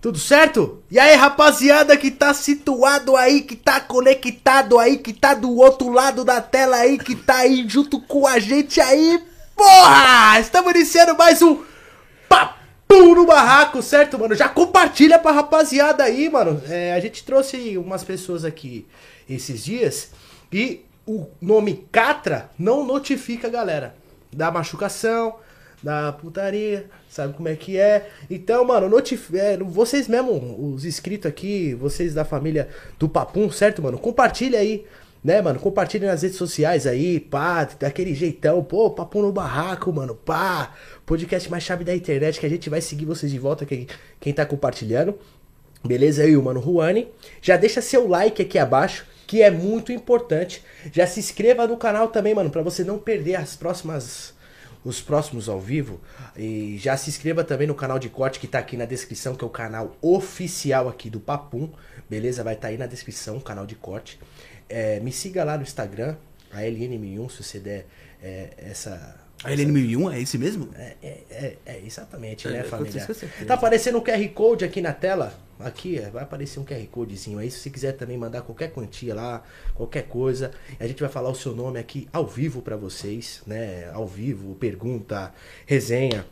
Tudo certo? E aí, rapaziada que tá situado aí, que tá conectado aí, que tá do outro lado da tela aí, que tá aí junto com a gente aí, porra! Estamos iniciando mais um Papo no Barraco, certo, mano? Já compartilha pra rapaziada aí, mano. É, a gente trouxe umas pessoas aqui esses dias e o nome Catra não notifica a galera da machucação, da putaria, sabe como é que é. Então, mano, notif é, vocês mesmo, os inscritos aqui, vocês da família do Papum, certo, mano? Compartilha aí, né, mano? Compartilha nas redes sociais aí, pá, daquele jeitão, pô, Papum no Barraco, mano, pá. Podcast mais chave da internet que a gente vai seguir vocês de volta, quem, quem tá compartilhando. Beleza? O mano Juani. Já deixa seu like aqui abaixo, que é muito importante. Já se inscreva no canal também, mano, para você não perder as próximas os próximos ao vivo. E já se inscreva também no canal de corte que tá aqui na descrição, que é o canal oficial aqui do Papum. Beleza? Vai estar tá aí na descrição o canal de corte. É, me siga lá no Instagram, a LN1001, se você der é, essa. A LN1001 é esse mesmo? É, é, é, é exatamente, É, né, eu família? Tá aparecendo um QR Code aqui na tela. Aqui é, vai aparecer um QR Codezinho aí. Se você quiser também mandar qualquer quantia lá, qualquer coisa, a gente vai falar o seu nome aqui ao vivo pra vocês, né? Ao vivo, pergunta, resenha,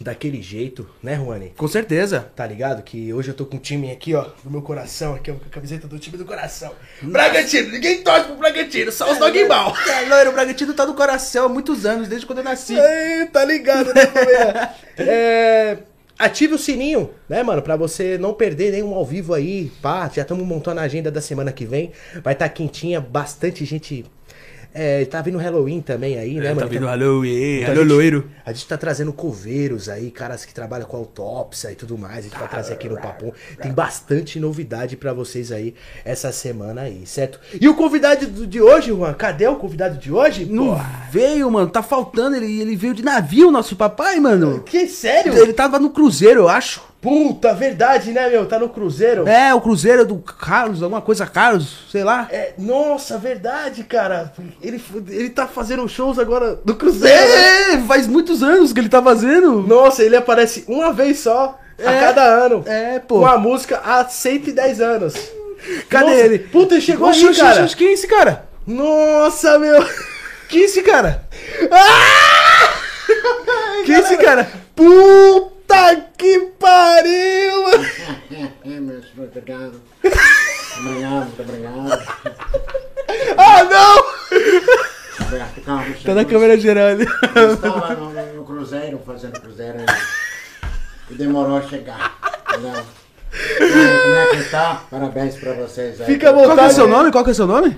daquele jeito, né, Juani? Com certeza. Tá ligado? Que hoje eu tô com um time aqui, ó, do meu coração, aqui, ó, com a camiseta do time do coração. Bragantino, ninguém torce pro Bragantino, só os dog mal. É, loiro, o Bragantino tá no coração há muitos anos, desde quando eu nasci. Aí, tá ligado, né, família? É, ative o sininho, né, mano? Pra você não perder nenhum ao vivo aí. Pá, já estamos montando a agenda da semana que vem. Vai estar tá quentinha, bastante gente. É, tá vindo Halloween também aí, né, É, mano? tá vindo Então- Halloween, então a alô gente- loiro. A gente tá trazendo coveiros aí, caras que trabalham com autópsia e tudo mais. A gente vai trazer aqui no Papum. Tem bastante novidade pra vocês aí essa semana aí, certo? E o convidado do- de hoje, Juan? Cadê o convidado de hoje? Não Pô, veio, mano, tá faltando, ele, ele veio de navio, nosso papai, mano. que sério? Ele tava no cruzeiro, eu acho. Puta, verdade, né, meu? Tá no Cruzeiro. É, o cruzeiro do Carlos, alguma coisa Carlos, sei lá. É, nossa, verdade, cara. Ele, ele tá fazendo shows agora no Cruzeiro. né? É, faz muitos anos que ele tá fazendo. Nossa, ele aparece uma vez só a É. cada ano. É, pô. Com a música há 110 anos. Cadê Nossa, ele? Puta, ele chegou Oxi, aí, cara. oxi, quem é esse cara? Nossa, meu. Quem é esse cara? Ai, Quem é esse cara? Puta que pariu! É, senhor, obrigado. Obrigado, muito obrigado. Ah, não! Roberto Carlos. Tá na câmera geral ali. Eu estava no, no cruzeiro, fazendo cruzeiro aí. E demorou a chegar. Entendeu? Como é que tá? Parabéns pra vocês aí. Fica à Qual que é vontade. seu nome? Qual que é seu nome?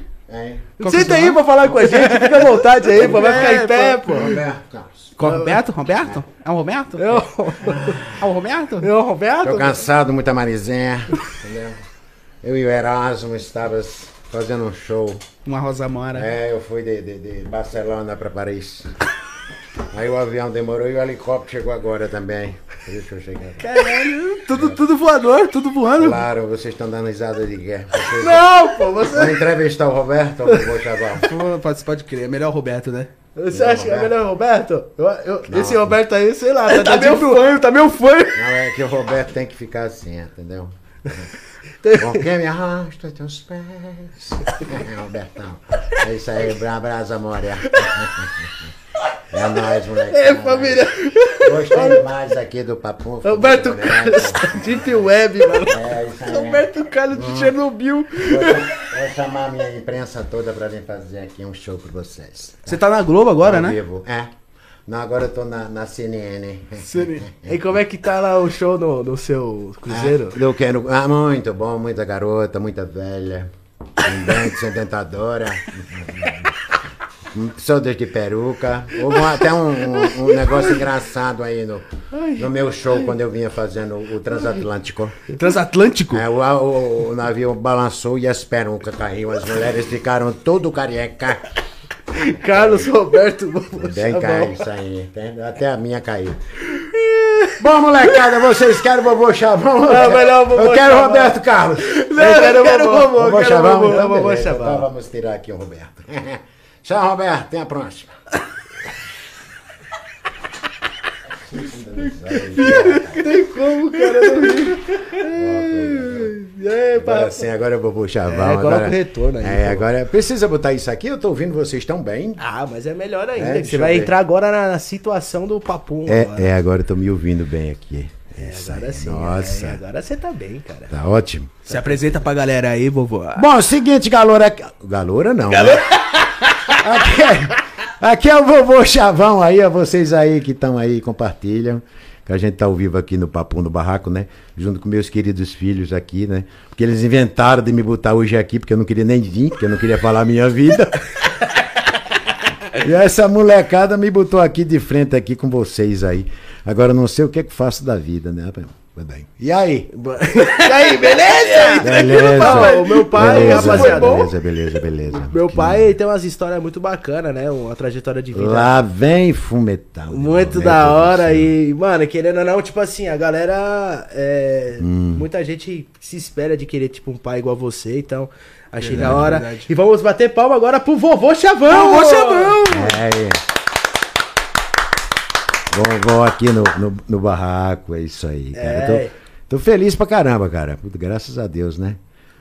Qual que é Senta aí pra falar com a gente, fica à vontade aí, pô. Vai ficar É, em pé, pô. Roberto Carlos. Roberto? Roberto? É o Roberto? Eu, É o Roberto? eu, Roberto? Tô cansado, muita marizinha. Entendeu? Eu e o Erasmo estávamos fazendo um show. Uma Rosa Mora. É, eu fui de, de, de Barcelona pra Paris. Aí o avião demorou e o helicóptero chegou agora também. Deixa eu chegar. Caralho, tudo, tudo voador, tudo voando. Claro, vocês estão dando risada de guerra. Vocês Não, pô, você. vão entrevistar o Roberto ou vou chaval? Pô, Pode, pode crer, é melhor o Roberto, né? Você acha que é melhor o Roberto? Eu, eu- Não. esse Roberto aí, sei lá, tá, Tá meio meio fanho, tá meio fanho. Não, é que o Roberto tem que ficar assim, entendeu? Porque me arrasta teus pés. É, Robertão. É isso aí, bra- brasa moré. É nóis, moleque. É, família. Gostei demais aqui do papo. Roberto Carlos, Deep Web, mano. É, isso aí. Roberto Carlos de Chernobyl. Vou, vou chamar a minha imprensa toda pra vir fazer aqui um show pra vocês. Você tá na Globo agora, Ao né? vivo. É. Não, agora eu tô na, na CNN. E como é que tá lá o show no, no seu cruzeiro? Ah, eu quero. Ah, muito bom, muita garota, muita velha. Com dente, Pessoas de peruca. Houve até um, um- um negócio engraçado aí no, no meu show quando eu vinha fazendo o transatlântico. Transatlântico? É, o, o- o navio balançou e as perucas caiu. As mulheres ficaram todo careca. Carlos Roberto, Bem caiu isso aí. Até a minha caiu. Bom, molecada, vocês querem vovô Chavão? Não, melhor vovô Eu quero Chavão. Roberto Carlos. Não, eu quero o vovô, Vovô Chavão? vovô, Então, vovô beleza. Chavão. Então vamos tirar aqui o Roberto. Tchau, Roberto. Até a próxima. Tem como, cara, não rir. É, Agora sim, agora eu vou pro chavão. É, coloca agora, o retorno aí, É, agora precisa botar isso aqui, eu tô ouvindo vocês tão bem. Ah, mas é melhor ainda. É, você vai ver. entrar agora na, na situação do papum. É, agora. é, agora eu tô me ouvindo bem aqui. Isso Agora aí, sim. Nossa, é, agora você tá bem, cara. tá ótimo. Se apresenta pra galera aí, vovô. Bom, é o seguinte, Galoura. Galoura não. Né? Aqui, é, aqui é o vovô Chavão aí, a vocês aí que estão aí, compartilham. Que a gente tá ao vivo aqui no Papo no Barraco, né? Junto com meus queridos filhos aqui, né? Porque eles inventaram de me botar hoje aqui, porque eu não queria nem vir, porque eu não queria falar a minha vida. E essa molecada me botou aqui de frente aqui com vocês aí. Agora eu não sei o que é que faço da vida, né? Mas bem. E aí? E aí, beleza? Beleza. O meu pai, beleza, rapaziada. Beleza, beleza, beleza. Meu Que pai tem umas histórias muito bacanas, né? Uma trajetória de vida. Lá vem fumetal. de Muito da hora e, mano, querendo ou não, tipo assim, a galera. é, Hum. Muita gente se espera de querer, tipo, um pai igual você, então achei Verdade, da hora. verdade. E vamos bater palma agora pro vovô Chavão! Vovô Chavão! É. Vovó aqui no, no, no barraco, é isso aí, cara. É. Tô, tô feliz pra caramba, cara. Puta, Graças a Deus, né?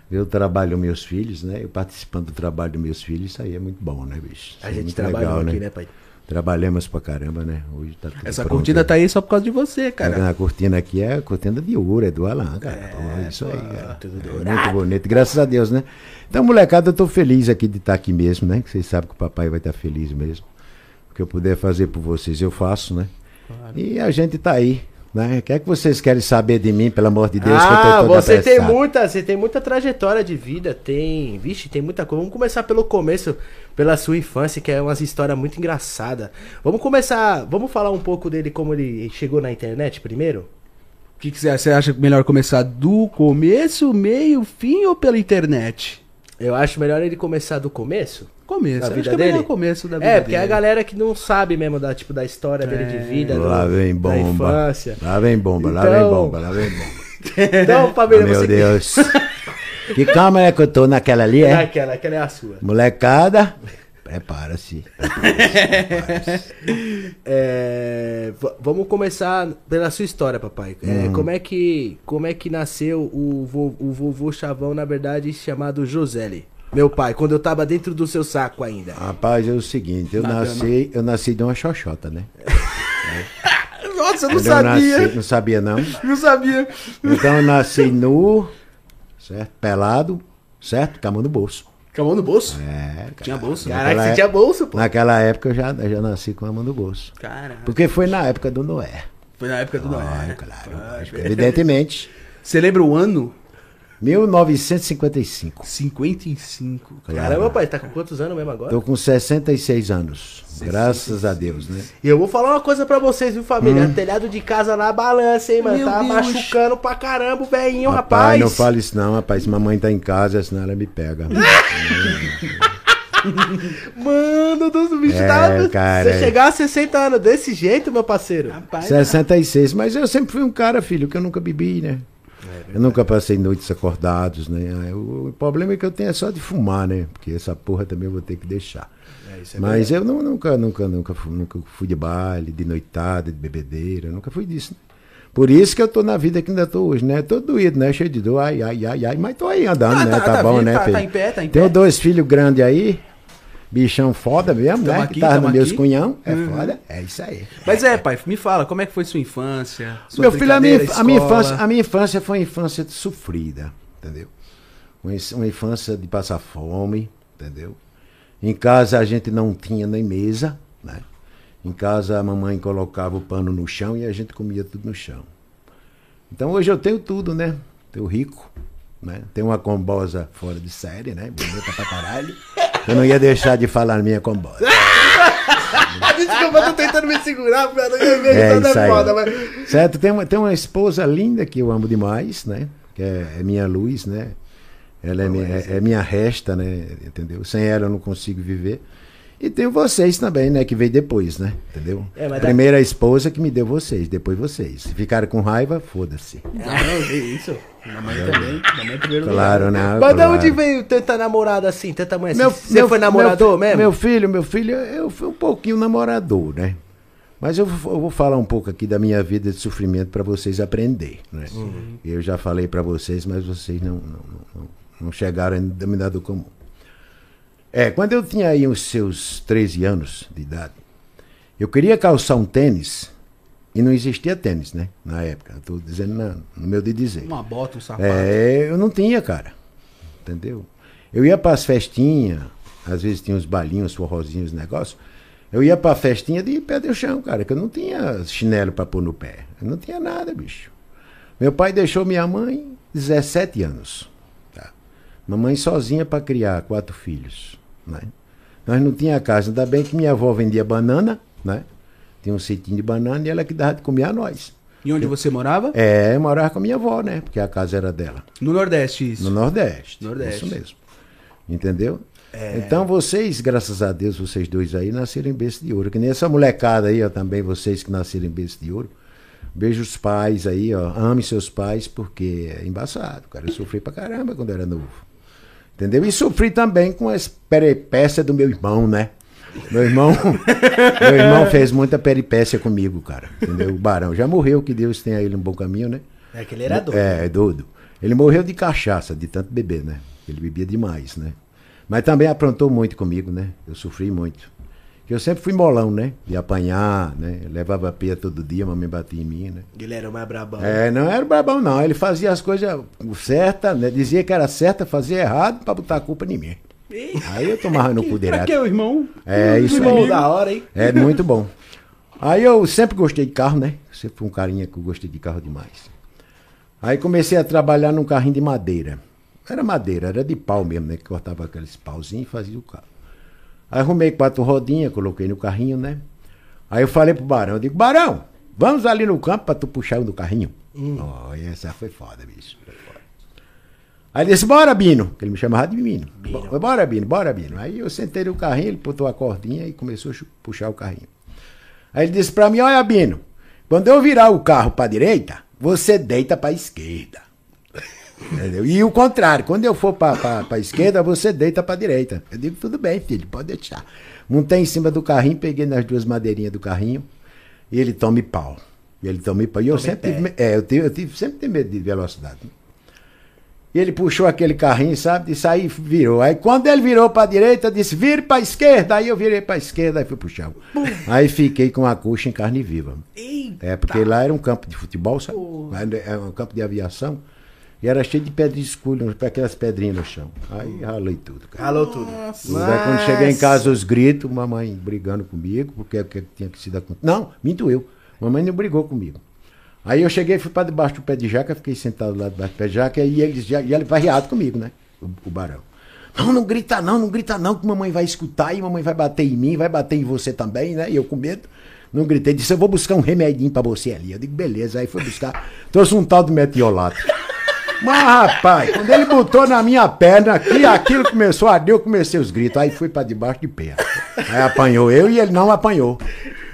Eu trabalho com meus filhos, né? Eu participando do trabalho dos meus filhos, isso aí é muito bom, né, bicho? Isso A é gente trabalhou aqui, né, pai? Trabalhamos pra caramba, né? Hoje tá Essa pronto cortina tá aí só por causa de você, Cara, cara. a cortina aqui é a cortina de ouro, é do Alan, cara. Pô, isso aí, cara. tudo É muito bonito, graças a Deus, né? Então, molecada, eu tô feliz aqui de estar aqui mesmo, né? Que vocês sabem que o papai vai estar feliz mesmo. O que eu puder fazer por vocês, eu faço, né? E a gente tá aí, né? O que é que vocês querem saber de mim, pelo amor de Deus, que eu ah, você tem apressado? muita, você tem muita trajetória de vida, tem, vixe, tem muita coisa. Vamos começar pelo começo, pela sua infância, que é umas histórias muito engraçadas. Vamos começar, vamos falar um pouco dele como ele chegou na internet primeiro? O que, que? Você acha melhor começar do começo, meio, fim ou pela internet? Eu acho melhor ele começar do começo. Começo. Da acho vida que é dele? o começo da vida É, porque dele. a galera que não sabe mesmo da, tipo, da história dele de vida, do- Lá vem da bomba. infância. Lá vem bomba, lá Então- vem bomba, lá vem bomba. Então, família, Oh, meu você Deus. que câmera é que eu tô naquela ali, é? Aquela, aquela é a sua. Molecada, prepara-se. É, v- vamos começar pela sua história, papai. É, Hum. como, é que, como é que nasceu o, vo- o vovô Chavão, na verdade, chamado Joseli? Meu pai, quando eu tava dentro do seu saco ainda. Rapaz, é o seguinte, eu Nadando. nasci, eu nasci de uma xoxota, né? Nossa, eu não eu sabia. nasci- não sabia não. Não sabia. Então eu nasci nu, certo? Pelado, certo? Com a mão no bolso. Com a mão no bolso? É, cara. Tinha bolso? Caraca, naquela você tinha bolso, pô. Naquela época eu já, eu já nasci com a mão no bolso. Caraca. Porque foi na época do Noé. Foi na época do Ah, Noé. claro, lógico, evidentemente. Você lembra o ano? 1955. 55. Caramba, pai, tá com quantos anos mesmo agora? Tô com 66 anos. Graças a Deus, né? E eu vou falar uma coisa pra vocês, viu, família? Hum. Telhado de casa na balança, hein, mano? Meu tá Deus. machucando pra caramba o velhinho, Rapaz, rapaz. não fale isso não, rapaz. Mamãe tá em casa, senão ela me pega. Mano dos bichos, É, tá? cara, Você é. chegar a 60 anos desse jeito, meu parceiro. Rapaz, 66, mas eu sempre fui um cara, filho, que eu nunca bebi, né? Eu nunca passei noites acordados, né? Aí O, problema é que eu tenho é só de fumar, né? Porque essa porra também eu vou ter que deixar. É, é Mas eu não- nunca, nunca, nunca, fui, nunca fui de baile, de noitada, de bebedeira, nunca fui disso. Né? Por isso que eu tô na vida que ainda tô hoje, né? Tô doído, né? Cheio de dor, ai, ai, ai, ai, mas tô aí andando, Ah, né? tá- Tá, tá bom, vivo, né, tá- filho? tá em pé, tá em Tenho pé. dois filhos grandes aí, bichão foda mesmo, Tamo né? aqui, que tava nos meus aqui. cunhão, é Uhum. foda, é isso aí. Mas é, pai, me fala, como é que foi sua infância? Sua Meu filho, a minha, a, minha infância, a minha infância foi uma infância sofrida, entendeu? Uma infância de passar fome, entendeu? Em casa a gente não tinha nem mesa, né? Em casa a mamãe colocava o pano no chão e a gente comia tudo no chão. Então hoje eu tenho tudo, né? Tenho rico, né? Tenho uma combosa fora de série, né? Bonita pra caralho. Eu não ia deixar de falar minha combosa. Desculpa, eu tô tentando me segurar. Eu É toda isso aí. foda, mas. Certo? Tem uma, tem uma esposa linda que eu amo demais, né? Que é, é minha luz, né? Ela é, minha, é, é minha resta, né? Entendeu? Sem ela eu não consigo viver. E tenho vocês também, né? Que veio depois, né? Entendeu? É, mas Primeira esposa que me deu vocês, depois vocês. Se ficaram com raiva, foda-se. Não, não, que isso. Mamãe também. Mamãe em primeiro Claro, lugar. né? Mas de claro. onde veio tanta namorada assim, tanta mulher assim? Meu, Você meu- foi namorador meu, mesmo? Meu filho, meu filho, eu fui um pouquinho namorador, né? Mas eu, vou- eu vou falar um pouco aqui da minha vida de sofrimento para vocês aprenderem. Né? Eu já falei para vocês, mas vocês não, não, não, não chegaram em denominador comum. É, quando eu tinha aí os seus 13 anos de idade, eu queria calçar um tênis e não existia tênis, né? Na época. Estou dizendo na- no meu de dizer. Uma bota, um sapato. É, eu não tinha, cara. Entendeu? Eu ia para as festinhas, às vezes tinha uns bailinhos, forrozinhos, negócios. Eu ia pra festinha de pé de chão, cara, que eu não tinha chinelo pra pôr no pé. Eu não tinha nada, bicho. Meu pai deixou minha mãe 17 anos. Tá? Mamãe sozinha pra criar quatro filhos. Né? Nós não tinha casa. Ainda bem que minha avó vendia banana, né? Tinha um citinho de banana e ela que dava de comer a nós. E onde você morava? É, eu morava com a minha avó, né? Porque a casa era dela. No Nordeste, isso. No Nordeste. Nordeste. Isso mesmo. Entendeu? Então vocês, graças a Deus, vocês dois aí, nasceram em berço de ouro. Que nem essa molecada aí, ó, também vocês que nasceram em berço de ouro. Beijo os pais aí, ó. Ame seus pais, porque é embaçado, cara. Eu sofri pra caramba quando era novo. Entendeu? E sofri também com as peripécias do meu irmão, né? Meu irmão, meu irmão fez muita peripécia comigo, cara. Entendeu? O Barão já morreu, que Deus tenha ele um bom caminho, né? É que ele era doido. É, é doido. Ele morreu de cachaça, de tanto beber, né? Ele bebia demais, né? Mas também aprontou muito comigo, né? Eu sofri muito. Eu sempre fui molão, né? De apanhar, né? Eu levava pia todo dia, mamãe batia em mim, né? Ele era o mais brabão. É, não era brabão, não. Ele fazia as coisas certas, né? Dizia que era certa, fazia errado pra botar a culpa em mim. Aí eu tomava no cu Pra direto. que o irmão? É isso Irmão aí. da hora, hein? É muito bom. Aí eu sempre gostei de carro, né? Sempre fui um carinha que eu gostei de carro demais. Aí comecei a trabalhar num carrinho de madeira. Era madeira, era de pau mesmo, né? Que cortava aqueles pauzinhos e fazia o carro. Aí arrumei quatro rodinhas, coloquei no carrinho, né? Aí eu falei pro Barão, eu digo, Barão, vamos ali no campo pra tu puxar o do carrinho. Ó, e essa foi foda, bicho. Aí ele disse, bora, Bino. Que ele me chamava de Bino. Bo- Bora, Bino, bora, Bino. Aí eu sentei no carrinho, ele botou a cordinha e começou a puxar o carrinho. Aí ele disse pra mim, olha, Bino, quando eu virar o carro pra direita, você deita pra esquerda. Entendeu? E o contrário, quando eu for pra, pra esquerda, você deita pra direita. Eu digo, tudo bem, filho, pode deixar. Montei em cima do carrinho, peguei nas duas madeirinhas do carrinho, e ele tome pau. E ele tome pau. E eu sempre tive, é, eu, tive, eu tive, sempre tive medo de velocidade. E ele puxou aquele carrinho, sabe? Isso aí virou. Aí quando ele virou pra direita, disse, vire pra esquerda. Aí eu virei pra esquerda e fui chão. Aí fiquei com a coxa em carne viva. Eita. É, porque lá era um campo de futebol, sabe? Era um campo de aviação. E era cheio de pedra de escuro, aquelas pedrinhas no chão. Aí ralei tudo, cara. Ralou tudo. Mas aí quando cheguei em casa, os gritos, mamãe brigando comigo, porque que tinha que se dar conta. Não, minto eu. Mamãe não brigou comigo. Aí eu cheguei, fui para debaixo do pé de jaca, fiquei sentado lá debaixo do pé de jaca, e ele, já, e ele vai riado comigo, né? O, o barão. Não, não grita não, não grita não, que mamãe vai escutar e mamãe vai bater em mim, vai bater em você também, né? E eu com medo. Não gritei, disse, eu vou buscar um remedinho pra você ali. Eu digo, beleza. Aí foi buscar, trouxe um tal de metiolato. Mas, rapaz, quando ele botou na minha perna aqui, aquilo começou a arder, eu comecei os gritos. Aí fui pra debaixo de pé. Aí apanhou eu e ele não apanhou.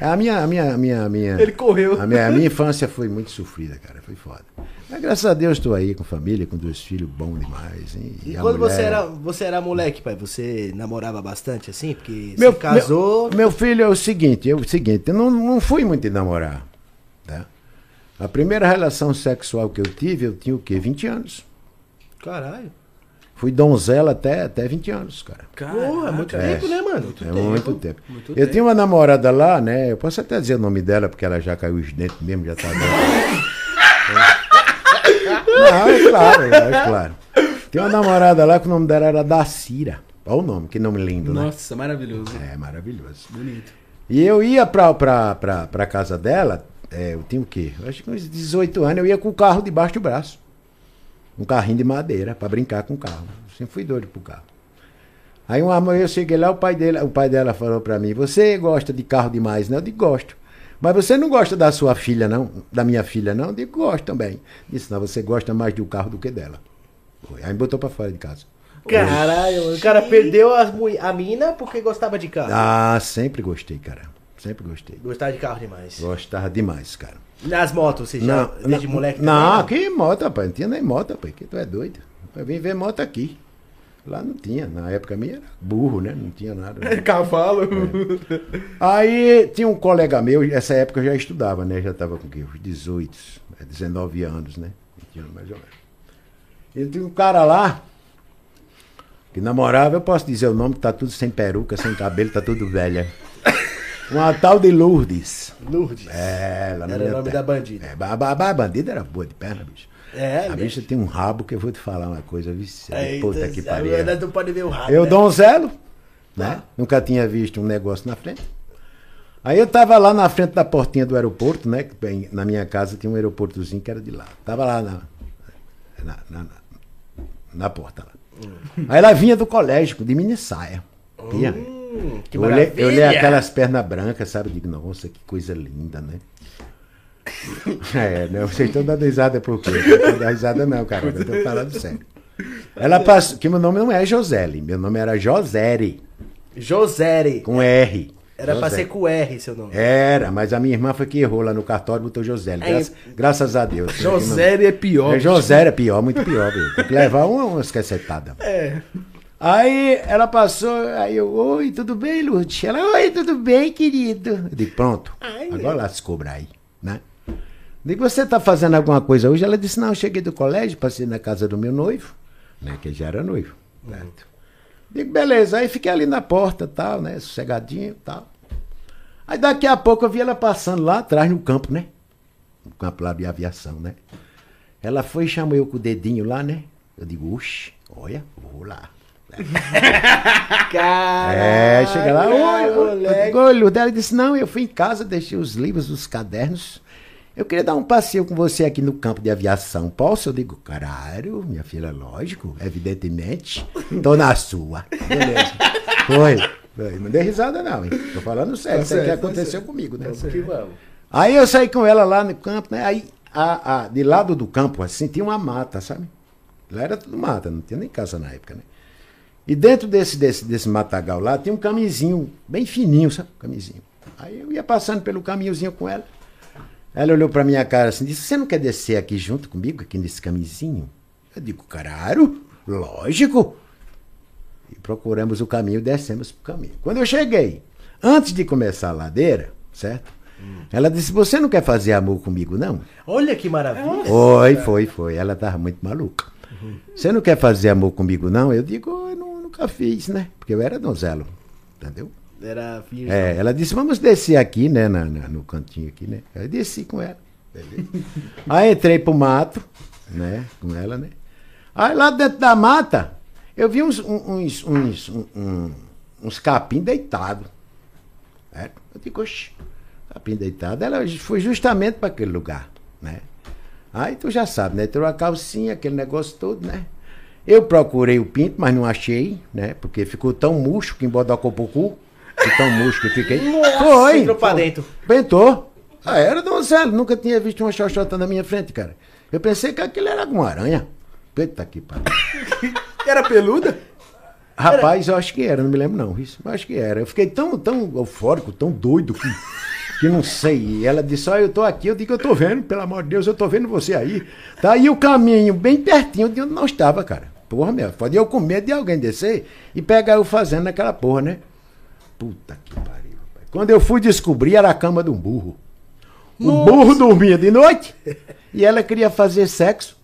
A minha, a minha, a minha, a minha. Ele correu. A minha, a minha infância foi muito sofrida, cara. Foi foda. Mas graças a Deus estou aí com família, com dois filhos bons demais. hein? E a quando mulher- você era, você era moleque, pai, você namorava bastante assim? Porque Meu, casou. Meu, meu filho é o seguinte, é o seguinte, eu não, não fui muito de namorar. Tá? A primeira relação sexual que eu tive, eu tinha o quê? 20 anos. Caralho. Fui donzela até, até 20 anos, cara. Porra, é muito tempo, né, mano? É muito tempo. eu tinha uma namorada lá, né? Eu posso até dizer o nome dela, porque ela já caiu os dentes mesmo, já tá. Não, é claro, é claro. Tem uma namorada lá que o nome dela era Dacira. Olha o nome, que nome lindo, né? Nossa, maravilhoso. É maravilhoso. Bonito. E eu ia pra, pra, pra, pra casa dela, é, eu tinha o quê? Eu acho que uns 18 anos, eu ia com o carro debaixo do braço. Um carrinho de madeira, pra brincar com o carro. Eu sempre fui doido pro carro. Aí uma manhã eu cheguei lá, o pai, dele, o pai dela falou pra mim, você gosta de carro demais, né? Eu digo, gosto. Mas você não gosta da sua filha, não? Da minha filha, não? Eu digo, gosto também. Disse, não, você gosta mais do carro do que dela. Aí me botou pra fora de casa. Caralho, o cara perdeu as a mina porque gostava de carro. Ah, sempre gostei, cara. Sempre gostei. Gostava de carro demais. Gostava demais, cara. Nas motos, você já, desde moleque Não, também, que moto, rapaz. Não tinha nem moto, rapaz. Que tu é doido. Eu vim ver moto aqui. Lá não tinha, na época minha era burro, né? Não tinha nada. né? Cavalo. Aí tinha um colega meu, essa época eu já estudava, né? Já estava com o quê? Uns 18, é, 19 anos, né? 20 anos mais ou menos. E tinha um cara lá que namorava, eu posso dizer o nome, que tá tudo sem peruca, sem cabelo, tá tudo velha. Uma tal de Lourdes. Lourdes. É, ela Era o nome ter- da bandida. É, a, a, a bandida era boa de perna, bicho. É, a né? bicha tem um rabo que eu vou te falar uma coisa, vice. Eita, Puta que a pariu. verdade não pode ver o rabo. Eu né? donzelo, né? Tá. Nunca tinha visto um negócio na frente. Aí eu tava lá na frente da portinha do aeroporto, né? Na minha casa tinha um aeroportozinho que era de lá. Tava lá na, na, na, na- porta lá. Aí ela vinha do colégio, de mini saia. Hum, que eu, olhei, eu olhei aquelas pernas brancas, sabe? Digo, nossa, que coisa linda, né? É, né? Vocês estão dando risada por quê? Não dando risada não, cara. Eu tô falando sério. Ela passou, que meu nome não é Josele, meu nome era Josere, Josere. com R. Era pra José. ser com R, seu nome. Era, mas a minha irmã foi que errou lá no cartório e botou Josele. Aí- Graças, graças a Deus. José é pior. É, José é pior, muito pior, viu? Tem que levar uma, umas cacetadas. É. Aí ela passou, aí eu, oi, tudo bem, Lourdes? Ela, oi, tudo bem, querido? Eu digo, pronto, Ai, agora lá se cobra aí, né? Digo, você tá fazendo alguma coisa hoje? Ela disse, não, eu cheguei do colégio, passei na casa do meu noivo, né, que já era noivo, certo? Digo, beleza, aí fiquei ali na porta, tal, né, sossegadinho, tal. Aí daqui a pouco eu vi ela passando lá atrás no campo, né? No campo lá de aviação, né? Ela foi e chamou eu com o dedinho lá, né? Eu digo, oxe, olha, vou lá. Caralho. É, chega lá, oi, oi, moleque. oi, Lourdes. Ela disse, não, eu fui em casa, deixei os livros, os cadernos. Eu queria dar um passeio com você aqui no campo de aviação. Posso? Eu digo, caralho, minha filha, lógico, evidentemente. Tô na sua. Beleza. Foi. Foi. Não dei risada não, hein? Tô falando sério, Tá isso aí que tá aconteceu certo. comigo, né? Vamos que vamos. Aí eu saí com ela lá no campo, né? Aí, a, a, de lado do campo, assim, tinha uma mata, sabe? Lá era tudo mata, não tinha nem casa na época, né? E dentro desse, desse, desse matagal lá, tinha um caminhozinho bem fininho, sabe? Caminhozinho. Aí eu ia passando pelo caminhozinho com ela. Ela olhou pra minha cara assim, disse, você não quer descer aqui junto comigo, aqui nesse caminhozinho? Eu digo, caralho, lógico. E procuramos o caminho e descemos pro caminho. Quando eu cheguei, antes de começar a ladeira, certo? Ela disse, você não quer fazer amor comigo, não? Olha que maravilha. Foi, foi, foi. Ela tava muito maluca. Você não quer fazer amor comigo, não? Eu digo, eu nu- nunca fiz, né? Porque eu era donzelo, entendeu? Era virgem. É, ela disse, vamos descer aqui, né? na- na- no cantinho aqui, né? Eu desci com ela. Aí entrei pro mato, né? Com ela, né? Aí lá dentro da mata, eu vi uns, uns, uns, um- uns capim deitados. Certo? Eu digo, oxe, capim deitado. Ela foi justamente para aquele lugar, né? Aí tu já sabe, né? Tirou a calcinha, aquele negócio todo, né? Eu procurei o pinto, mas não achei, né? Porque ficou tão murcho que em Bodocopucu, de tão murcho que fiquei. foi! entrou pra foi. dentro. Pentou. Ah, era donzelo, nunca tinha visto uma xoxota na minha frente, cara. Eu pensei que aquilo era alguma aranha. Eita que pariu. Era peluda? Rapaz, eu acho que era, não me lembro não, isso. Eu acho que era. Eu fiquei tão, tão eufórico, tão doido que, que não sei. E ela disse, ó, eu tô aqui, eu digo, eu tô vendo, pelo amor de Deus, eu tô vendo você aí. Tá aí o caminho bem pertinho de onde nós estava, cara. Porra, meu, pode eu com medo de alguém descer e pegar eu fazendo aquela porra, né? Puta que pariu, rapaz. Quando eu fui descobrir, era a cama de um burro. O burro dormia de noite e ela queria fazer sexo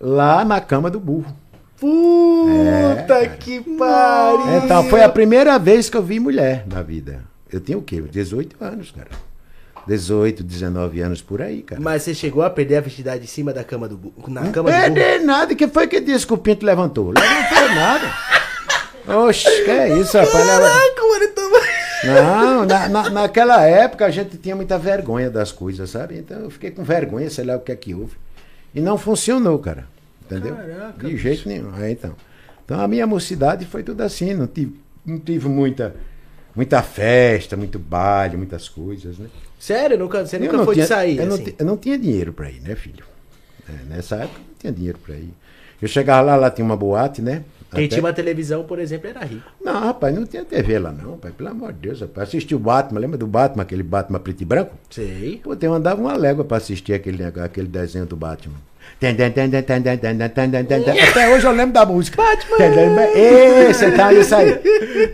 lá na cama do burro. Puta É, que pariu. Então, foi a primeira vez que eu vi mulher na vida. Eu tinha o quê? 18 anos, cara. 18, 19 anos por aí, cara. Mas você chegou a perder a virgindade em cima da cama do burro? Na Não cama do burro? perder nada. que foi que disse que o Pinto levantou? Levantou nada. Oxe, que é isso, rapaz? Caraca, mano, eu tava... Não, na, na- naquela época a gente tinha muita vergonha das coisas, sabe? Então eu fiquei com vergonha, sei lá o que é que houve. E não funcionou, cara. Entendeu? Caraca, De jeito nenhum. Aí, então. então a minha mocidade foi tudo assim, não tive, não tive muita, muita festa, muito baile, muitas coisas, né? Sério? Nunca, você eu nunca foi tinha, de sair? Eu, assim? não, eu, não, tinha dinheiro pra ir, né, filho? É, nessa época não tinha dinheiro pra ir. Eu chegava lá, lá tinha uma boate, né? Quem Até... tinha uma televisão, por exemplo, era rico. Não, rapaz, não tinha TV lá, não, pai. Pelo amor de Deus, rapaz. Assisti o Batman, lembra do Batman, aquele Batman preto e branco? Sei. Pô, eu andava uma légua pra assistir aquele, aquele desenho do Batman. Até hoje eu lembro da música. Batman! Esse, tá, isso aí.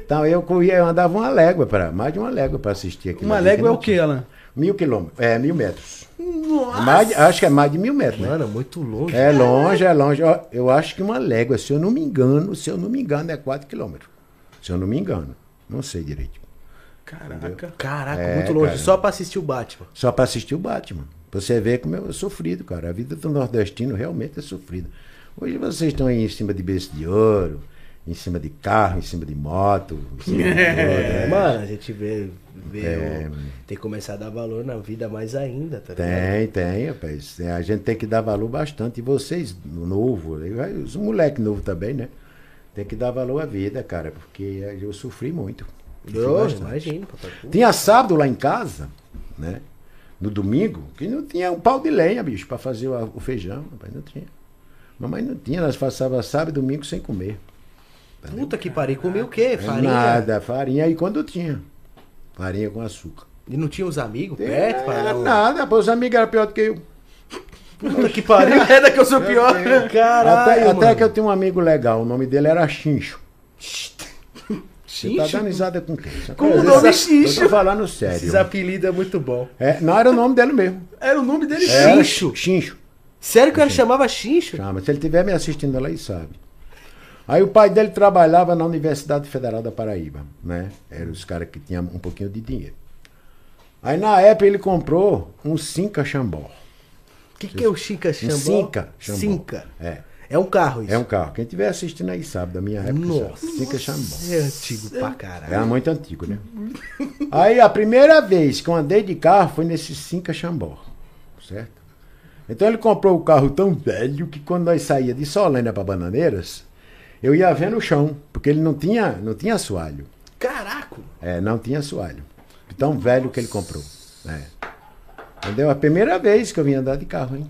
Então eu, corria, eu andava uma légua, pra, mais de uma légua pra assistir aquilo. Uma légua é o quê, Alan? Mil quilômetros, é, mil metros. Mais de- acho que é mais de mil metros, né? Mano, muito longe. É longe, é longe. Eu acho que uma légua, se eu não me engano, se eu não me engano, é 4 quilômetros. Se eu não me engano. Não sei direito. Caraca. Caraca, É, muito longe. cara. Só pra assistir o Batman. Só para assistir o Batman. Você ver como eu sofrido, cara. A vida do nordestino realmente é sofrida. Hoje vocês estão aí em cima de berço de ouro, em cima de carro, em cima de moto, em cima de tudo, né? Mano, a gente vê. vê É. tem que começar a dar valor na vida mais ainda, tá ligado? Tem, tem, rapaz. A gente tem que dar valor bastante. E vocês, no novo, os moleques novos também, né? Tem que dar valor à vida, cara, porque eu sofri muito. Eu imagino, papai. Tinha sábado lá em casa, né? No domingo, que não tinha um pau de lenha, bicho, pra fazer o, o feijão. Rapaz, não tinha. Mamãe não tinha, nós passava sábado e domingo sem comer. Puta que pariu. Comia o quê? Farinha? Nada, farinha aí quando tinha. Farinha com açúcar. E não tinha os amigos perto? Era dar um- nada, pô, os amigos eram pior do que eu. Puta que pariu. É que eu sou pior. Caralho, até, até que eu tinha um amigo legal, o nome dele era Chincho. Você tá dando risada com quem? Com o nome Eu Xincho. tô falando sério. Esses apelidos é muito bom. É, não era o nome dele mesmo. Era o nome dele Era Xincho. Chincho. Sério que ele chamava Xincho? Chama. Se ele estiver me assistindo lá, ele sabe. Aí o pai dele trabalhava na Universidade Federal da Paraíba, né? Eram os caras que tinham um pouquinho de dinheiro. Aí na época ele comprou um Cinca Xambó. O que, que é o Chica Um Xambó? Cinca Xambó. Cinca. É. É um carro isso. É um carro. Quem estiver assistindo aí sabe, da minha época Nossa. sabe. Cinca Xambó. É antigo pra caralho. Era muito antigo, né? Aí a primeira vez que eu andei de carro foi nesse Cinca Xambó, certo? Então ele comprou o carro tão velho que quando nós saía de Solânia para Bananeiras, eu ia ver no chão, porque ele não tinha, não tinha assoalho. Caraca. É, não tinha assoalho. De Tão velho que ele comprou. né? Entendeu? A primeira vez que eu vim andar de carro, hein?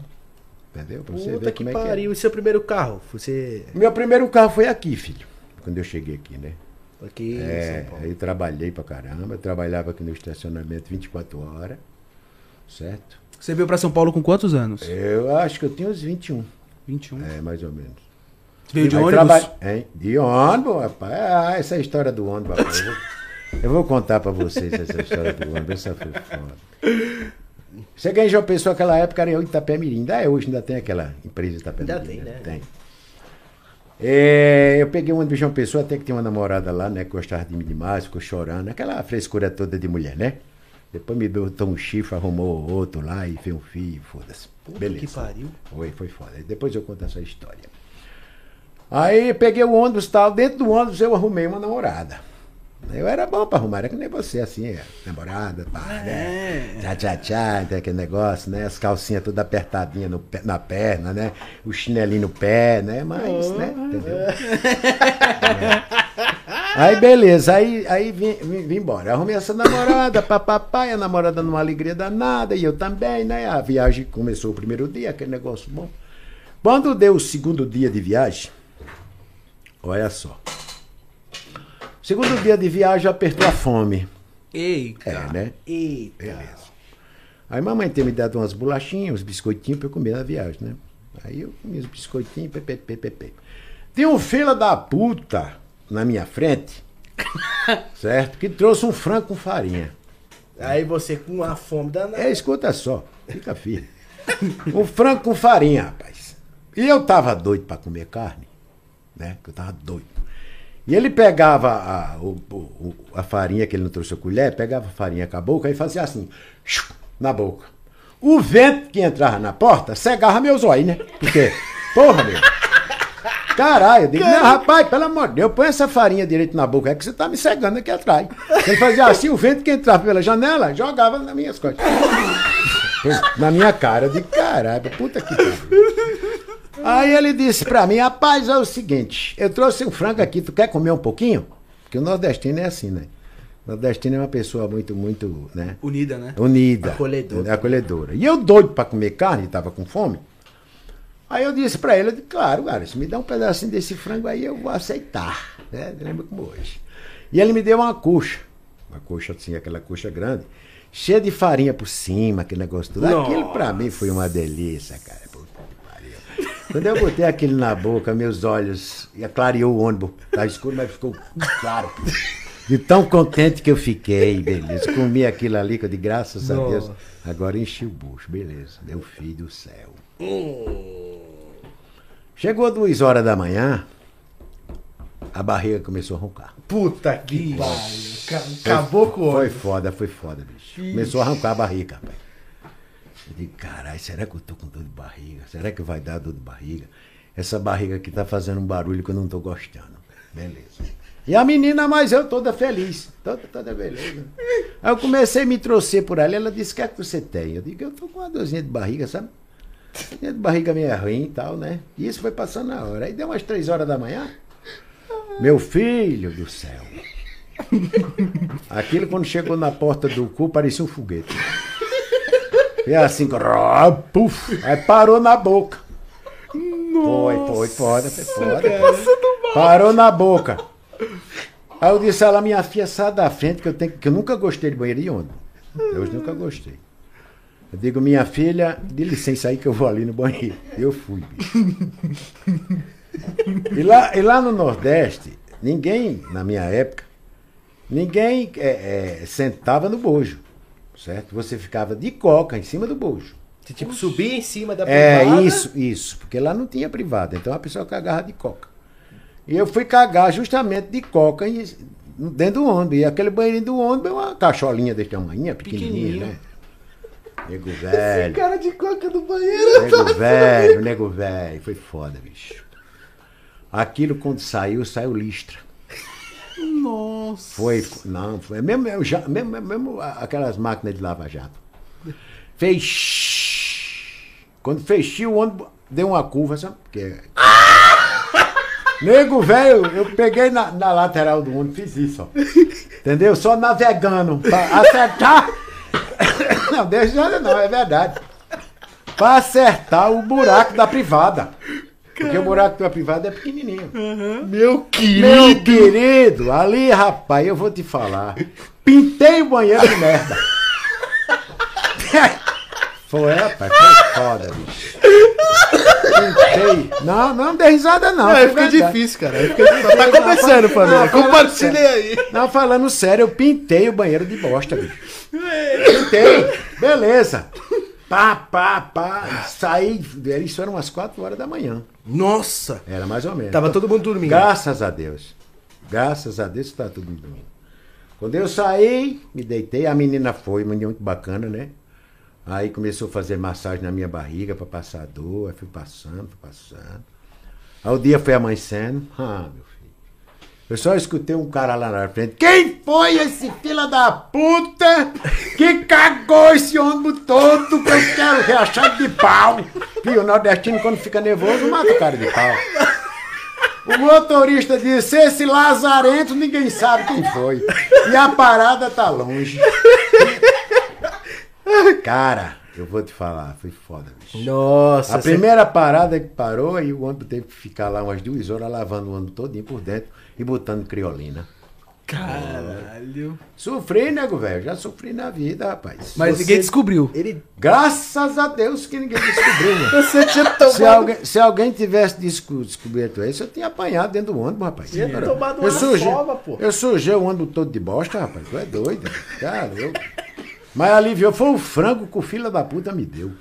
Entendeu? Pra você Puta ver que como é que é. pariu. E seu primeiro carro? Você. Meu primeiro carro foi aqui, filho. Quando eu cheguei aqui, né? Aqui É, aí trabalhei pra caramba, eu trabalhava aqui no estacionamento 24 horas, certo? Você veio pra São Paulo com quantos anos? Eu acho que eu tinha uns 21, 21. é, mais ou menos. Você veio de ônibus? traba- Hein? De ônibus, rapaz. Ah, essa é a história do ônibus, rapaz. Eu vou, eu vou contar pra vocês essa história do ônibus, essa foi foda. Você ganhou João Pessoa naquela época era eu Itapé-Mirim. Ainda é hoje, ainda tem aquela empresa Itapé-Mirim. Ainda tem, né? Tem. É, eu peguei um de João Pessoa, até que tinha uma namorada lá, né? Que gostava de mim demais, ficou chorando. Aquela frescura toda de mulher, né? Depois me botou um chifre, arrumou outro lá e fez um filho, foda-se. Puta Beleza. que pariu. Foi, foi foda. Depois eu conto essa história. Aí peguei o ônibus e tal. Dentro do ônibus eu arrumei uma namorada. Eu era bom pra arrumar, era que nem você, assim, é, namorada, pá, né? Tchá, tchá, tchá, tem aquele negócio, né? As calcinhas todas apertadinhas no na perna, né? O chinelinho no pé, né? Mas, né? Entendeu? É. Aí, beleza, aí, aí vim, vim, vim embora. Arrumei essa namorada, papapá, e a namorada numa alegria danada, e eu também, né? A viagem começou o primeiro dia, aquele negócio bom. Quando deu o segundo dia de viagem, olha só. Segundo dia de viagem apertou a fome. Eita. É, né? Eita. Beleza. Aí mamãe tem me dado umas bolachinhas, uns biscoitinhos pra eu comer na viagem, né? Aí eu comi os biscoitinhos, pepe, pepe, pepe. Tem um fila da puta na minha frente, certo? Que trouxe um frango com farinha. Aí você com a fome danada. É, escuta só, fica firme. Um frango com farinha, rapaz. E eu tava doido pra comer carne, né? Que eu tava doido. E ele pegava a, o- o- a farinha que ele não trouxe a colher, pegava a farinha com a boca e fazia assim, na boca. O vento que entrava na porta cegava meus olhos, né? Porque, porra, meu. Caralho, eu digo, não, rapaz, pelo amor de Deus, põe essa farinha direito na boca, é que você tá me cegando aqui atrás. Ele fazia assim, o vento que entrava pela janela, jogava nas minhas costas. Na minha cara, eu digo, caralho, puta que pariu. Aí ele disse pra mim, rapaz, é o seguinte, eu trouxe um frango aqui, tu quer comer um pouquinho? Porque o nordestino é assim, né? O nordestino é uma pessoa muito, muito, né? Unida, né? Unida. Acolhedora. É, Acolhedora. E eu doido pra comer carne, tava com fome. Aí eu disse pra ele, claro, cara, se me dá um pedacinho desse frango aí, eu vou aceitar. Né? Lembra como hoje. E ele me deu uma coxa. Uma coxa assim, aquela coxa grande, cheia de farinha por cima, aquele negócio tudo. Aquilo pra mim foi uma delícia, cara. Quando eu botei aquele na boca, meus olhos, e clareou o ônibus. Tá escuro, mas ficou claro. De tão contente que eu fiquei, beleza. Comi aquilo ali, que eu de graças a Deus. Agora enchi o bucho, beleza. Meu filho do céu. Chegou duas horas da manhã, a barriga começou a roncar. Puta que pariu. Ca- Acabou com o Foi foda, foi foda, bicho. Começou a arrancar a barriga, rapaz. Eu digo, caralho, será que eu tô com dor de barriga? Será que vai dar dor de barriga? Essa barriga aqui tá fazendo um barulho que eu não tô gostando. Beleza. E a menina, mas eu toda feliz. Toda, toda beleza. Aí eu comecei a me trouxer por ali. Ela disse, o que é que você tem? Eu digo, eu tô com uma dorzinha de barriga, sabe? Dorzinha de barriga meio ruim e tal, né? E isso foi passando a hora. Aí deu umas três horas da manhã. Meu filho do céu. Aquilo quando chegou na porta do cu parecia um foguete. E assim, ró, puf, aí parou na boca. Foi, foi, foda, foi foda. Parou na boca. Aí eu disse a ela, minha filha, sai da frente, que eu, tenho, que eu nunca gostei de banheiro de onda. Eu nunca gostei. Eu digo, minha filha, dê licença aí que eu vou ali no banheiro. Eu fui, bicho. E lá, e lá no Nordeste, ninguém, na minha época, ninguém é, é, sentava no bojo, certo? Você ficava de coca em cima do bojo. Você tipo subia em cima da É, privada. isso, isso. Porque lá não tinha privada, então a pessoa cagava de coca. E eu fui cagar justamente de coca em- dentro do ônibus. E aquele banheirinho do ônibus é uma cacholinha desse tamanho, pequenininha, Pequenininho. né? Nego Esse velho. cara de coca do banheiro. Nego velho, nego velho. Foi foda, bicho. Aquilo quando saiu, saiu listra. Nossa. Foi, não, foi mesmo, já- mesmo, mesmo aquelas máquinas de lava-jato. Fez. Quando fechei o ônibus, deu uma curva, sabe? Porque... Nego velho, eu peguei na, na lateral do ônibus, fiz isso, ó. Entendeu? Só navegando pra acertar. Não, deixa não, é verdade. Pra acertar o buraco da privada. Porque o buraco da privada é pequenininho. Meu querido. Meu querido, ali, rapaz, eu vou te falar. Pintei o banheiro de merda. Foi, rapaz, foi foda, bicho. Pintei. Não, não dei risada, não. Não, aí fica difícil, cara. Aí fica difícil. Tá começando, família. Não, sério. aí. Não, falando sério, eu pintei o banheiro de bosta, bicho. Pintei, beleza. Pá, pá, pá. Saí, isso eram umas 4 horas da manhã. Nossa. Era mais ou menos. Tava todo mundo dormindo. Graças a Deus. Graças a Deus está tudo dormindo. Quando eu saí, me deitei, a menina foi, menina muito bacana, né? Aí começou a fazer massagem na minha barriga para passar a dor, aí fui passando, fui passando. Aí o dia foi amanhecendo. Ah, meu. Eu só escutei um cara lá na frente. Quem foi esse fila da puta que cagou esse ônibus todo que eu quero reachado de pau? Que o nordestino, quando fica nervoso, mata o cara de pau. O motorista disse: esse lazarento ninguém sabe quem foi. E a parada tá longe. Cara, eu vou te falar, foi foda, bicho. Nossa. A primeira parada que parou, aí o ônibus teve que ficar lá umas duas horas lavando o ônibus todinho por dentro e botando criolina. Caralho. Sofri, nego, velho. Já sofri na vida, rapaz. Mas Você- ninguém descobriu. Ele. Graças a Deus que ninguém descobriu, mano. Você tinha tomado. Se alguém, se alguém tivesse desco- descoberto isso, eu tinha apanhado dentro do ônibus, rapaz. Tinha tomado uma sujei, sova, pô. Eu sujei o ônibus todo de bosta, rapaz. Tu é doido. Cara, eu... Mas aliviou. Foi o frango que o filho da puta me deu.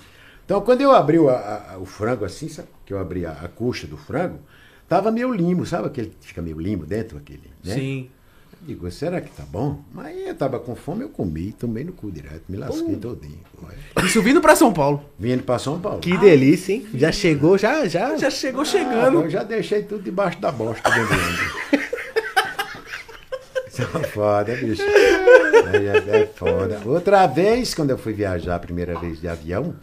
Então, quando eu abri o, a- a- o frango assim, sabe? Que eu abri a, a coxa do frango, tava meio limbo, sabe aquele que fica meio limbo dentro, aquele, né? Sim. Digo, será que tá bom? Mas eu tava com fome, eu comi, tomei no cu direto, me lasquei todinho. Olha. Isso vindo pra São Paulo. Vindo pra São Paulo. Que delícia, hein? Já chegou, já, já. Já chegou Ah, chegando. eu já deixei tudo debaixo da bosta dentro do ônibus. Isso é foda, bicho. É, é, é foda. Outra vez, quando eu fui viajar a primeira vez de avião,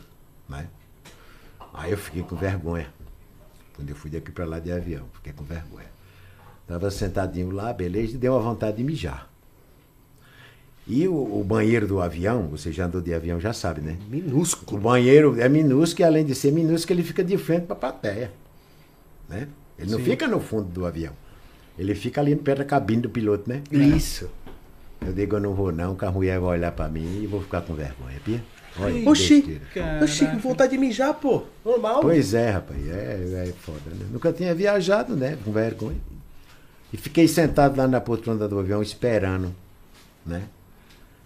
né? Aí eu fiquei com vergonha. Quando eu fui daqui pra lá de avião, fiquei com vergonha. Tava sentadinho lá, beleza, e deu uma vontade de mijar. E o, o banheiro do avião, você já andou de avião, já sabe, né? O Minúsculo. banheiro é minúsculo e além de ser minúsculo, ele fica de frente para a plateia. Né? Ele não fica no fundo do avião. Ele fica ali perto da cabine do piloto, né? Isso. Eu digo, eu não vou não, que a mulher vai olhar para mim e vou ficar com vergonha, pia. Olha, Oxi, oxi, com vontade de mijar, pô. Normal. Pois é, rapaz, é, é foda, né? Nunca tinha viajado, né? Com vergonha. E fiquei sentado lá na poltrona do avião esperando, né?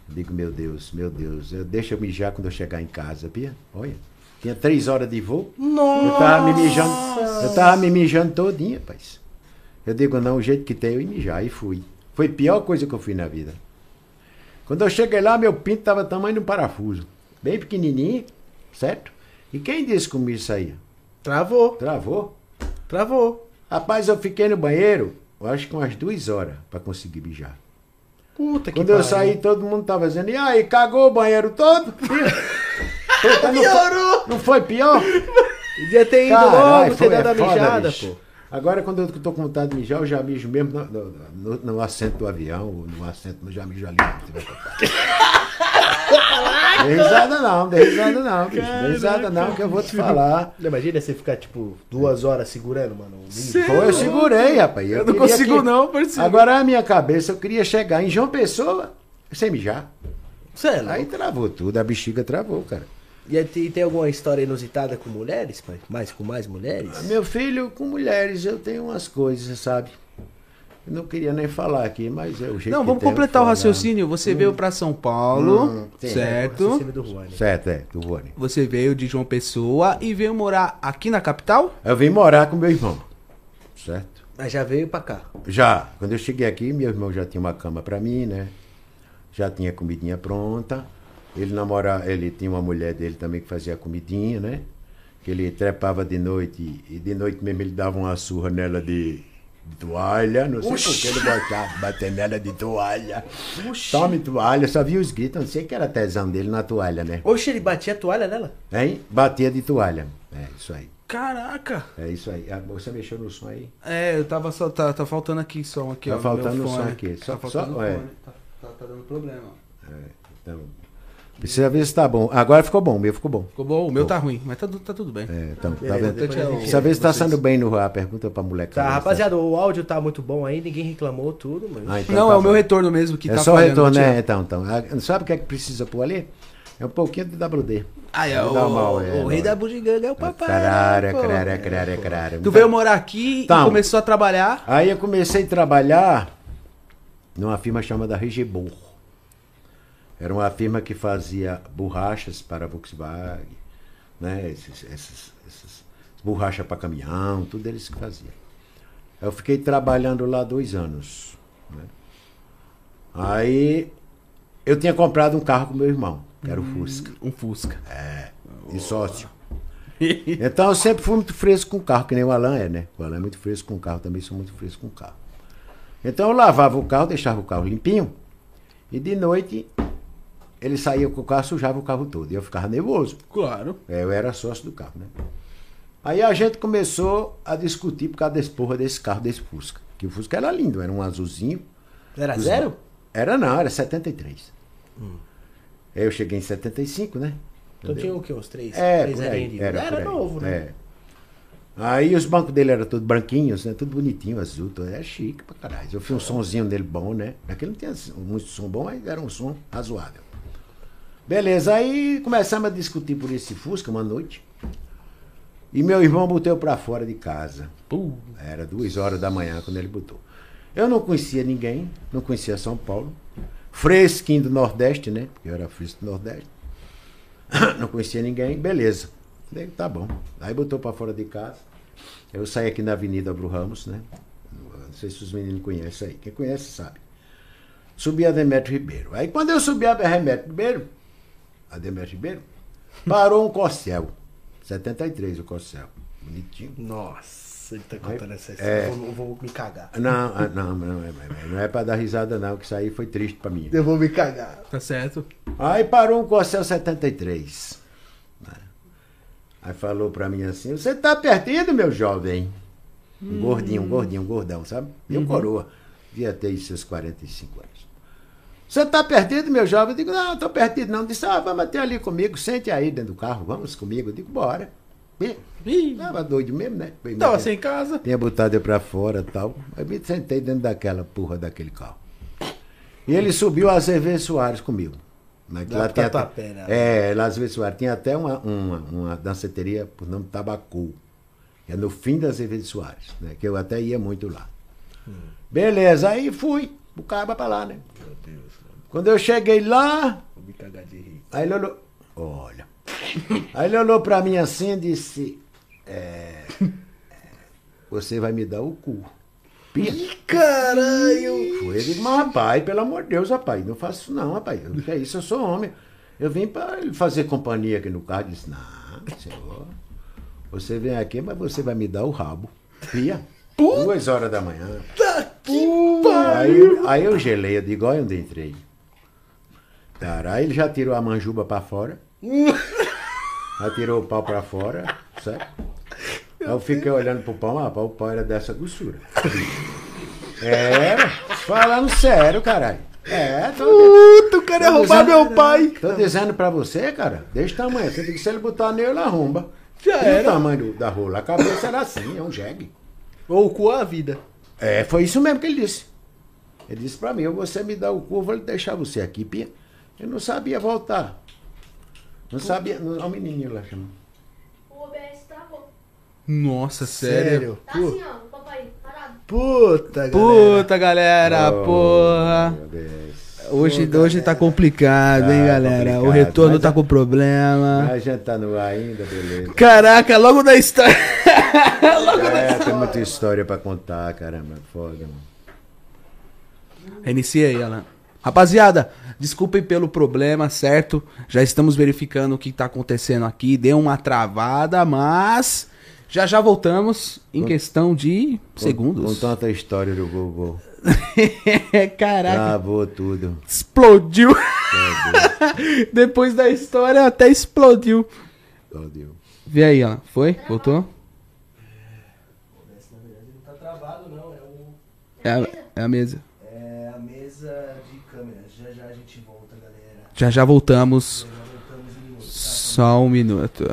Digo, meu Deus, meu Deus, eu, deixa eu mijar quando eu chegar em casa, Pia. Olha, tinha três horas de voo. Nossa. Eu tava me mijando, eu tava me mijando todinha, rapaz. Eu digo, não, o jeito que tem eu ia mijar, e fui. Foi a pior coisa que eu fui na vida. Quando eu cheguei lá, meu pinto tava tamanho de um parafuso. Bem pequenininho, certo? E quem disse que o mijo saía? Travou, Travou. travou. Rapaz, eu fiquei no banheiro, eu acho que umas duas horas pra conseguir mijar. Puta que Quando eu pariu. saí, todo mundo tava dizendo, e aí, cagou o banheiro todo? Puta, não, Piorou. não foi pior? Podia ter ido Caralho, logo, ter foi, dado a é foda, mijada, bicho. pô. Agora, quando eu tô com vontade de mijar, eu já mijo mesmo no, no- no- no assento do avião, ou no assento, eu já mijo ali. Dê risada não, dê risada não, bicho. Dê risada não, que eu vou te falar. Não, Imagina você ficar, tipo, duas horas segurando, mano. Foi, eu segurei, rapaz. Eu não queria consigo que- não, parceiro. Agora, a minha cabeça, eu queria chegar em João Pessoa sem mijar. Você é louco. Aí travou tudo, a bexiga travou, cara. E tem, tem alguma história inusitada com mulheres, pai? Mais com mais mulheres? Meu filho, com mulheres, eu tenho umas coisas, sabe? Eu não queria nem falar aqui, mas é o jeito Não, vamos completar o raciocínio. Você veio pra São Paulo, Hum, sim. certo? Raciocínio do. Certo, é, do Rony. Você veio de João Pessoa e veio morar aqui na capital? Eu vim morar com meu irmão, certo? Mas já veio pra cá. Já, quando eu cheguei aqui, meu irmão já tinha uma cama pra mim, né? Já tinha comidinha pronta. Ele namora, ele tinha uma mulher dele também que fazia comidinha, né? Que ele trepava de noite e de noite mesmo ele dava uma surra nela de, de toalha. Não sei por que ele gostava de bater nela de toalha. Tome toalha, só via os gritos, não sei que era tesão dele na toalha, né? Oxe, ele batia a toalha nela? Hein? Batia de toalha. É isso aí. Caraca! É isso aí. Ah, Você mexeu no som aí? É, eu tava só. Tá, tá faltando aqui som aqui, Tá ó. faltando som aqui. Só- tá faltando só- é. fone. Tá, tá- tá dando problema. Então, precisa ver se tá bom. Agora ficou bom, o meu ficou bom. Ficou bom? O meu tá ruim, mas tá, tá tudo bem. É, então, tá vendo? gente- Precisa ver se tá sendo bem no ar. Pergunta pra moleque. Tá, rapaziada, o áudio tá muito bom aí, ninguém reclamou tudo, mas... Ah, então não, tá é o meu bom. retorno mesmo que é tá só o falhando, retorno, né? Então, então. Ah, Sabe o que é que precisa pôr ali? É um pouquinho de WD. Ah, é, o, mal, é, o rei da bugiganga é o papai. Caralho, pô. caralho, caralho, caralho. Tu veio morar aqui Então. e começou a trabalhar. Aí eu comecei a trabalhar numa firma chamada Regebor. Era uma firma que fazia borrachas para a Volkswagen, né? Esses, esses, esses borracha para caminhão, tudo eles que faziam. Eu fiquei trabalhando lá dois anos. né? Aí eu tinha comprado um carro com meu irmão, que era o Fusca, Um Fusca. de sócio. Então eu sempre fui muito fresco com carro, que nem o Alan é, né? O Alan é muito fresco com carro, também sou muito fresco com carro. Então eu lavava o carro, deixava o carro limpinho, e de noite ele saía com o carro, sujava o carro todo. E eu ficava nervoso. Claro. É, Eu era sócio do carro, né? Aí a gente começou a discutir por causa desse porra desse carro, desse Fusca. Que o Fusca era lindo, era um azulzinho. Era zero? Era não, era 73. Aí eu cheguei em 75, né? Então tinha o quê? Uns três? É, três aí, era, Era aí. novo, né? É. Aí os bancos dele eram todos branquinhos, né? Tudo bonitinho, azul, tudo. Era chique pra caralho. Eu fiz um sonzinho dele bom, né? Aquele não tinha muito som bom, mas era um som razoável. Beleza, aí começamos a discutir por esse Fusca uma noite. E meu irmão botou pra fora de casa. Pô, Era duas horas da manhã quando ele botou. Eu não conhecia ninguém, não conhecia São Paulo. Fresquinho do Nordeste, né? Porque eu era fresco do Nordeste. Não conhecia ninguém, beleza. Falei, tá bom. Aí botou pra fora de casa. Eu saí aqui na Avenida Bru Ramos, né? Não sei se os meninos conhecem aí. Quem conhece sabe. Subi a Demetrio Ribeiro. Aí quando eu subi a Demetrio Ribeiro, a Demetrio Ribeiro, parou um Corcel. 73 o Corcel. Bonitinho. Nossa, ele tá contando essa É. história. Eu vou, vou me cagar. Não, ah, não, não, é, é, não é pra dar risada não, que isso aí foi triste pra mim. Eu vou me cagar. tá certo. Aí parou um Corcel 73. né? Aí falou pra mim assim, você tá perdido, meu jovem? Um gordinho, um gordinho, um gordão, sabe? E eu coroa. Devia ter os seus 45 anos. Você tá perdido, meu jovem? Eu digo, não, tô perdido não. Disse, ah, vamos até ali comigo, sente aí dentro do carro, vamos comigo. Eu digo, bora. Tava doido mesmo, né? Tava sem casa. tinha botado eu pra fora e tal. Aí me sentei dentro daquela porra daquele carro. E ele subiu a Azevedo Soares comigo. Naquilo Lá lá tem até- né? É, Las Vegas Soares. Tinha até uma, uma, uma danceteria por nome Tabacu. Que é no fim das Vegas Soares, né? Que eu até ia muito lá. Beleza, aí fui. O caba pra lá, né? Quando eu cheguei lá, Vou me cagar de rir. Aí ele olhou. Olha. Aí ele olhou pra mim assim e disse: é, é, Você vai me dar o cu. Pia. Caralho! Foi. Eu digo, mas rapaz, pelo amor de Deus, rapaz, não faço isso não, rapaz. O que é isso? Eu sou homem. Eu vim pra ele fazer companhia aqui no carro. Disse: Não, senhor. Você vem aqui, mas você vai me dar o rabo. Pia. Duas horas da manhã. Aí, aí eu gelei, eu digo, olha onde entrei. Caralho, ele já tirou a manjuba pra fora. já tirou o pau pra fora, certo? Aí eu fiquei olhando pro pau, ah, o pau era dessa grossura. Era, falando sério, caralho. É, tô, cara ia Tô roubar dizendo- meu pai! tô dizendo pra você, cara, desse tamanho. Você tem que se ele botar nele, ele arromba. Já E era. o tamanho do- da rola, a cabeça era assim, é um jegue. Ou o cu é a vida. É, foi isso mesmo que ele disse. Ele disse pra mim, ou você me dá o cu, eu vou deixar você aqui, Pia. Eu não sabia voltar. Não sabia. Não, olha o menininho lá chamando. O OBS travou. Nossa, sério? Tá assim, ó, o papai parado. Puta, galera. Puta, galera, Oh, porra. Meu Deus. Hoje, hoje tá complicado, hein, Tá galera? O complicado, retorno mas tá é- com problema. A gente tá no ar ainda, beleza. Caraca, logo da história. É, tem muita história pra contar, caramba. Foda, mano. Reinicia aí, Alan. Rapaziada, desculpem pelo problema, certo? Já estamos verificando o que tá acontecendo aqui. Deu uma travada, mas já já voltamos em questão de Com segundos. tanta história do Google. Caraca, Travou tudo. explodiu. Depois da história até explodiu. Fodeu. Vê aí, Alan. Foi? Voltou? Na verdade não tá travado, não. É, o, É a, é a mesa. é a mesa de câmeras. Já já a gente volta, galera. Já já voltamos. Já já voltamos em minutos. tá? Só um minuto.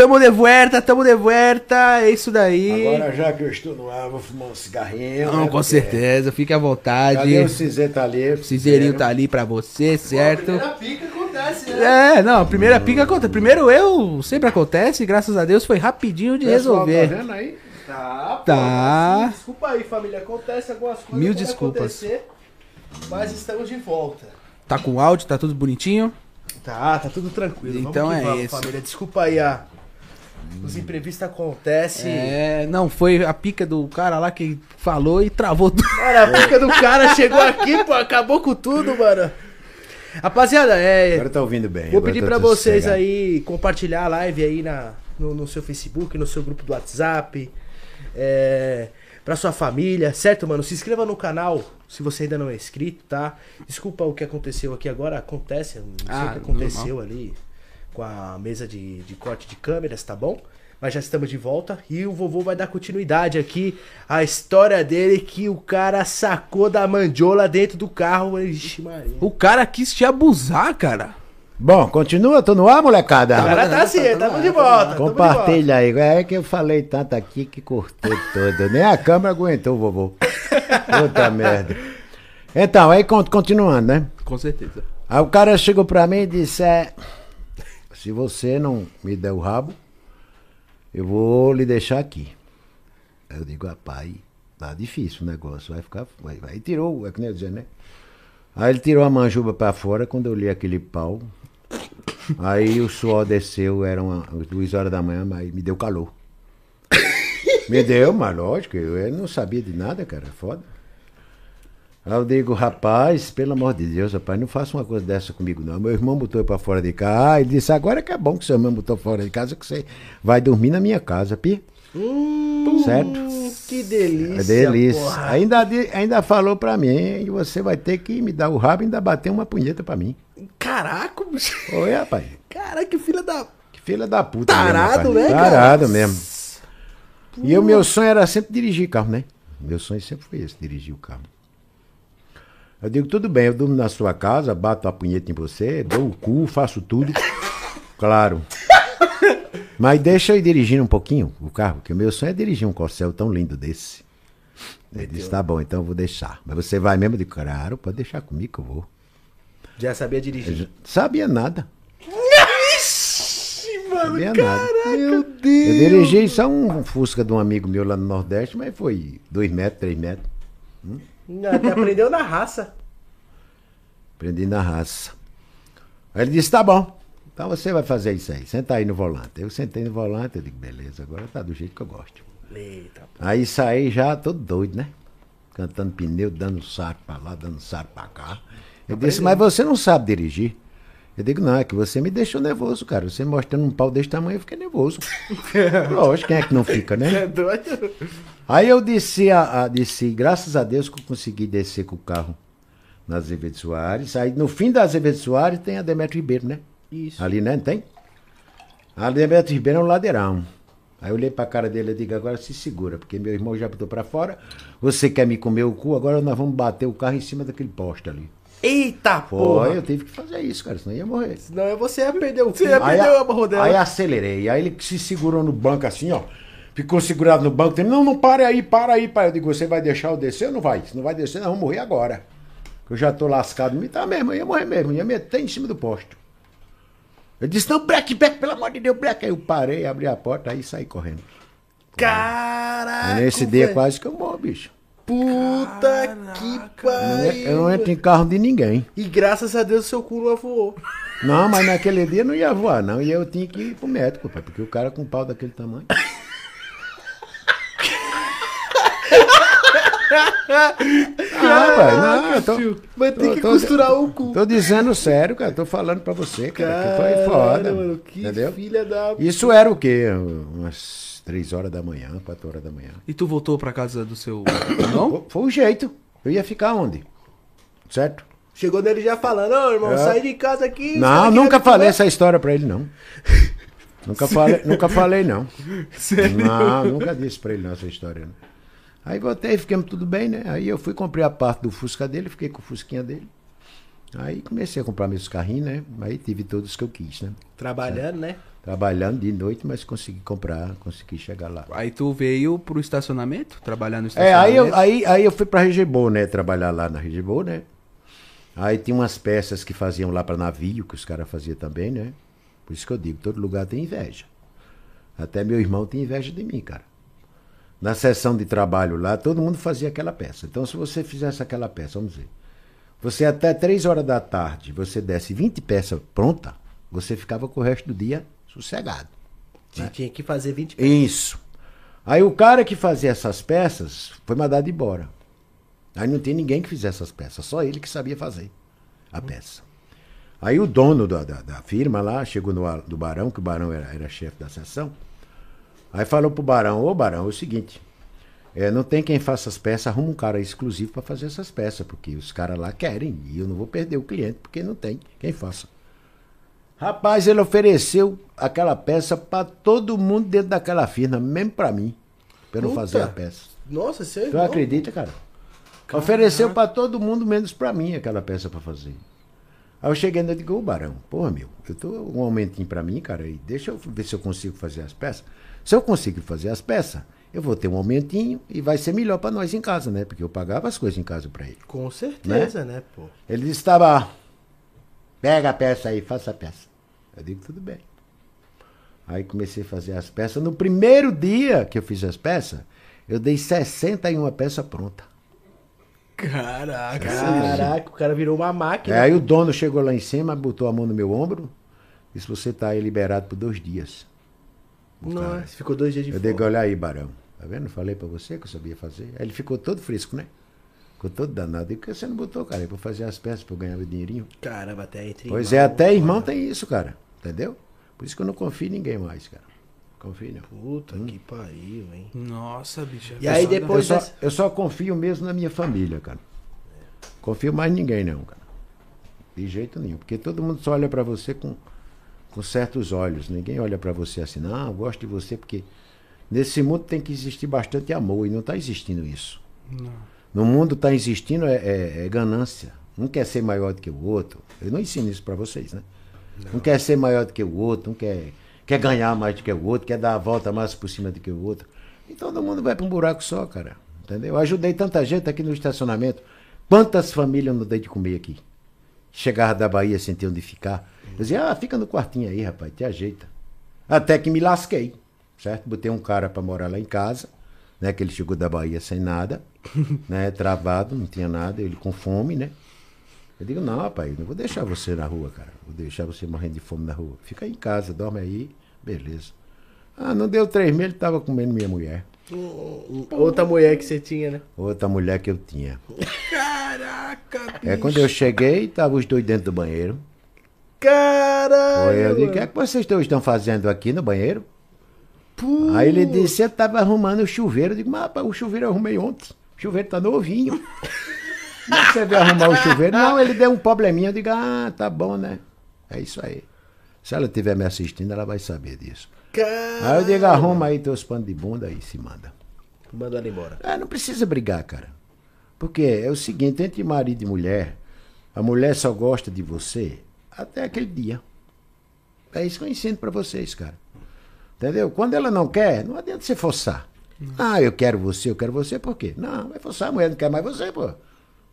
Tamo de vuelta, tamo de vuelta. É isso daí. Agora, já que eu estou no ar, vou fumar um cigarrinho. Não, né, com certeza. Fique à vontade. Cadê o cinzento ali? O cinzeirinho tá ali pra você, certo? A pica acontece, né? É, não, a primeira pica acontece. Primeiro eu sempre acontece, graças a Deus foi rapidinho de Pessoal, resolver. Tá vendo aí? Tá, pô, Tá. assim, desculpa aí, família. Acontece algumas coisas. Mil desculpas. mas estamos de volta. Tá com áudio, tá tudo bonitinho? Tá, tá tudo tranquilo. Então vamos que é vamos, isso. família. Desculpa aí, a... os imprevistos acontecem. É, não, foi a pica do cara lá que falou e travou tudo. Mano, a pica do cara chegou aqui, pô, acabou com tudo, mano. Rapaziada, é. Agora tá ouvindo bem. Vou pedir tá pra vocês sossegado. aí compartilhar a live aí na, no, no seu Facebook, no seu grupo do WhatsApp, é, pra sua família, certo, mano? Se inscreva no canal se você ainda não é inscrito, tá? Desculpa o que aconteceu aqui agora, acontece, não sei Ah, o que aconteceu ali com a mesa de, de corte de câmeras, tá bom? Mas já estamos de volta e o vovô vai dar continuidade aqui à história dele que o cara sacou da mandiola dentro do carro. Ixi, Maria. O cara quis te abusar, cara. Bom, continua, tô no ar, molecada. Agora tá assim, tamo de volta. tamo de volta. Compartilha aí. É que eu falei tanto aqui que cortou todo. Nem a câmera aguentou, vovô. Puta merda. Então, aí con- continuando, né? Com certeza. Aí o cara chegou pra mim e disse: é, se você não me der o rabo, eu vou lhe deixar aqui. Aí eu digo, rapaz, tá difícil o negócio, vai ficar. Vai, vai. Aí tirou, é que nem eu dizer, né? Aí ele tirou a manjuba pra fora, quando eu li aquele pau. Aí o suor desceu, eram as duas horas da manhã, mas me deu calor. me deu, mas lógico, eu, eu não sabia de nada, cara, foda. Aí eu digo, rapaz, pelo amor de Deus, rapaz, não faça uma coisa dessa comigo, não. Meu irmão botou eu pra fora de casa. Ah, ele disse, agora que é bom que seu irmão botou fora de casa, que você vai dormir na minha casa, pi. certo? Hum, Que delícia. É delícia. porra. Ainda, ainda falou pra mim, e você vai ter que me dar o rabo e ainda bater uma punheta pra mim. Caraca, bicho. Oi, rapaz. Caraca, que filha da. Que filha da puta. Tarado, mesmo, né, cara? Tarado mesmo. E o meu sonho era sempre dirigir carro, né? Meu sonho sempre foi esse, dirigir o carro. Eu digo, tudo bem, eu durmo na sua casa, bato a punheta em você, dou o cu, faço tudo. Claro. Mas deixa eu ir dirigindo um pouquinho o carro, porque o meu sonho é dirigir um Corcel tão lindo desse. Ele disse, tá bom, então eu vou deixar. Mas você vai mesmo? Eu digo, claro, pode deixar comigo que eu vou. Já sabia dirigir. Sabia nada. Ixi, mano, Sabia caraca. nada. Meu Eu Deus. dirigi só um Fusca de um amigo meu lá no Nordeste, mas foi 2 metros, 3 metros. Até aprendeu na raça. Aprendi na raça. Aí ele disse, tá bom. Então você vai fazer isso aí. Senta aí no volante. Eu sentei no volante, eu digo, beleza, agora tá do jeito que eu gosto. Eita, Aí saí já todo doido, né? Cantando pneu, dando saco pra lá, dando saco pra cá. Eu disse, mas você não sabe dirigir. Eu digo, não, é que você me deixou nervoso, cara. Você me mostrando um pau desse tamanho, eu fiquei nervoso. Lógico, quem é que não fica, né? é doido? Aí eu desci, a, a- desci, graças a Deus que eu consegui descer com o carro na Azevedo Soares. Aí no fim da Azevedo Soares tem a Demetrio Ribeiro, né? Isso. Ali, né? Não tem? A Demetrio Ribeiro é um ladeirão. Aí eu olhei pra cara dele e digo, agora se segura, porque meu irmão já botou pra fora. Você quer me comer o cu, agora nós vamos bater o carro em cima daquele poste ali. Eita, Pô, porra. eu tive que fazer isso, cara, senão eu ia morrer. Senão é você ia perder o Você ia Aí, perder a- a rodela. aí acelerei. Aí ele se segurou no banco assim, ó. Ficou segurado no banco. Ele, não, não, para aí, para aí, para. Eu digo, você vai deixar eu descer ou não vai? Se não vai descer, nós vamos morrer agora. Eu já tô lascado. Me tá mesmo, eu ia morrer mesmo. Ia meter em cima do posto. Eu disse, não, breque, breque, pelo amor de Deus, breque. Aí eu parei, abri a porta, aí saí correndo. Caraca. Aí nesse dia quase que eu morro, bicho. Puta que Eu não, pariu. eu não entro em carro de ninguém. E graças a Deus seu cu voou. Não, mas naquele dia não ia voar, não. E eu tinha que ir pro médico, pai, porque o cara com um pau daquele tamanho. Ah, pai, não, eu tô, Vai ter tô- que tô- costurar o cu. tô dizendo sério, cara. Tô falando pra você, cara, que foi foda. Mano, que entendeu? filha da... Isso era o quê? Umas três horas da manhã, quatro horas da manhã. E tu voltou pra casa do seu irmão? Foi- o jeito. Eu ia ficar onde? Certo? Chegou nele já falando, ô irmão, É. sai de casa aqui. Não, nunca falei comer." essa história pra ele, não. nunca falei, nunca falei, não. Não, nunca disse pra ele não, essa história. Não. Aí voltei, ficamos tudo bem, né? Aí eu fui comprei a parte do Fusca dele, fiquei com o Fusquinha dele. Aí comecei a comprar meus carrinhos, né? Aí tive todos que eu quis, né? Trabalhando, né? Trabalhando de noite, mas consegui comprar, consegui chegar lá. Aí tu veio pro estacionamento, trabalhar no É, estacionamento. aí eu, aí, aí eu fui pra Regebo, né? Trabalhar lá na Regebo, né? Aí tinha umas peças que faziam lá pra navio, que os caras faziam também, né? Por isso que eu digo, todo lugar tem inveja. Até meu irmão tem inveja de mim, cara. Na sessão de trabalho lá, todo mundo fazia aquela peça. Então, se você fizesse aquela peça, vamos ver. Você até três horas da tarde, você desse 20 peças pronta, você ficava com o resto do dia sossegado. Você tinha que fazer 20 Isso. Aí o cara que fazia essas peças foi mandado embora. Aí não tem ninguém que fizesse essas peças, só ele que sabia fazer a peça. Aí o dono da, da, da firma lá chegou no, do Barão, que o Barão era, era chefe da seção. Aí falou pro Barão, ô Barão, é o seguinte, é, não tem quem faça as peças, arruma um cara exclusivo para fazer essas peças, porque os caras lá querem, e eu não vou perder o cliente, porque não tem quem faça. Rapaz, ele ofereceu aquela peça para todo mundo dentro daquela firma, mesmo para mim, para não fazer a peça. Nossa, você é Tu irmão. acredita, cara? Ofereceu para todo mundo, menos para mim, aquela peça para fazer. Aí eu cheguei e digo, ô Barão, porra, meu, eu tô um aumentinho para mim, cara, e deixa eu ver se eu consigo fazer as peças. Se eu consigo fazer as peças, eu vou ter um aumentinho e vai ser melhor para nós em casa, né? Porque eu pagava as coisas em casa para ele. Com certeza, né, pô? Ele disse, tá bom, pega a peça aí, faça a peça. Eu digo, tudo bem. Aí comecei a fazer as peças. No primeiro dia que eu fiz as peças, eu dei 61 peças pronta. Caraca. Caraca, o cara virou uma máquina. É, aí o dono chegou lá em cima, botou a mão no meu ombro, Disse, você tá aí liberado por dois dias. Cara. Nossa, ficou dois dias de Eu digo, olha aí, Barão. Tá vendo? Falei pra você que eu sabia fazer. Aí ele ficou todo fresco, né? Ficou todo danado. Eu digo, por que você não botou, cara, aí pra fazer as peças pra eu ganhar o dinheirinho? Caramba, até entre Pois irmão, é, até irmão tem isso, cara. Entendeu? Por isso que eu não confio em ninguém mais, cara. Confio não. Puta que pariu, hein? Nossa, bicho. E aí. Eu depois só, dessa- eu só confio mesmo na minha família, cara. Confio mais em ninguém, não, cara. De jeito nenhum. Porque todo mundo só olha pra você com, com certos olhos. Ninguém olha pra você assim, não, eu gosto de você porque nesse mundo tem que existir bastante amor e não tá existindo isso. No mundo tá existindo é, é- é ganância. Um quer ser maior do que o outro. Eu não ensino isso pra vocês, né? Um quer ser maior do que o outro, um quer, quer ganhar mais do que o outro, quer dar a volta mais por cima do que o outro. E todo mundo vai pra um buraco só, cara. Entendeu? Eu ajudei tanta gente aqui no estacionamento. Quantas famílias eu não dei de comer aqui? Chegava da Bahia sem ter onde ficar. Eu dizia, ah, fica no quartinho aí, rapaz, te ajeita. Até que me lasquei, certo? Botei um cara pra morar lá em casa, né? Que ele chegou da Bahia sem nada, né? Travado, não tinha nada, ele com fome, né? Eu digo, não, rapaz, não vou deixar você na rua, cara. Vou deixar você morrendo de fome na rua. Fica aí em casa, dorme aí, beleza. Ah, não deu três meses, ele tava comendo minha mulher. Outra mulher que você tinha, né? Outra mulher que eu tinha. Caraca, bicho. É quando eu cheguei, tava os dois dentro do banheiro. Caralho! Foi, eu disse, o que é que vocês dois estão fazendo aqui no banheiro? Aí ele disse, eu tava arrumando o chuveiro. Eu digo, mas rapaz, o chuveiro eu arrumei ontem. O chuveiro tá novinho. É que você veio arrumar o chuveiro? Não, ele deu um probleminha. Eu digo, ah, tá bom, né? É isso aí. Se ela estiver me assistindo, ela vai saber disso. Caralho! Aí eu digo, arruma aí teus panos de bunda e se manda. Manda ela embora. É, não precisa brigar, cara. Porque é o seguinte, entre marido e mulher, a mulher só gosta de você até aquele dia. É isso que eu ensino pra vocês, cara. Entendeu? Quando ela não quer, não adianta você forçar. Ah, eu quero você, eu quero você, por quê? Não, vai forçar, a mulher não quer mais você, pô.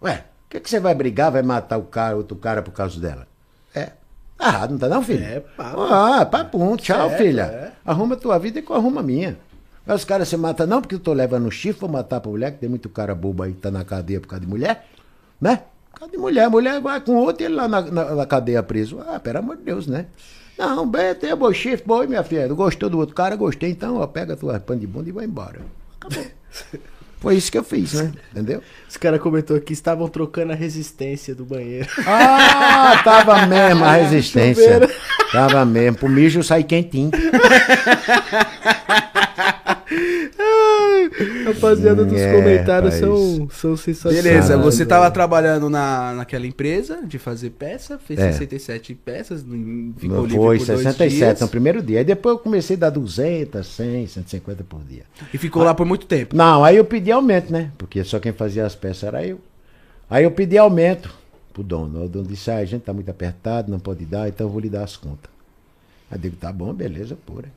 Ué, o que, que você vai brigar, vai matar o cara, outro cara por causa dela? É. Tá errado, não tá não, filho? É, papo. Ah, papum, tchau, Certo, filha. é. Arruma a tua vida e eu arrumo a minha. Mas os caras se matam não porque eu tô levando chifre, vou matar pra mulher, que tem muito cara bobo aí que tá na cadeia por causa de mulher, né? Causa de mulher, mulher vai com outro e ele lá na, na- na cadeia preso. Ah, pelo amor de Deus, né? Não, bem, tem bom chifre, boi, minha filha. Gostou do outro cara, gostei, então, ó, pega tua pano de bunda e vai embora. Acabou. Foi isso que eu fiz, né? Entendeu? Esse cara comentou que estavam trocando a resistência do banheiro. Ah, tava mesmo a resistência. Chuveiro. Tava mesmo. Pro mijo sai quentinho. Rapaziada dos É, comentários são, são sensacionais. Beleza, você tava trabalhando na, naquela empresa de fazer peça, fez É. 67 peças, não- ficou livre foi por dois 67 dias, no primeiro dia. Aí depois eu comecei a dar 200, 100, 150 por dia. e ficou lá por muito tempo. Não, aí eu pedi aumento, né? Porque só quem fazia as peças era eu. Aí eu pedi aumento pro dono. O dono disse, ah, a gente tá muito apertado, não pode dar, então eu vou lhe dar as contas. Aí eu digo, tá bom, beleza, pura.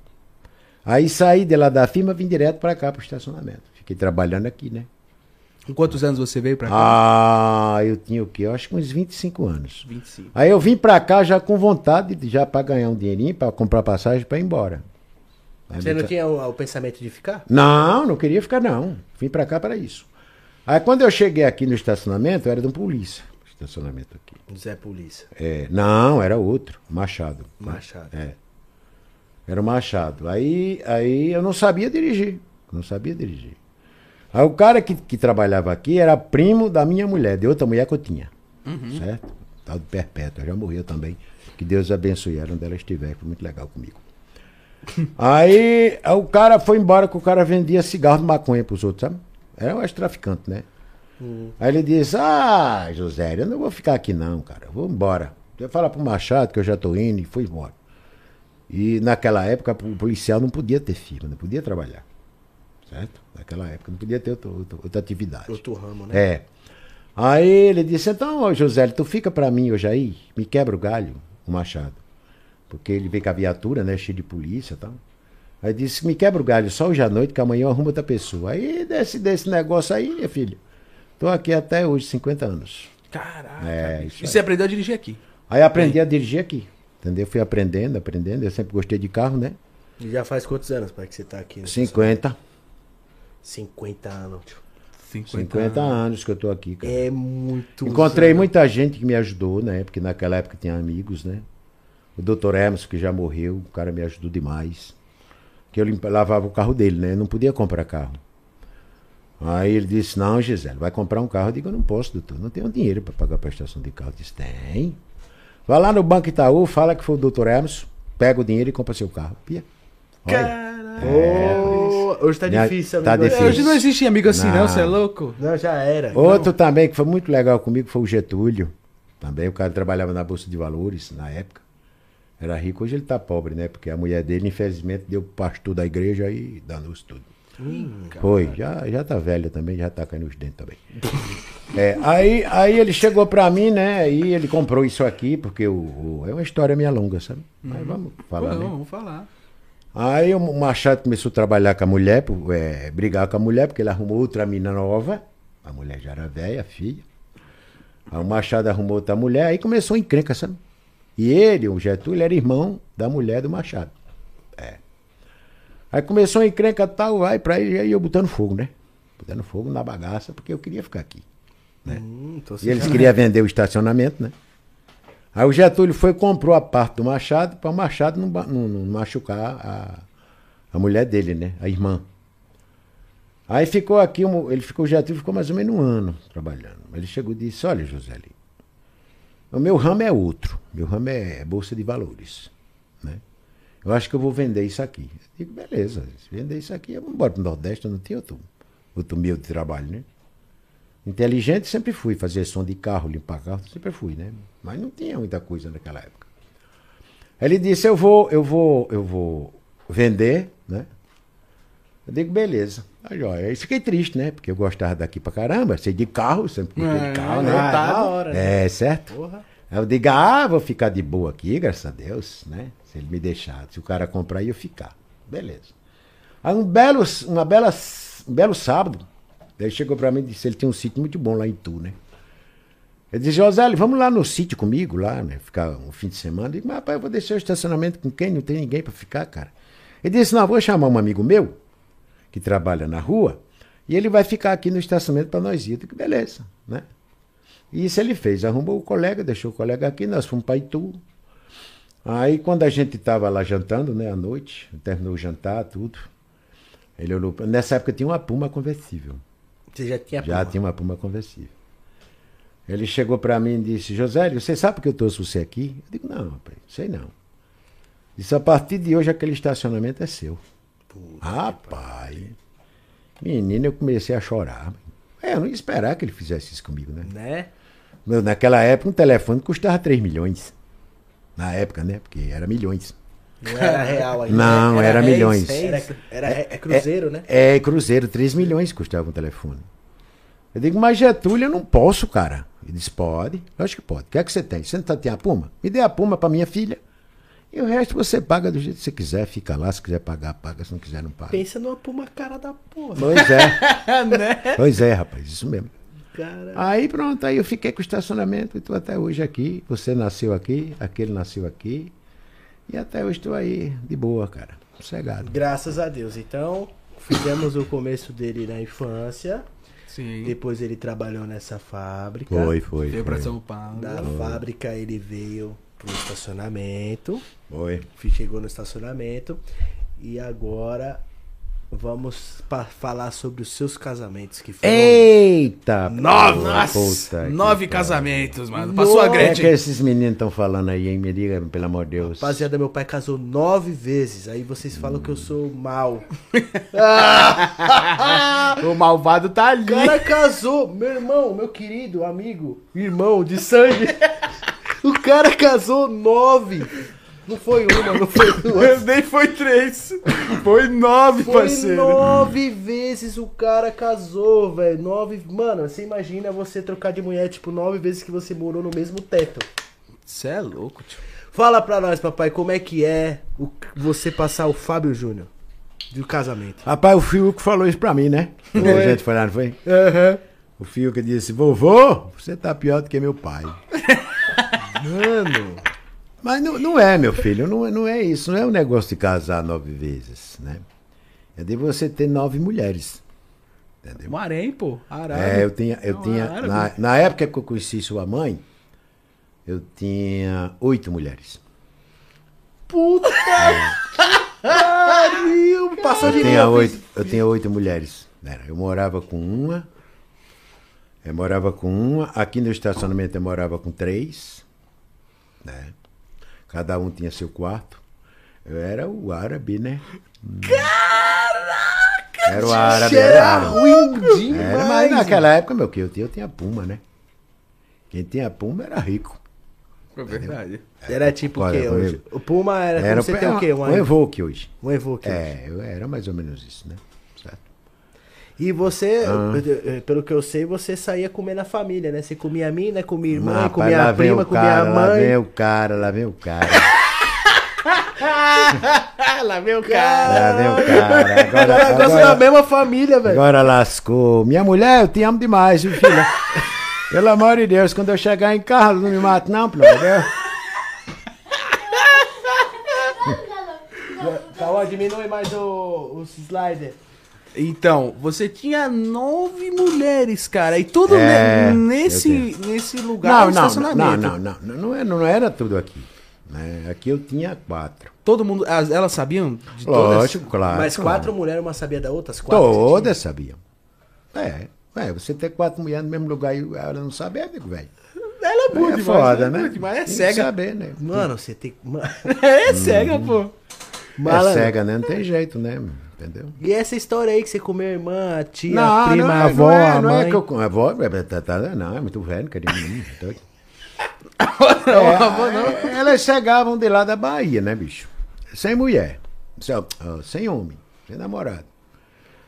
Aí saí de lá da firma, vim direto pra cá, pro estacionamento. Fiquei trabalhando aqui, né? Com quantos anos você veio pra cá? Ah, eu tinha o quê? Eu acho que uns 25 anos. 25. Aí eu vim pra cá já com vontade, de- já pra ganhar um dinheirinho, pra comprar passagem pra ir embora. Aí Você não tinha o, o pensamento de ficar? Não, não queria ficar não. Vim pra cá para isso. Aí quando eu cheguei aqui no estacionamento, era de um polícia. Estacionamento aqui. Zé Polícia. É, não, era outro, Machado. Machado. É. Era o Machado. Aí, aí eu não sabia dirigir. Não sabia dirigir. Aí o cara que, que trabalhava aqui era primo da minha mulher, de outra mulher que eu tinha. Certo? Tal de Perpétua, já morreu também. Que Deus abençoe ela onde ela estiver, foi muito legal comigo. aí, aí o cara foi embora que o cara vendia cigarro de maconha pros outros, sabe? Era um ex-traficante, né? Aí ele disse, ah, José, eu não vou ficar aqui não, cara. Eu vou embora. Eu falar pro Machado que eu já tô indo e fui embora. E naquela época o policial não podia ter firma, não podia trabalhar. Certo? Naquela época não podia ter outro- outra atividade. Outro ramo, né? É. Aí ele disse, então, José, tu fica pra mim hoje aí, me quebra o galho, o Machado. Porque ele veio com a viatura, né, cheio de polícia e tal. Aí disse, me quebra o galho só hoje à noite, que amanhã eu arrumo outra pessoa. Aí desse, desse negócio aí, minha filha, tô aqui até hoje, 50 anos. Caraca. É, isso e você aprendeu a dirigir aqui? Aí aprendi a dirigir aqui, entendeu? Fui aprendendo, aprendendo, eu sempre gostei de carro, né? E já faz quantos anos, pai, que você tá aqui? no 50, 50 anos. 50 anos que eu tô aqui, cara. É muito. Encontrei muita gente que me ajudou, né? Porque naquela época tinha amigos, né? O doutor Emerson, que já morreu, o cara me ajudou demais. Que eu limpa- lavava o carro dele, né? Eu não podia comprar carro. Aí ele disse, não, Gisele, vai comprar um carro. Eu digo, eu não posso, doutor, não tenho dinheiro para pagar a prestação de carro. Eu disse, tem. Vai lá no Banco Itaú, fala que foi o doutor Emerson, pega o dinheiro e compra seu carro. Pia. Olha. Ô, hoje tá Minha- difícil, tá amigo. difícil. Hoje não existe amigo assim, não, Não. você é louco? Não, já era. Outro também que foi muito legal comigo foi o Getúlio. Também o cara trabalhava na Bolsa de Valores na época. Era rico, hoje ele tá pobre, né? Porque a mulher dele, infelizmente, deu pro pastor da igreja e danou-se tudo. Foi, já, já tá velha também, já tá caindo os dentes também. É, aí, aí ele chegou pra mim, né? Aí ele comprou isso aqui, porque o, o- é uma história minha longa, sabe? Mas vamos falar, né? vamos falar. Aí o Machado começou a trabalhar com a mulher, é, brigar com a mulher, porque ele arrumou outra mina nova. A mulher já era velha, filha. Aí o Machado arrumou outra mulher, aí começou a encrenca, sabe? E ele, o Getúlio, era irmão da mulher do Machado. Aí começou a encrenca tal, vai pra ele, aí eu botando fogo, né? Botando fogo na bagaça, porque eu queria ficar aqui. Hum, tô E eles queriam vender o estacionamento, né? Aí o Getúlio foi e comprou a parte do Machado para o Machado não, não- não machucar a, a mulher dele, né? A irmã. Aí ficou aqui, ele ficou, o Getúlio ficou mais ou menos um ano trabalhando. Ele chegou e disse, olha, Joseli, o meu ramo é outro. Meu ramo é Bolsa de Valores. Né? Eu acho que eu vou vender isso aqui. Eu digo, beleza, se vender isso aqui, eu vou embora para o Nordeste, eu não tenho outro, outro meio de trabalho, né? Inteligente sempre fui, fazer som de carro, limpar carro, sempre fui, né? Mas não tinha muita coisa naquela época. Ele disse, eu vou, eu vou, eu vou vender, né? Eu digo, beleza. Aí, ó, aí fiquei triste, né? Porque eu gostava daqui pra caramba, sei de carro, sempre gostei É, de carro, né? Ah, da hora, né? É, certo? Porra. Eu digo, ah, vou ficar de boa aqui, graças a Deus, né? Se ele me deixar, se o cara comprar, eu ficar. Beleza. Aí um belo, uma bela, um belo sábado, ele chegou pra mim e disse, ele tinha um sítio muito bom lá em Tu, né? Ele disse, José, vamos lá no sítio comigo, lá, né? Ficar um fim de semana. Eu digo, mas rapaz, eu vou deixar o estacionamento com quem? Não tem ninguém pra ficar, cara. Ele disse, não, vou chamar um amigo meu, que trabalha na rua, e ele vai ficar aqui no estacionamento pra nós ir. Eu digo, beleza, né? E isso ele fez, arrumou o colega, deixou o colega aqui, nós fomos para Itu. Aí quando a gente estava lá jantando, né, à noite, terminou o jantar, tudo. Ele olhou, nessa época tinha uma Puma conversível. Você já tinha Já porra. tinha uma Puma conversível. Ele chegou para mim e disse, José, você sabe que eu trouxe você aqui? Eu digo, não, rapaz, sei não. Disse, a partir de hoje aquele estacionamento é seu. Rapaz, menino, eu comecei a chorar. É, eu não ia esperar que ele fizesse isso comigo, né? Né? Meu, naquela época um telefone custava 3 milhões. Na época, né? Porque era milhões. Não era real ainda. Não, era réis, milhões. Era, era, é, cruzeiro, né? É, Cruzeiro, 3 milhões custava um telefone. Eu digo, mas Getúlio, eu não posso, cara. Ele disse, pode. Lógico que pode. O que é que você tem? Você não tá, tem a Puma? Me dê a Puma pra minha filha. E o resto você paga do jeito que você quiser. Fica lá, se quiser pagar, paga. Se não quiser, não paga. Pensa numa puma cara da porra. Pois é. né? pois é, rapaz. Isso mesmo. Cara. Aí pronto, aí eu fiquei com o estacionamento e tô até hoje aqui. Você nasceu aqui, aquele nasceu aqui. E até hoje estou aí de boa, cara. Sossegado. Graças a Deus. Então, fizemos o começo dele na infância. Sim. Depois ele trabalhou nessa fábrica. Foi, foi. Veio pra Foi. São Paulo. Da fábrica ele veio pro estacionamento. foi. Chegou no estacionamento. E agora vamos falar sobre os seus casamentos que foram. Eita! Nove, nossa, nove casamentos, mano. Passou a O que é que Gretchen. esses meninos estão falando aí, hein? Me diga, pelo amor de Deus. Rapaziada, meu pai casou nove vezes. Aí vocês falam que eu sou mal. O malvado tá ali. O cara casou, meu irmão, meu querido amigo, irmão de sangue. O cara casou nove. Não foi uma, não foi duas. Nem foi três. Foi nove, Foi parceiro. nove vezes o cara casou, velho. Nove. Mano, você imagina você trocar de mulher, tipo, nove vezes que você morou no mesmo teto. Você é louco, tio. Fala pra nós, papai, como é que é o- você passar o Fábio Júnior do casamento? Rapaz, o Fiuk falou isso pra mim, né? Quando a Foi. gente foi lá, não foi? Aham. O Fiuk disse, vovô, você tá pior do que meu pai. Mano. Mas não, não é, meu filho, não, é- não é isso. Não é um negócio de casar nove vezes, né? É de você ter nove mulheres. Entendeu? Um harém, pô. Arábia. É, eu tinha, eu Não, tinha árabe. na, na época que eu conheci sua mãe, eu tinha oito mulheres. Puta que pariu! Passou de Eu tinha oito, eu tinha oito mulheres. Era, Eu morava com uma. Eu morava com uma. Aqui no estacionamento eu morava com três. Né? Cada um tinha seu quarto. Eu era o árabe, né? Caraca! Era o árabe, era o Era árabe. ruim demais. Era, mas naquela época, meu que eu tinha, eu tinha puma, né? Quem tinha puma era rico. É verdade. Era tipo o que eu- hoje? O Puma era, Era como você tem o quê? Um, um Evoque hoje. um Evoque. hoje. É, eu era mais ou menos isso, né? E você, Ah. eh, eh, pelo que eu sei, você saía comendo a família, né? Você comia a mim, né? Comia a irmã, Rapaz, comia a prima, o comia cara, a Lá vem mãe. o cara, lá vem o cara. Lá vem o Lá vem o cara. Agora, Agora, agora, da agora, mesma família, velho. agora lascou. Minha mulher, eu te amo demais, viu, filha? Pelo amor de Deus, quando eu chegar em casa, não me mate não, pelo amor de Deus. Calma, diminui mais o, os slider. Então, você tinha nove mulheres, cara. E tudo É, ne- nesse, nesse lugar Não, no não, não, estacionamento. não, não, não, não, era, não era tudo aqui. né? Aqui eu tinha quatro. Todo mundo. as- elas sabiam de todas? Lógico, claro. Mas claro. quatro mulheres, uma sabia da outra? As quatro Todas sabiam. É, é, você ter quatro mulheres no mesmo lugar e ela não sabe, é, amigo, velho. Ela é boa É demais. foda, é né? demais, é Tem que cega. saber, né? Mano, você tem. Mano, É cega, pô. Malandro. É cega, né? Não tem jeito, né? Entendeu? E essa história aí que você comeu a irmã, a tia, não, a prima, não é, a avó, não é, a não mãe? é que eu. A avó, tá, tá, não, é muito velho, querido. Não, É, avó não. elas chegavam de lá da Bahia, né, bicho? Sem mulher. Sem, homem, sem namorado.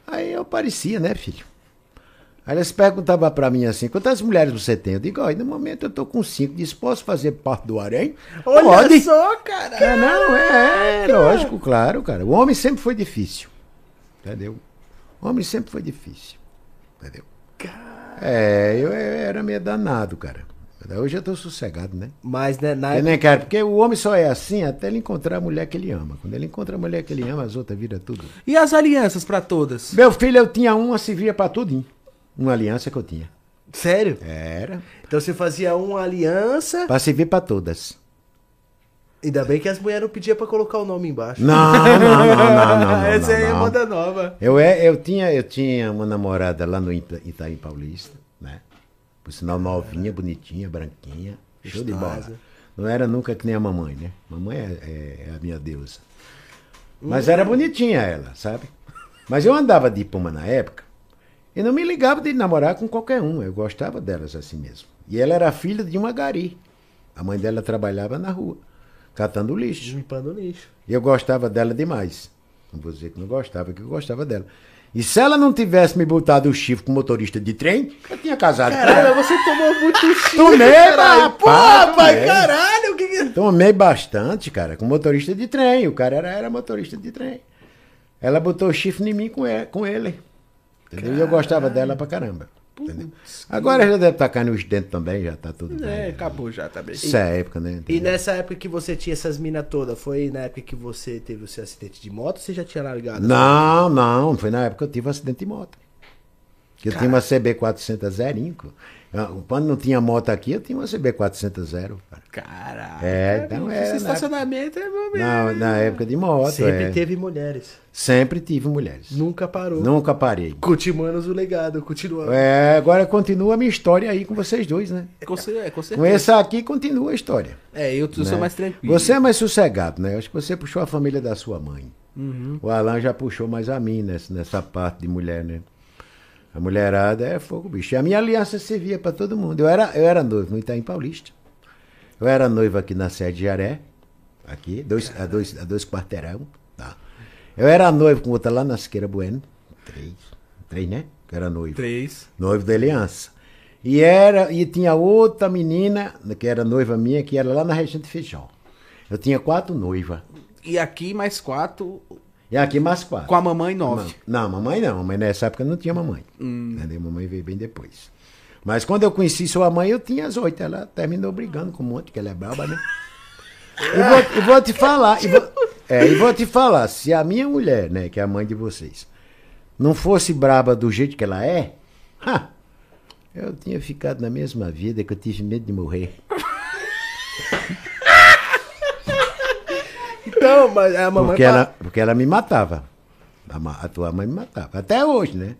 Aí eu parecia, né, filho? Aí eles perguntavam pra mim assim, quantas mulheres você tem? Eu digo, olha, no momento eu tô com cinco, disse, posso fazer parte do harém? Olha Pode. só, cara. É, não, é, é, lógico, claro, cara. O homem sempre foi difícil. Entendeu? Homem sempre foi difícil. Entendeu? É, eu, eu era meio danado, cara. Hoje eu tô sossegado, né? Mas, né, na Eu nem quero, porque o homem só é assim até ele encontrar a mulher que ele ama. Quando ele encontra a mulher que ele ama, as outras viram tudo. E as alianças pra todas? Meu filho, eu tinha uma, servia pra tudinho. Uma aliança que eu tinha. Sério? Era. Então você fazia uma aliança, Pra servir pra todas. Ainda bem que as mulheres não pediam pra colocar o nome embaixo. Não, não, não, não, não, não. Essa aí é moda nova. Eu, é, eu, tinha, eu tinha uma namorada lá no Ita- Itaim Paulista, né? Por sinal novinha, bonitinha, branquinha. Show de bola. Não era nunca que nem a mamãe, né? Mamãe é, é- é a minha deusa. Mas era bonitinha ela, sabe? Mas eu andava de Puma na época e não me ligava de namorar com qualquer um. Eu gostava delas assim mesmo. E ela era filha de uma gari. A mãe dela trabalhava na rua, catando lixo. Limpando lixo. E eu gostava dela demais. Não vou dizer que não gostava, que eu gostava dela. E se ela não tivesse me botado o chifre com motorista de trem, eu tinha casado com ela. Caralho, você tomou muito chifre, Tomei, caralho. Pô, tomei. caralho, que... Tomei bastante, cara, com motorista de trem. O cara era, era motorista de trem. Ela botou o chifre em mim com ele. Com ele entendeu? E eu gostava dela pra caramba. Entendeu? Agora já deve estar caindo os dentes também, já tá tudo bem. É, acabou já, tá bem. Isso é época, né? E entendeu? nessa época que você tinha essas minas todas, foi na época que você teve o seu acidente de moto ou você já tinha largado? Não, não, foi na época que eu tive um acidente de moto. Que eu tinha uma CB400 zerinho. Quando não tinha moto aqui, eu tinha uma CB400 zero. cara. Caralho. É, então era Esse na- estacionamento é meu Na, na época de moto. Sempre é. teve mulheres. Sempre tive mulheres. Nunca parou. Nunca parei. Continuamos o legado, continuamos. É, agora continua a minha história aí com vocês dois, né? Com, cer- é, com Com certeza. essa aqui continua a história. É, eu, eu sou né? mais tranquilo. Você é mais sossegado, né? Eu Acho que você puxou a família da sua mãe. Uhum. O Alan já puxou mais a mim nessa, nessa parte de mulher, né? A mulherada é fogo, bicho. E a minha aliança servia para todo mundo. Eu era, eu era noivo no Itaim Paulista. Eu era noivo aqui na sede de Jaré. Aqui, dois, a, dois, a dois quarteirão. Tá. Eu era noivo com outra lá na Siqueira Bueno. Três. Três, né? Que era noivo Três. noivo da aliança. E era e tinha outra menina que era noiva minha que era lá na Regente Feijão. Eu tinha quatro noivas. E aqui mais quatro, E aqui mais quatro. com a mamãe nove. Não, mamãe não. Mamãe nessa época não tinha mamãe. Entendeu? Mamãe veio bem depois. Mas quando eu conheci sua mãe, eu tinha as oito. Ela terminou brigando com um monte, que ela é braba, né? E vou, vou te falar, e vou, é, e vou te falar, se a minha mulher, né, que é a mãe de vocês, não fosse braba do jeito que ela é, ha, eu tinha ficado na mesma vida que eu tive medo de morrer. Não, mas a mamãe. Porque pa- ela, porque ela me matava. A, a tua mãe me matava. Até hoje, né?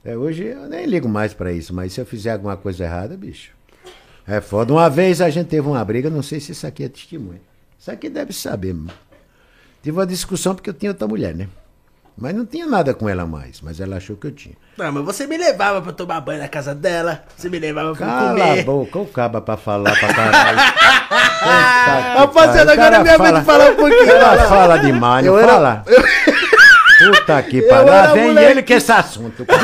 Até hoje eu nem ligo mais pra isso, mas se eu fizer alguma coisa errada, bicho. É foda. Uma vez a gente teve uma briga, não sei se isso aqui é testemunha. Isso aqui deve saber, mano. Tive uma discussão porque eu tinha outra mulher, né? Mas não tinha nada com ela mais, mas ela achou que eu tinha. Não, mas você me levava pra tomar banho na casa dela. Você me levava pra Cala comer. a boca, o caba pra falar pra caralho. Que Rapaziada, agora é minha vez fala- de falar um pouquinho. Ela fala demais, não Eu era- fala? Puta que Eu pariu. Lá vem moleque. ele com esse assunto.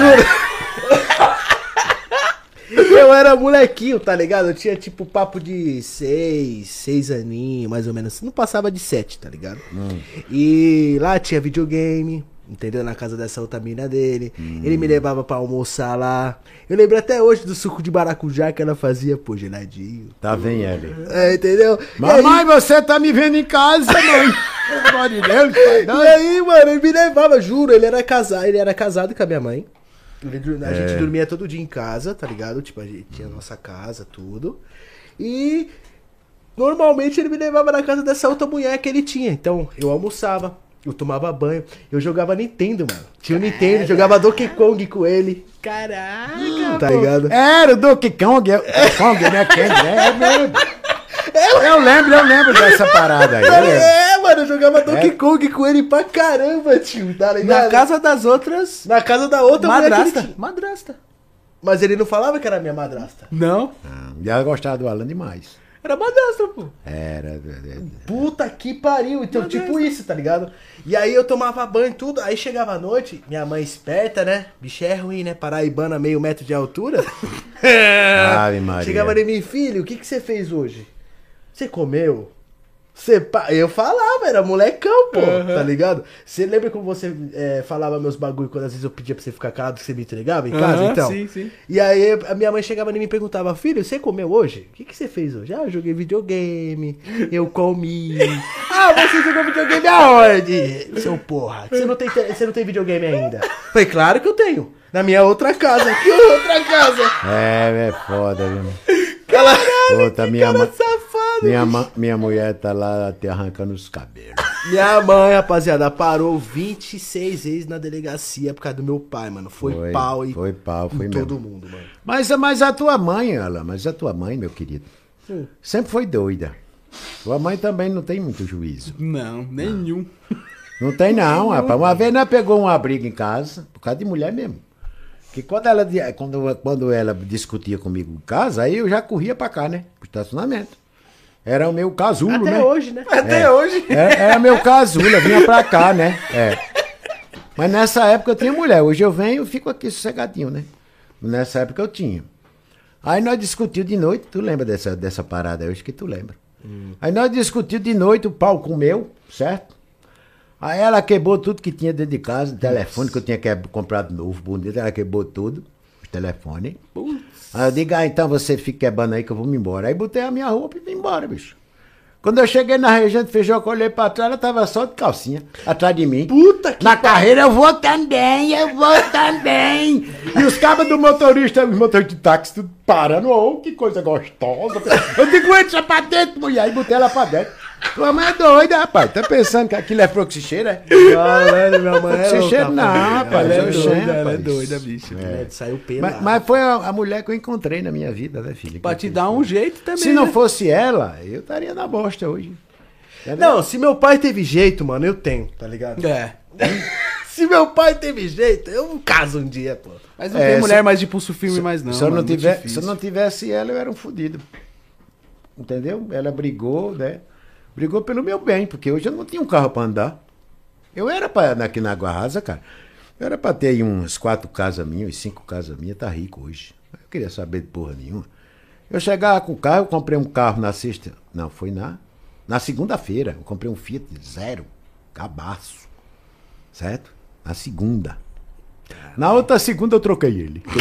Eu era molequinho, tá ligado? Eu tinha tipo papo de seis, seis aninhos, mais ou menos. Não passava de sete, tá ligado? E lá tinha videogame, entendeu? Na casa dessa outra mina dele. Ele me levava pra almoçar lá. Eu lembro até hoje do suco de maracujá que ela fazia, pô, geladinho. Tá vem ele. É, entendeu? Mamãe, aí- você tá me vendo em casa, mãe. Pelo amor de Deus, pai, não. E aí, mano, ele me levava, juro, ele era casado, ele era casado com a minha mãe. Ele a gente dormia todo dia em casa, tá ligado? Tipo, a gente tinha a nossa casa, tudo. E normalmente ele me levava na casa dessa outra mulher que ele tinha. Então, eu almoçava, eu tomava banho, eu jogava Nintendo, mano. Tinha o Nintendo, jogava Donkey Kong com ele. Caraca, Tá ligado? Era o Donkey Kong, é, é Kong, né? Kong, é, é mesmo. Eu lembro, eu lembro dessa parada aí. eu. É, mano, eu jogava Donkey Kong com ele pra caramba, tio, tá ligado? Na casa das outras. Na casa da outra Madrasta. Madrasta. Mas ele não falava que era minha madrasta. Não. Ah, E ela gostava do Alan demais. Era madrasta, pô. Era. é, é, Puta que pariu. Então, tipo isso, tá ligado? E aí eu tomava banho e tudo. Aí chegava a noite, minha mãe esperta, né? Bicho é ruim, né? Paraibana, meio metro de altura. Ave Maria. Chegava em mim, filho, o que, que você fez hoje? Você comeu? Você pa... Eu falava, era molecão, pô, tá ligado? Você lembra como você é, falava meus bagulho quando às vezes eu pedia pra você ficar calado que você me entregava em casa? Aham, então. sim, sim. E aí a minha mãe chegava em mim e perguntava, filho, você comeu hoje? O que, que você fez hoje? Ah, eu joguei videogame, eu comi. ah, você jogou videogame aonde? Seu porra, você não tem, te- você não tem videogame ainda? Falei, claro que eu tenho. Na minha outra casa. Que outra casa? É, é foda, viu? Cala... Puta, minha, ma- Safado. minha, ma- minha mulher tá lá te arrancando os cabelos. Minha mãe, rapaziada, parou 26 vezes na delegacia por causa do meu pai, mano. Foi, Foi, pau e foi pau, foi mesmo. todo mundo, mano. Mas, mas a tua mãe, Alan, mas a tua mãe, meu querido, Hum. sempre foi doida. Tua mãe também não tem muito juízo. Não, nenhum. Não tem não, rapaz. Uma vez nós pegou uma briga em casa, por causa de mulher mesmo. Que quando ela, quando, quando ela discutia comigo em casa, aí eu já corria pra cá, né? Pro estacionamento. Era o meu casulo, Até né? hoje, né? Até hoje. Era, era meu casulo, eu vinha pra cá, né? É. Mas nessa época eu tinha mulher. Hoje eu venho e fico aqui sossegadinho, né? Nessa época eu tinha. Aí nós discutimos de noite, tu lembra dessa, dessa parada? Eu acho que tu lembra. Aí nós discutimos de noite, o pau comeu, certo? Aí ela quebrou tudo que tinha dentro de casa, o telefone que eu tinha que- comprado novo, bonito, ela quebrou tudo, o telefone. Aí eu digo, ah, então você fica quebrando aí que eu vou me embora. Aí botei a minha roupa e vim embora, bicho. Quando eu cheguei na região de feijão, eu olhei pra trás, ela tava só de calcinha, atrás de mim. Puta que Na carreira eu vou também, eu vou também. E os cabos do motorista, os motoristas de táxi, tudo parando. Oh, que coisa gostosa. Eu digo, entra pra dentro, mulher. E botei ela pra dentro. Tua mãe é doida, rapaz. Tá pensando que aquilo é froxicheira? Caralho, minha mãe é louca, não, rapaz. rapaz, Ela é doida, ela é doida, bicho. É, saiu pela. Mas, mas foi a, a mulher que eu encontrei na minha vida, né, filho? Pra te dar um jeito também. Se não né? fosse ela, eu estaria na bosta hoje. Não, se meu pai teve jeito, mano, eu tenho, tá ligado? É. Se meu pai teve jeito, eu caso um dia, pô. Mas não É, tem se- mulher mais de pulso firme mais não. se, eu não tiver, se eu não tivesse ela, eu era um fudido. Entendeu? Ela brigou, né? Brigou pelo meu bem, porque hoje eu não tinha um carro pra andar. Eu era pra, aqui na Água Rasa, cara. Eu era pra ter uns quatro casas minhas, uns cinco casas minhas, tá rico hoje. Eu queria saber de porra nenhuma. Eu chegava com o carro, eu comprei um carro na sexta. Não, foi na, na segunda-feira. Eu comprei um Fiat Zero, cabaço. Certo? Na segunda. Na outra segunda eu troquei ele.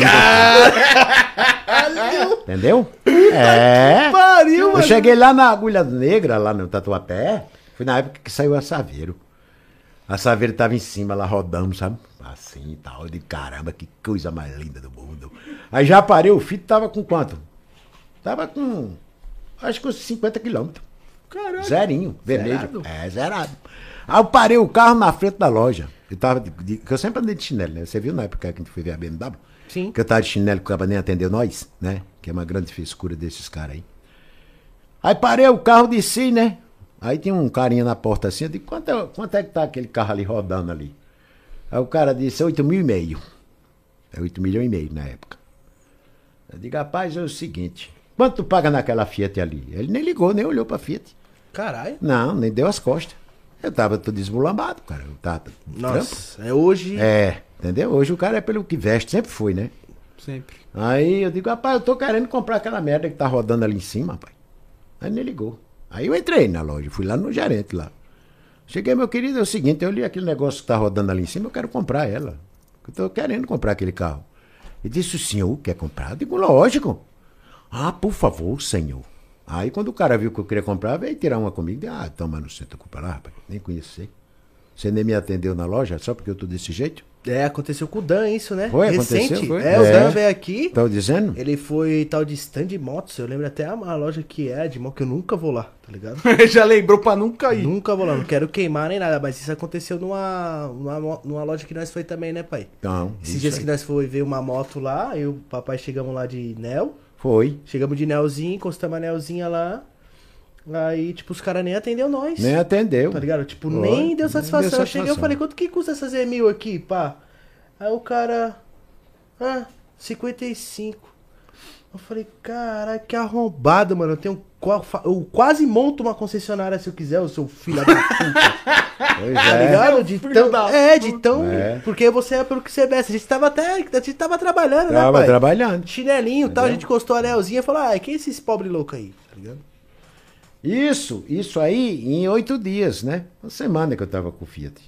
Entendeu? É. Pariu, Eu mano. cheguei lá na Agulha Negra, lá no Tatuapé. Foi na época que saiu a Saveiro. A Saveiro tava em cima lá rodando, sabe? Assim e tal. De caramba, que coisa mais linda do mundo. Aí já parei, o filho tava com quanto? Tava com. Acho que uns 50 quilômetros. Caralho. Zerinho, vermelho. Zerado? É, zerado. Aí eu parei o carro na frente da loja. Eu tava de, de- que eu sempre andei de chinelo, né? Você viu na época que a gente foi ver a BMW? Sim. Que eu tava de chinelo que o cara nem atendeu nós, né? Que é uma grande frescura desses caras aí. Aí parei o carro, desci, né? Aí tinha um carinha na porta assim, eu disse, quanto é, quanto é que tá aquele carro ali rodando ali? Aí o cara disse, oito mil e meio. É oito milhões e meio na época. Eu digo, rapaz, é o seguinte, quanto tu paga naquela Fiat ali? Ele nem ligou, nem olhou pra Fiat. Caralho. Não, nem deu as costas. Eu tava todo esmulambado, cara. Eu tava de trampo. Nossa, é hoje. É, entendeu? Hoje o cara é pelo que veste, sempre foi, né? Sempre. Aí eu digo, rapaz, eu tô querendo comprar aquela merda que tá rodando ali em cima, rapaz. Aí ele ligou. Aí eu entrei na loja, fui lá no gerente lá. Cheguei, meu querido, é o seguinte, eu li aquele negócio que tá rodando ali em cima, eu quero comprar ela. Eu tô querendo comprar aquele carro. Ele disse, o senhor quer comprar? Eu digo, lógico. Ah, por favor, senhor. Aí quando o cara viu que eu queria comprar, veio tirar uma comigo. Disse, ah, toma no centro culpa lá, rapaz. Nem conheci. Você nem me atendeu na loja só porque eu tô desse jeito? É, aconteceu com o Dan isso, né? Foi, Recente. aconteceu, foi? É, o É. Dan veio aqui. Tô dizendo? Ele foi tal de stand motos. Eu lembro até a, a loja que é de moto, que eu nunca vou lá, tá ligado? Já lembrou pra nunca ir. nunca vou lá, não quero queimar nem nada, mas isso aconteceu numa, numa, numa loja que nós foi também, né, pai? Não. Esses isso dias aí. que nós foi ver uma moto lá, eu e o papai chegamos lá de Nel. Foi. Chegamos de Nelzinho, encostamos a Nelzinha lá. Aí, tipo, os caras nem atendeu nós. Nem atendeu. Tá ligado? Tipo, nem deu Nem satisfação. deu Eu cheguei e falei, quanto que custa essa Z1000 aqui, pá? Aí o cara. Ah, 55. Eu falei, caralho, que arrombado, mano. Eu tenho. Eu quase monto uma concessionária se eu quiser, eu sou filho da puta. Pois Tá é. ligado? De tão. É, de tão. É. Porque você é pelo que você veste. A gente tava até. A gente tava trabalhando, né, Tava pai? trabalhando. Chinelinho e tal, a gente encostou a anelzinha e falou, ah, quem é esses pobre loucos aí? Tá ligado? Isso, isso aí em oito dias, né? Uma semana que eu tava com o Fiat.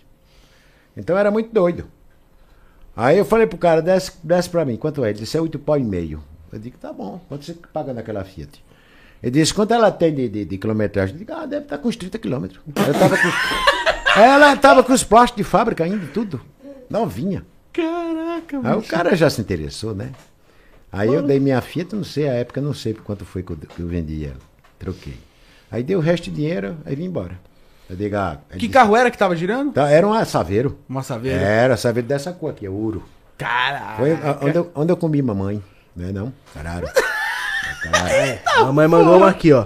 Então era muito doido. Aí eu falei pro cara, desce, desce pra mim, quanto é? Ele disse, é oito pau e meio. Eu digo, tá bom, quanto você paga naquela Fiat? Ele disse, quanto ela tem de, de, de quilometragem? Eu digo, ah, deve estar com uns 30 quilômetros. Eu tava com... Ela tava com os plásticos de fábrica ainda, e tudo. Novinha. Caraca, Aí o cara já se interessou, né? Aí eu dei minha Fiat, não sei a época, não sei por quanto foi que eu, que eu vendi ela. Troquei. Aí dei o resto de dinheiro, aí vim embora. Eu digo, ah, Que disse- carro era que tava girando? Tá, era um Saveiro. Uma saveira. Era, Saveiro dessa cor aqui, é ouro. Caralho. Foi a- onde eu, onde eu comi mamãe. Não é não? Caralho. Caralho. Mamãe mandou uma aqui, ó.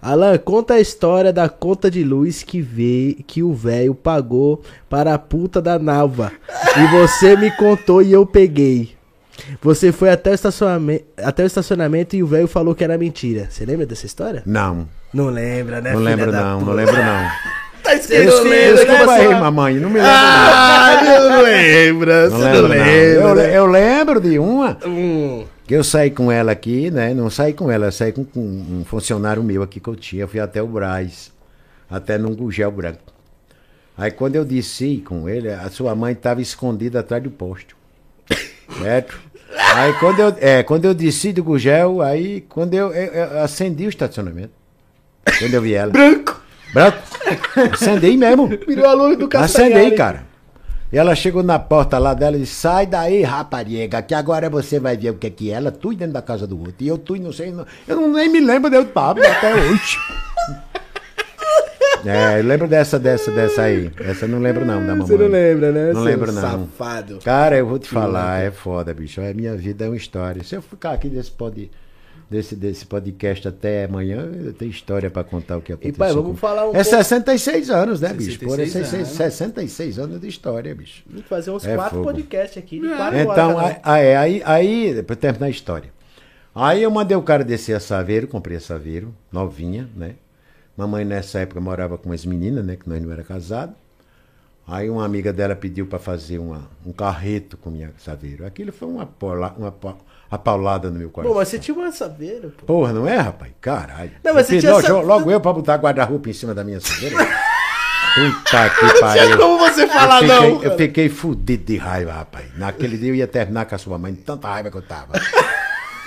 Alan, conta a história da conta de luz que vê que o velho pagou para a puta da Nalva. E você me contou e eu peguei. Você foi até o estacionamento, até o estacionamento e o velho falou que era mentira. Você lembra dessa história? Não, Não lembra, né? não filha lembro da não, puta? não lembro não. Tá Esse Desculpa aí, mamãe, não me lembro Ah, não lembra. não. Você Não não lembro não. lembra. Eu, né? eu lembro de uma Hum. Que eu saí com ela aqui, né? Não saí com ela, saí com, com um funcionário meu aqui que eu tinha. Eu fui até o Braz, até num gugel branco. Aí quando eu desci com ele, a sua mãe estava escondida atrás do poste. Certo? Aí quando eu, é, quando eu desci do gugel, aí quando eu, eu- eu acendi o estacionamento. Quando eu vi ela. Branco. Branco. Acendi mesmo. Virou a luz do Acendei, Castanhari. cara. E ela chegou na porta lá dela e disse, sai daí, rapariga, que agora você vai ver o que é que é. Ela, tu dentro da casa do outro. E eu, tu, não sei, não- eu não, nem me lembro de eu tava até hoje. é, eu lembro dessa, dessa, dessa aí. Essa eu não lembro não, da mamãe. Você não lembra, né? Não seu lembro não. Safado. Cara, eu vou te falar, é foda, bicho. A minha vida é uma história. Se eu ficar aqui desse, pod, desse, desse podcast até amanhã, eu tenho história pra contar o que aconteceu. pai, vamos com- falar um É pouco- 66 anos, né, bicho? Por 66 66, 66 anos de história, bicho. Vamos fazer uns É quatro fogo. podcasts aqui de quatro Então, horas. um. aí, aí, aí, pra terminar a história. Aí eu mandei o cara descer a Saveiro, comprei a Saveiro, novinha, né? Mamãe nessa época morava com as meninas, né? Que nós não era casado. Aí uma amiga dela pediu para fazer uma, um carreto com minha Saveiro. Aquilo foi uma, pola, uma pa- apaulada no meu coração. Pô, mas você tinha uma saveira, pô. Porra, não é, rapaz? Caralho. Não, mas você tinha essa- logo, eu pra botar guarda-roupa em cima da minha Saveiro. Puta que pariu. como você falar eu não, fiquei, cara. Eu fiquei fudido de raiva, rapaz. Naquele dia eu ia terminar com a sua mãe, de tanta raiva que eu tava.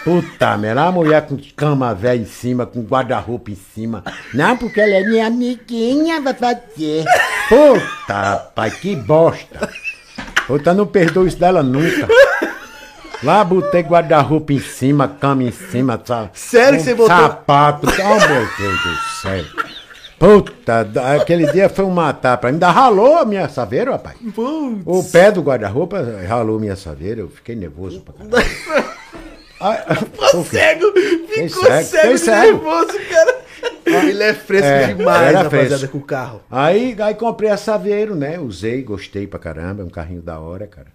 Puta merda, a mulher com cama velha em cima, com guarda-roupa em cima. Não, porque ela é minha amiguinha, vai fazer. Puta, rapaz, que bosta. Puta, não perdoo isso dela nunca. Lá botei guarda-roupa em cima, cama em cima, sabe? Sério que você botou? Sapato. Oh, meu Deus do céu. Puta, aquele dia foi um matar pra mim. Ainda ralou a minha saveira, rapaz. O pé do guarda-roupa ralou minha saveira. Eu fiquei nervoso pra caralho. Ai, o quê? Cego! Ficou cego, cego, cego. nervoso, cara. Ele é fresco É, demais, rapaziada, fresco. com o carro. Aí, aí comprei a Saveiro, né? Usei, gostei pra caramba, é um carrinho da hora, cara.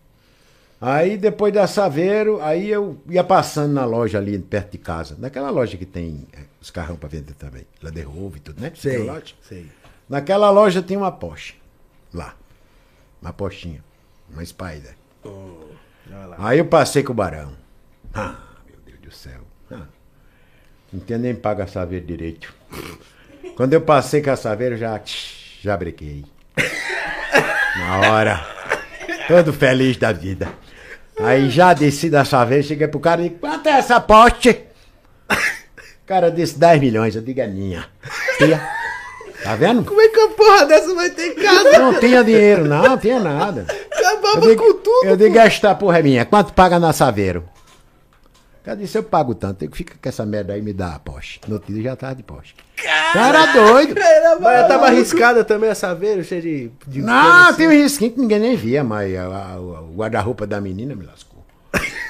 Aí depois da Saveiro, aí eu ia passando na loja ali perto de casa, naquela loja que tem é, os carrão pra vender também, Land Rover e tudo, né? Sei, loja. sei. Naquela loja tem uma Porsche, lá, uma Porschinha, uma Spider. Aí eu passei com o Barão. Ah, meu Deus do céu. Ah, não tinha nem pago a Saveiro direito. Quando eu passei com a Saveiro, já, já brequei. Na hora. Todo feliz da vida. Aí já desci da Saveiro, cheguei pro cara e disse, quanto é essa poste? O cara disse 10 milhões, eu digo é minha. Tia, Tá vendo? Como é que a porra dessa vai ter em casa? Não tinha dinheiro, não, não tinha nada. Acabava Eu digo, com tudo. eu digo, esta porra é minha. Quanto paga na Saveiro? Cara disse, eu pago tanto. Eu fica com essa merda aí e me dá a Porsche. No outro dia já tava de Porsche. Cara doido. Mas tava arriscada também a saveiro, cheio de. de Não, coisa tem um assim. risquinho que ninguém nem via, mas a- a- o guarda-roupa da menina me lascou.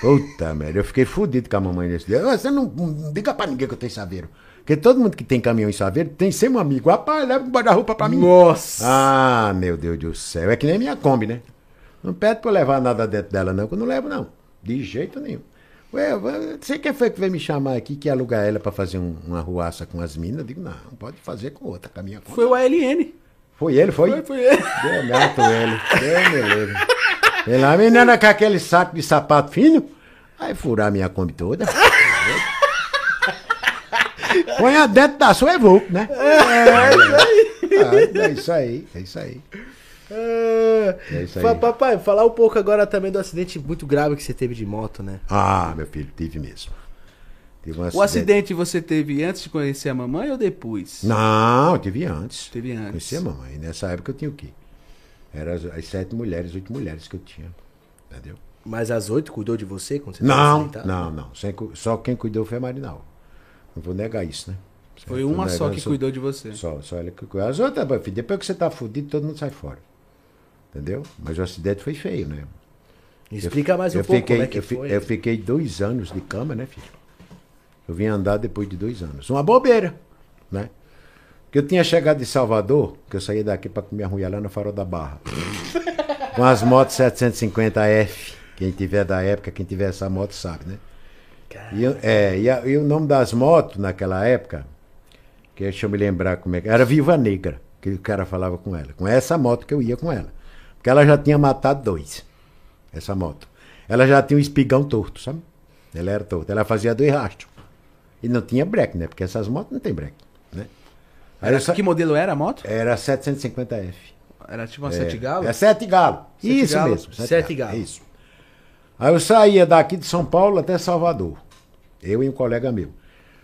Puta merda, eu fiquei fudido com a mamãe nesse dia. Você não, não diga pra ninguém que eu tenho Saveiro. Porque todo mundo que tem caminhão em Saveiro tem sempre um amigo. Rapaz, leva um guarda-roupa pra mim. Nossa. Ah, meu Deus do céu. É que nem minha Kombi, né? Não pede pra eu levar nada dentro dela, não, que eu não levo, não. De jeito nenhum. Ué, sei quem foi que veio me chamar aqui, que alugar ela pra fazer um- uma ruaça com as minas. Eu digo, não, pode fazer com outra, com a minha Kombi. Foi o ALN. Foi ele, foi? Foi, foi ele. Deu gato ele. Deu me livre. Ele, a menina com aquele saco de sapato fino, aí furar minha Kombi toda. Põe dentro da sua Evoque, né? É, isso aí. É isso aí, é isso aí. É É isso aí. Papai, falar um pouco agora também do acidente muito grave que você teve de moto, né? Ah, meu filho, tive mesmo. Tive um O acidente você teve antes de conhecer a mamãe ou depois? Não, eu tive antes. Teve antes. Conheci a mamãe. Nessa época eu tinha o quê? Eram as, as sete mulheres, oito mulheres que eu tinha. Entendeu? Mas as oito cuidou de você quando você Não, não, não. Sem Só quem cuidou foi a Marinal. Não vou negar isso, né? Foi Certo? uma Não só que isso. cuidou de você. Só, só ela que cuidou. As outras, meu filho, depois que você tá fudido, todo mundo sai fora. Entendeu? Mas o acidente foi feio, né? Explica mais um eu pouco fiquei, como é que foi. eu fiquei dois anos de cama, né, filho? Eu vim andar depois de dois anos. Uma bobeira, né? Porque eu tinha chegado de Salvador, que eu saía daqui para comer ruim lá no Farol da Barra. com as motos 750F. Quem tiver da época, quem tiver essa moto sabe, né? E, é, e, a- e o nome das motos naquela época, que deixa eu me lembrar como é que era Viva Negra, que o cara falava com ela. Com essa moto que eu ia com ela. Porque ela já tinha matado dois, essa moto. Ela já tinha um espigão torto, sabe? Ela era torta. Ela fazia dois rastros. E não tinha breque, né? Porque essas motos não tem breque, né? Era, Que modelo era a moto? Era 750F. Era tipo uma sete galo? É sete galo. Sete Isso galo. mesmo. Sete galo. Isso. Aí eu saía daqui de São Paulo até Salvador. Eu e um colega meu.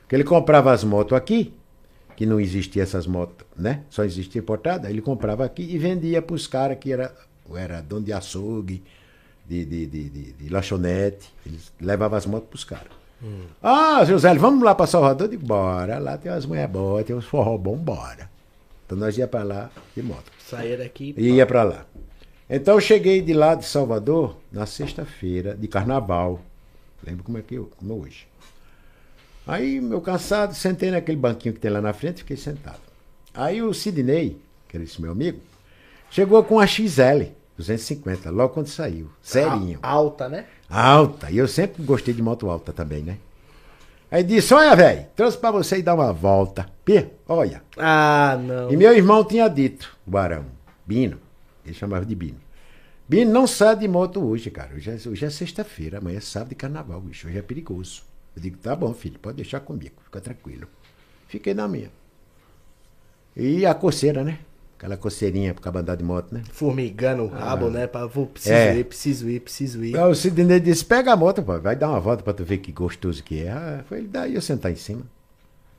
Porque ele comprava as motos aqui, que não existia essas motos, né? Só existia importada. Ele comprava aqui e vendia para os caras que era, era dono de açougue, de, de, de, de, de lanchonete. Eles levavam as motos para os caras. Ah, José, vamos lá para Salvador? Eu digo, bora. Lá tem umas mulheres boas, tem uns forró bom, bora. Então nós ia para lá de moto. Saía daqui. E ia pra lá. Então eu cheguei de lá de Salvador na sexta-feira de carnaval. Lembro como é que eu, como é hoje. Aí, meu cansado, sentei naquele banquinho que tem lá na frente e fiquei sentado. Aí o Sidney, que era esse meu amigo, chegou com a XL 250, logo quando saiu. Serinho. Alta, né? Alta. E eu sempre gostei de moto alta também, né? Aí disse, olha, velho, trouxe pra você ir dar uma volta. Pê, olha. Ah, não. E meu irmão tinha dito, o Barão, Bino, ele chamava de Bino. Bino, não sai de moto hoje, cara. Hoje é, hoje é sexta-feira, amanhã é sábado de carnaval, bicho. Hoje é perigoso. Eu digo, tá bom, filho, pode deixar comigo, fica tranquilo. Fiquei na minha. E a coceira, né? Aquela coceirinha pro cabo andar de moto, né? Formigando o rabo, né? Pra, vou, preciso É. ir, preciso ir, preciso ir. Aí o Sidney disse, pega a moto, pô, vai dar uma volta pra tu ver que gostoso que é. Ah, foi ele daí eu sentar em cima.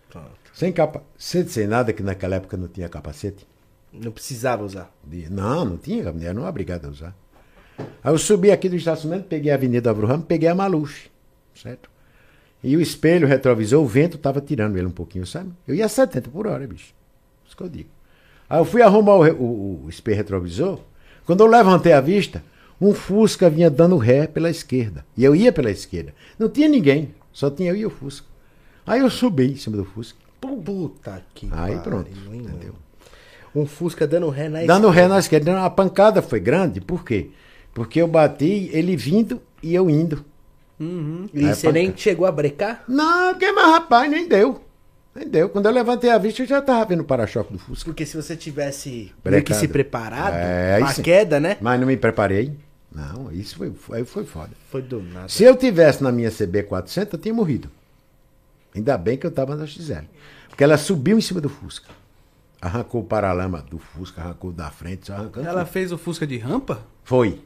Pronto. Sem capacete, sem nada, que naquela época não tinha capacete. Não precisava usar. Não, não tinha, era não obrigado a usar. Aí eu subi aqui do estacionamento, peguei a Avenida Ramos, peguei a Maluche, certo? E o espelho, retrovisor, o vento tava tirando ele um pouquinho, sabe? Eu ia a 70 por hora, bicho. Isso que eu digo. Aí eu fui arrumar o, o- o espelho retrovisor. Quando eu levantei a vista, um Fusca vinha dando ré pela esquerda. E eu ia pela esquerda. Não tinha ninguém, só tinha eu e o Fusca. Aí eu subi em cima do Fusca. Puta que Aí pariu, pronto, hein, entendeu? Um Fusca dando ré na Dando esquerda. ré na esquerda. A pancada foi grande, por quê? Porque eu bati ele vindo e eu indo. E Aí você nem chegou a brecar? Não, que mais rapaz, nem deu. Nem deu. Quando eu levantei a vista, eu já tava vendo o para-choque do Fusca. Porque se você tivesse meio que se preparado É, sim. queda, né? Mas não me preparei. Não, isso foi, aí foi foda. Foi do nada. Se eu tivesse na minha CB400, eu tinha morrido. Ainda bem que eu tava na XL. Porque ela subiu em cima do Fusca. Arrancou o paralama do Fusca, arrancou da frente, só arrancando. Ela tudo. fez o Fusca de rampa? Foi.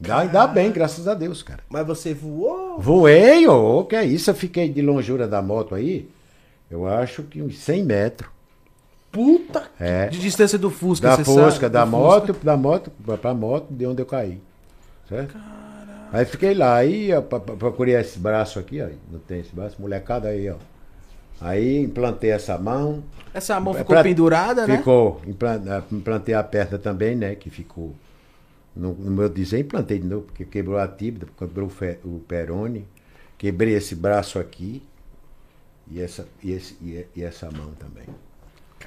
Ainda, ainda bem, graças a Deus, cara. Mas você voou? Voei, ô, que é isso? Eu fiquei de longura da moto aí, eu acho que uns 100 metros. Puta. É. De distância do Fusca, Da Fusca, sabe? da Do moto, da moto pra- moto, de onde eu caí. Certo? Aí fiquei lá, aí eu procurei esse braço aqui, ó. Não tem esse braço, molecada aí, ó. Aí implantei essa mão. Essa mão É ficou pra- pendurada, né? Ficou. Ah, Implantei a perna também, né? Que ficou. No, no meu dizer, implantei de novo, porque quebrou a tíbia, quebrou o, fe- o perone, quebrei esse braço aqui e essa, e esse, e, e essa mão também.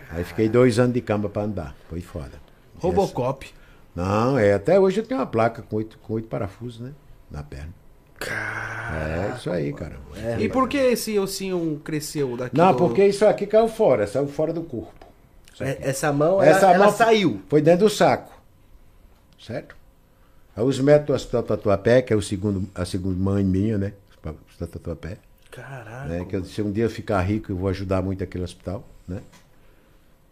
Aí fiquei dois anos de cama pra andar. Foi foda. Robocop. Essa- Não, é, até hoje eu tenho uma placa com oito, com oito parafusos, né? Na perna. É isso aí, cara. E por que esse ossinho cresceu daqui? Não, do- porque isso aqui caiu fora, saiu fora do corpo. É- Essa mão, ela, Essa ela mão saiu. Foi dentro do saco. Certo? Aí os médicos do Hospital Tatuapé, que é o segundo, a segunda mãe minha, né? Hospital Tatuapé. Caralho. Né? Que eu, se um dia eu ficar rico, eu vou ajudar muito aquele hospital, né?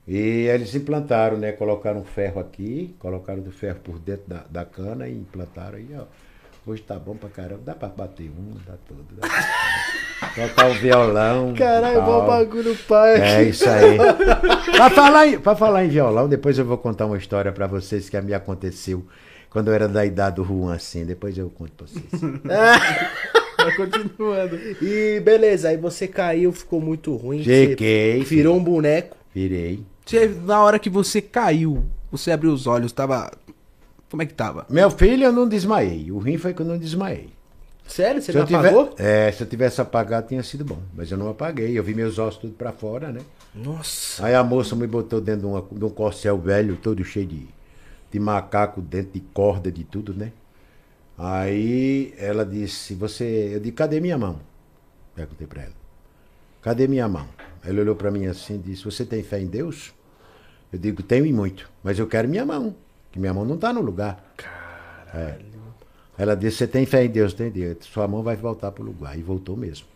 E eles implantaram, né? Colocaram um ferro aqui, colocaram do ferro por dentro da, da cana e implantaram aí, ó. Hoje tá bom pra caramba, dá pra bater um, dá tudo. Dá pra tocar o violão. Caralho, bom bagulho pai. É isso aí. pra, falar em, pra falar em violão, depois eu vou contar uma história pra vocês que me aconteceu quando eu era da idade do Juan, assim. Depois eu conto pra vocês. Continuando. E beleza, aí você caiu, ficou muito ruim. Cheguei. Virou um boneco. Virei. Você, na hora que você caiu, você abriu os olhos, tava. Como é que tava? Meu filho, eu não desmaiei. O ruim foi que eu não desmaiei. Sério? Você Se não eu, tiver, apagou? é, se eu tivesse apagado, tinha sido bom. Mas eu não apaguei. Eu vi meus ossos tudo pra fora, né? Nossa. Aí a moça me botou dentro de, uma- de um corcel velho, todo cheio de, de macaco dentro, de corda, de tudo, né? Aí ela disse, você. Eu disse, cadê minha mão? Perguntei pra ela. Cadê minha mão? Ela olhou pra mim assim e disse, você tem fé em Deus? Eu digo, tenho e muito, mas eu quero minha mão. Que minha mão não tá no lugar. Caralho. Ela disse, você tem fé em Deus, tem Deus. Sua mão vai voltar pro lugar. E voltou mesmo.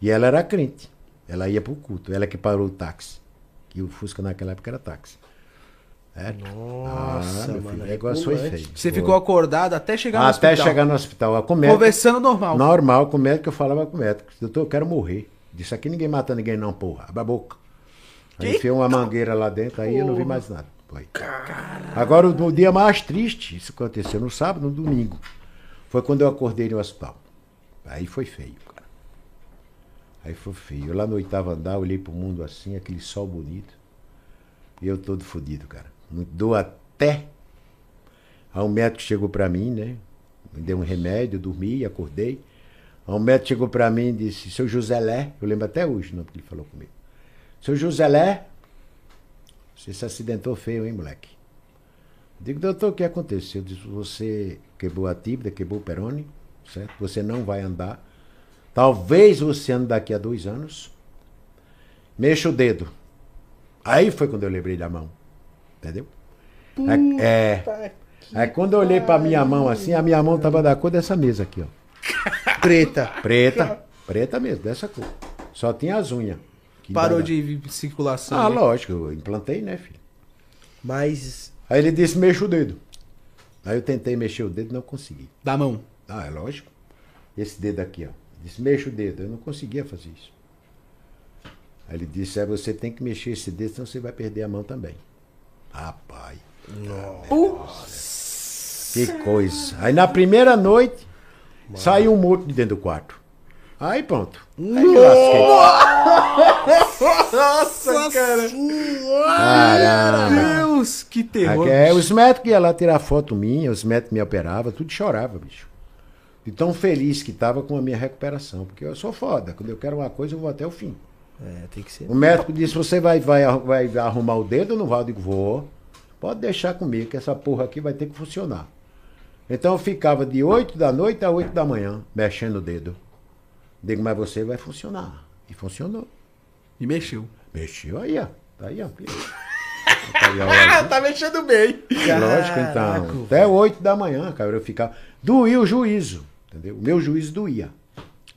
E ela era crente. Ela ia pro culto. Ela que parou o táxi. Que o Fusca naquela época era táxi. É? Nossa, meu mano, filho, é o negócio foi feio. Você Foi. ficou acordado até chegar no Até hospital. chegar no hospital. Com o médico, Conversando normal. normal, com o médico, eu falava com o médico. Doutor, eu quero morrer. Disse aqui ninguém mata ninguém não, porra. Abre a boca. Aí enfiou uma mangueira lá dentro, aí eu não vi mais nada. Foi. Agora, o, o dia mais triste, isso aconteceu no sábado, no domingo, foi quando eu acordei no hospital. Aí foi feio, cara. Aí foi feio. Eu lá no oitavo andar, olhei pro mundo assim, aquele sol bonito. E eu todo fodido, cara. Dor até. Aí um médico chegou pra mim, né? Me deu um remédio, eu dormi, acordei. Aí um médico chegou pra mim e disse, seu José Lé, eu lembro até hoje o nome que ele falou comigo. Seu José Lé, você se acidentou feio, hein, moleque? Digo, doutor, o que aconteceu? Disse, você quebrou a tíbia, quebrou o perone, certo? Você não vai andar. Talvez você ande daqui a dois anos. Mexa o dedo. Aí foi quando eu lembrei da mão. Entendeu? Aí- é. Aí quando eu olhei pra minha mão assim, a minha mão tava da cor dessa mesa aqui, ó. Preta. Preta. Preta mesmo, dessa cor. Só tinha as unhas. que Parou de circulação. Ah, né? lógico, eu implantei, né, filho? Mas. Aí ele disse, mexa o dedo. Aí eu tentei mexer o dedo, não consegui. Da mão. Ah, é lógico. Esse dedo aqui, ó. Disse, mexa o dedo. Eu não conseguia fazer isso. Aí ele disse, é, você tem que mexer esse dedo, senão você vai perder a mão também. Rapaz. Que coisa. Aí na primeira noite, saiu um morto de dentro do quarto. Aí pronto. Aí lasquei. Nossa, cara. Caramba. Deus, que terror. Aqui, é, os médicos iam lá tirar foto minha, os médicos me operavam, tudo chorava, bicho. De tão feliz que tava com a minha recuperação. Porque eu sou foda. Quando eu quero uma coisa, eu vou até o fim. É, tem que ser. O médico disse: Você vai, vai, vai arrumar o dedo ou não vai? Eu digo: Vou. Pode deixar comigo, que essa porra aqui vai ter que funcionar. Então eu ficava de 8 da noite a 8 da manhã, mexendo o dedo. Digo, mas você vai funcionar. E funcionou. E mexeu. Mexeu aí, ó. Tá aí, ó. Tá tá mexendo bem. Lógico, então. Até 8 da manhã, cara, eu ficava. Doía o juízo, entendeu? O meu juízo doía.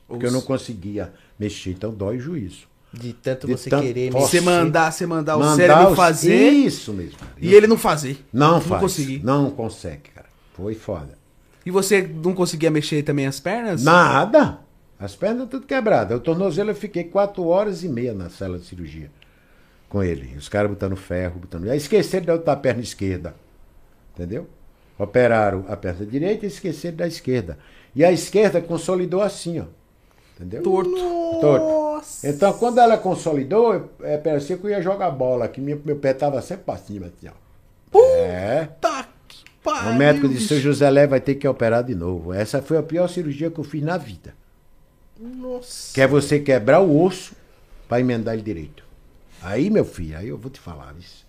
Porque eu não conseguia mexer, então dói o juízo. De tanto De você tanto- querer Posso- Você mandar, você mandar o Mandar cérebro os- fazer Isso mesmo. e ele não fazer. Não faz. consegui. Não consegue, cara. Foi foda. E você não conseguia mexer também as pernas? Nada. As pernas tudo quebradas. O tornozelo eu fiquei quatro horas e meia na sala de cirurgia com ele. Os caras botando ferro, botando. Aí esqueceram de botar a perna esquerda. Entendeu? Operaram a perna direita e esqueceram da esquerda. E a esquerda consolidou assim, ó. Entendeu? Torto. Torto. Então, quando ela consolidou, eu- é, parecia que eu ia jogar bola, que meu, meu pé tava sempre pra cima, assim, ó. É. Tá que pariu. O médico disse, seu José Lé vai ter que operar de novo. Essa foi a pior cirurgia que eu fiz na vida. Nossa. Que é você quebrar o osso para emendar ele direito. Aí, meu filho, aí eu vou te falar isso.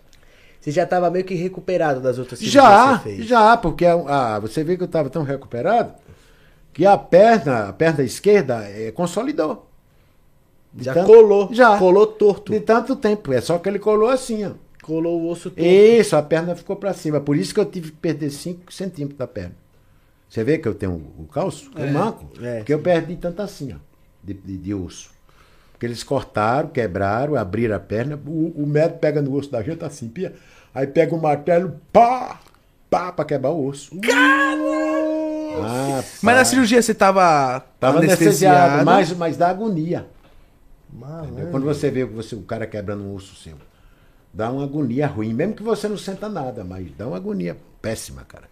Você já tava meio que recuperado das outras cirurgias Já, que você fez. já, porque a, a- você vê que eu estava tão recuperado que a perna, a perna esquerda é, consolidou. Já tanto- colou. Já. Colou torto. De tanto tempo. É só que ele colou assim, ó. Colou o osso torto. Isso, a perna ficou para cima. Por isso que eu tive que perder 5 centímetros da perna. Você vê que eu tenho o calço, o manco, É. porque eu perdi tanto assim, ó, de, de, de osso. Porque eles cortaram, quebraram, abriram a perna, o, o médico pega no osso da gente assim, pia, aí pega o martelo, pá, pá, pra quebrar o osso. Ah, Mas na cirurgia você tava, Tava anestesiado, anestesiado, mas, mas dá agonia. Entendeu? Quando você vê você, o cara quebrando um osso seu, dá uma agonia ruim, mesmo que você não senta nada, mas dá uma agonia péssima, cara.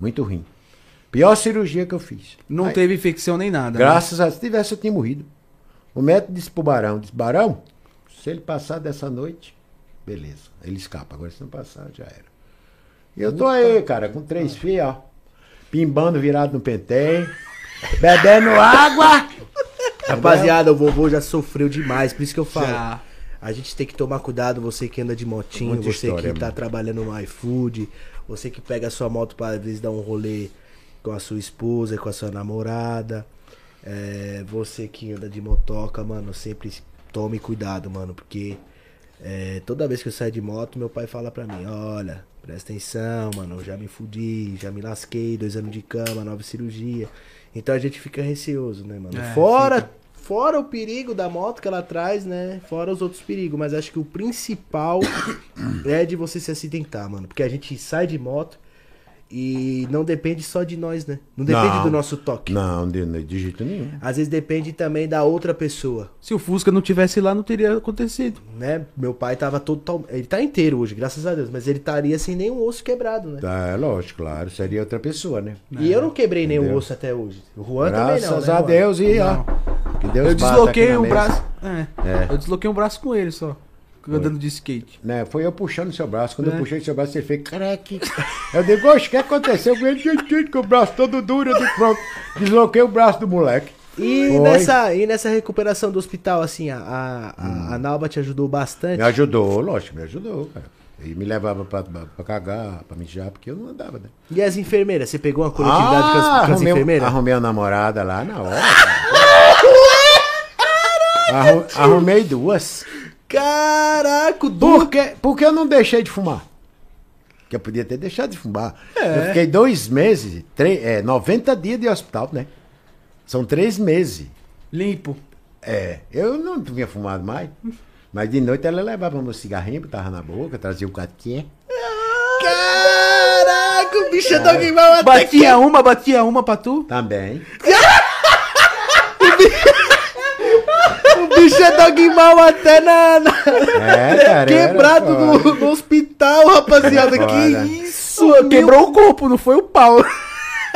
Muito ruim. Pior cirurgia que eu fiz. Não Aí, teve infecção nem nada. né? Graças a Deus, se tivesse eu tinha morrido. O médico disse pro Barão, disse, Barão, se ele passar dessa noite, beleza, ele escapa. Agora se não passar, já era. E eu tô aí, cara, com três filhos, ó. Pimbando virado no penteio, bebendo água. Rapaziada, o vovô já sofreu demais, por isso que eu falo. Já. A gente tem que tomar cuidado, você que anda de motinho, Muita você história, que tá mano. trabalhando no iFood, você que pega a sua moto para às vezes dar um rolê com a sua esposa, com a sua namorada. É, você que anda de motoca, mano, sempre tome cuidado, mano, porque é, toda vez que eu saio de moto, meu pai fala pra mim, olha, presta atenção, mano, eu já me fudi, já me lasquei, dois anos de cama, nova cirurgia. Então a gente fica receoso, né, mano? É, Fora, fora o perigo da moto que ela traz, né? Fora os outros perigos, mas acho que o principal é de você se acidentar, mano. Porque a gente sai de moto e não depende só de nós, né? Não depende Não. do nosso toque. Não, de, de jeito nenhum. Às vezes depende também da outra pessoa, Se o Fusca não tivesse lá, não teria acontecido. né? Meu pai tava total, ele tá inteiro hoje, graças a Deus, mas ele estaria sem nenhum osso quebrado, né? Tá, é lógico, claro. Seria outra pessoa, né? E eu não quebrei nenhum Entendeu? osso até hoje. O Juan também não, Graças né, a? Deus e ó. Que Deus eu desloquei um mesa. braço. É, É. Eu desloquei um braço com ele só. Andando de skate. Né, foi eu puxando seu braço. Quando É. eu puxei seu braço, ele fez creque. Eu digo, oxe, o que aconteceu com ele? Com o braço todo duro, eu digo, pronto. Desloquei o braço do moleque. E Foi. nessa, e nessa recuperação do hospital, assim, a, a, a, a Nalba te ajudou bastante? Me ajudou, lógico, me ajudou, cara. E me levava pra, pra cagar, pra mijar, porque eu não andava, né? E as enfermeiras? Você pegou uma coletividade com as, com as Ah, arrumei, um- enfermeiras? arrumei uma namorada lá na hora. Arru- arrumei duas. Caraca, o Du... Por que, porque eu não deixei de fumar? Porque eu podia ter deixado de fumar. É. Eu fiquei dois meses, tre- é, 90 dias de hospital, né? São três meses. Limpo. É, eu não tinha fumado mais. Mas de noite ela levava meu cigarrinho, botava na boca, trazia o catinha. Caraca, o bicho é dog mal até que... Batia uma, batia uma pra tu. Também. O bicho é dog mal até na... na- É, cara. Quebrado era no, no hospital, rapaziada. Foda. que isso, Pô, quebrou o corpo, não foi o pau.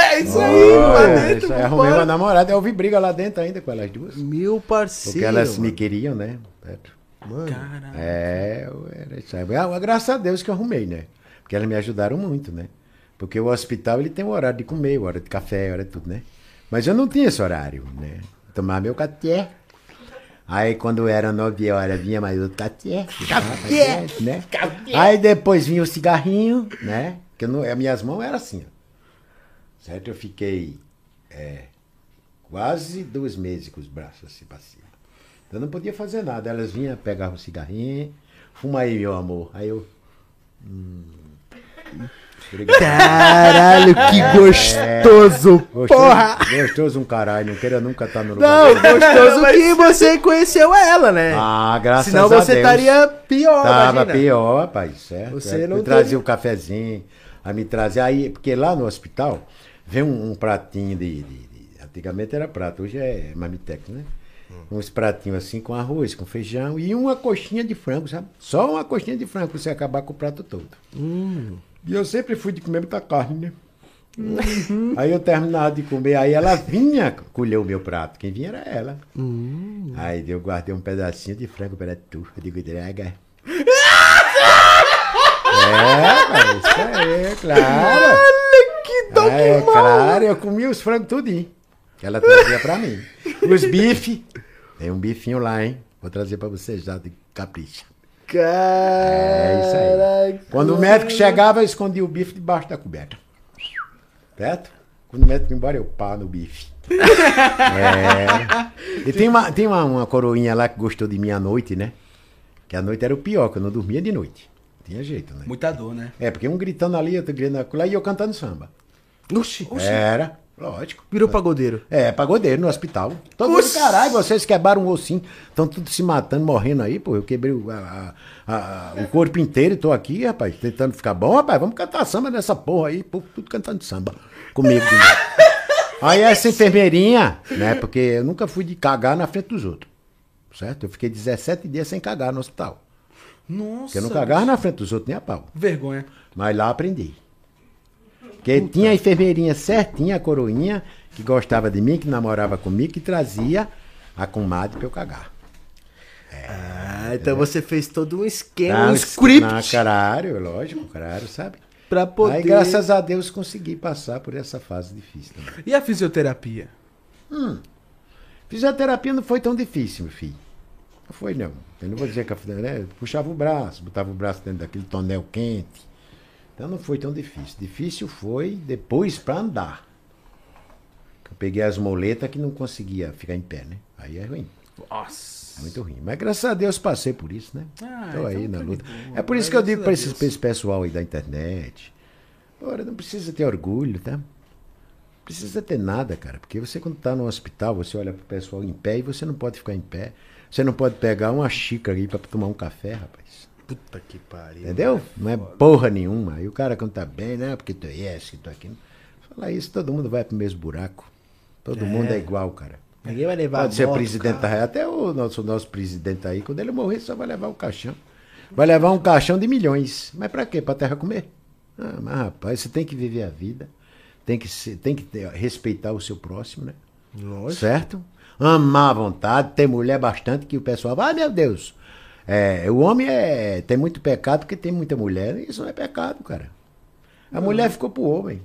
É isso aí, lá dentro. isso aí, arrumei uma namorada, eu vi briga lá dentro ainda com elas duas. Meu parceiro. Porque elas me mano. queriam, né? Mano, Caralho. É, era isso aí. Ah, graças a Deus que eu arrumei, né? Porque elas me ajudaram muito, né? Porque o hospital ele tem um horário de comer, hora de café, hora de tudo, né? Mas eu não tinha esse horário, né? Tomar meu café. Aí quando era nove horas vinha mais outro café. Café! Né? Aí depois vinha o cigarrinho, né? Que eu não, as minhas mãos eram assim, ó. Certo? Eu fiquei é, quase dois meses com os braços assim pra cima. Então eu não podia fazer nada. Elas vinham, pegavam o cigarrinho, fuma aí, meu amor. Aí eu. Hum, obrigado. Caralho, que gostoso, Gostoso, porra! gostoso um caralho, não queira nunca estar no Não, lugar. dele. gostoso que você conheceu ela, né? Ah, graças Senão a você Deus. estaria pior, Tava imagina. pior, rapaz, certo? Você É, não trazia o cafezinho, a me trazia. Aí, porque lá no hospital vem um, um pratinho de, de- de- Antigamente era prato, hoje é mamitex, né? Uns pratinhos assim com arroz, com feijão e uma coxinha de frango, sabe? Só uma coxinha de frango pra você acabar com o prato todo. E eu sempre fui de comer muita carne, né? Aí eu terminava de comer, aí ela vinha colher o meu prato. Quem vinha era ela. Aí eu guardei um pedacinho de frango para tu. Eu digo, entrega. É, cara, isso aí, claro. Que dó É, claro, eu comi os frangos tudinho. Que ela trazia pra mim. Os bife. Tem um bifinho lá, hein? Vou trazer pra você já de capricha. É isso aí. Caraca. Quando o médico chegava, eu escondia o bife debaixo da coberta. Certo? Quando o médico ia embora, eu pá no bife. É. E tem, uma, tem uma, uma coroinha lá que gostou de mim à noite, né? Que a noite era o pior, que eu não dormia de noite. Tinha jeito, né? Muita dor, né? É, porque um gritando ali, outro gritando lá e eu cantando samba. Oxi, Era, lógico. virou pagodeiro. É, pagodeiro no hospital. Todo mundo, caralho, vocês quebraram um ossinho. Estão tudo se matando, morrendo aí, pô. Eu quebrei o, a- a- o corpo inteiro e tô aqui, rapaz, tentando ficar bom, rapaz. Vamos cantar samba nessa porra aí, pô, tudo cantando samba. Comigo. aí essa enfermeirinha, né, porque eu nunca fui de cagar na frente dos outros. Certo? Eu fiquei 17 dias sem cagar no hospital. Nossa. Porque eu não cagava na frente dos outros nem a pau. Vergonha. Mas lá aprendi. Porque tinha a enfermeirinha certinha, a coroinha, que gostava de mim, que namorava comigo, que trazia a comadre pra eu cagar. Ah, então você fez todo um esquema, Tá, um script Na caralho, lógico, caralho, sabe? pra poder... Aí, graças a Deus, consegui passar por essa fase difícil também. E a fisioterapia? Fisioterapia não foi tão difícil, meu filho. Não foi, não. Eu não vou dizer que eu né? puxava o braço, botava o braço dentro daquele tonel quente. Então não foi tão difícil. Difícil foi depois para andar. Eu peguei as moletas que não conseguia ficar em pé, né? Aí é ruim. Nossa. Muito ruim. Mas graças a Deus passei por isso, né? Ah, aí então na tá de luta. boa. É por isso que eu digo para esse, esse pessoal aí da internet. Ora, não precisa ter orgulho, tá? Não precisa ter nada, cara. Porque você quando tá no hospital, você olha pro pessoal em pé e você não pode ficar em pé. Você não pode pegar uma xícara aí pra tomar um café, rapaz. Puta que pariu. Entendeu? Não é porra nenhuma. Aí o cara quando tá bem, né? Porque tu é esse, tu é aquilo. Fala isso, todo mundo vai pro mesmo buraco. Todo mundo é igual, cara. Ninguém vai levar Pode ser moto, presidente da. Até o nosso, nosso presidente aí, quando ele morrer, só vai levar o caixão. Vai levar um caixão de milhões. Mas pra quê? Pra terra comer? Ah, mas rapaz, você tem que viver a vida. Tem que, ser, tem que ter- respeitar o seu próximo, né? Lógico. Certo? Amar à vontade, ter mulher bastante, que o pessoal vai, ah, meu Deus. É, o homem é, tem muito pecado porque tem muita mulher. Isso não é pecado, cara. A mulher ficou pro homem.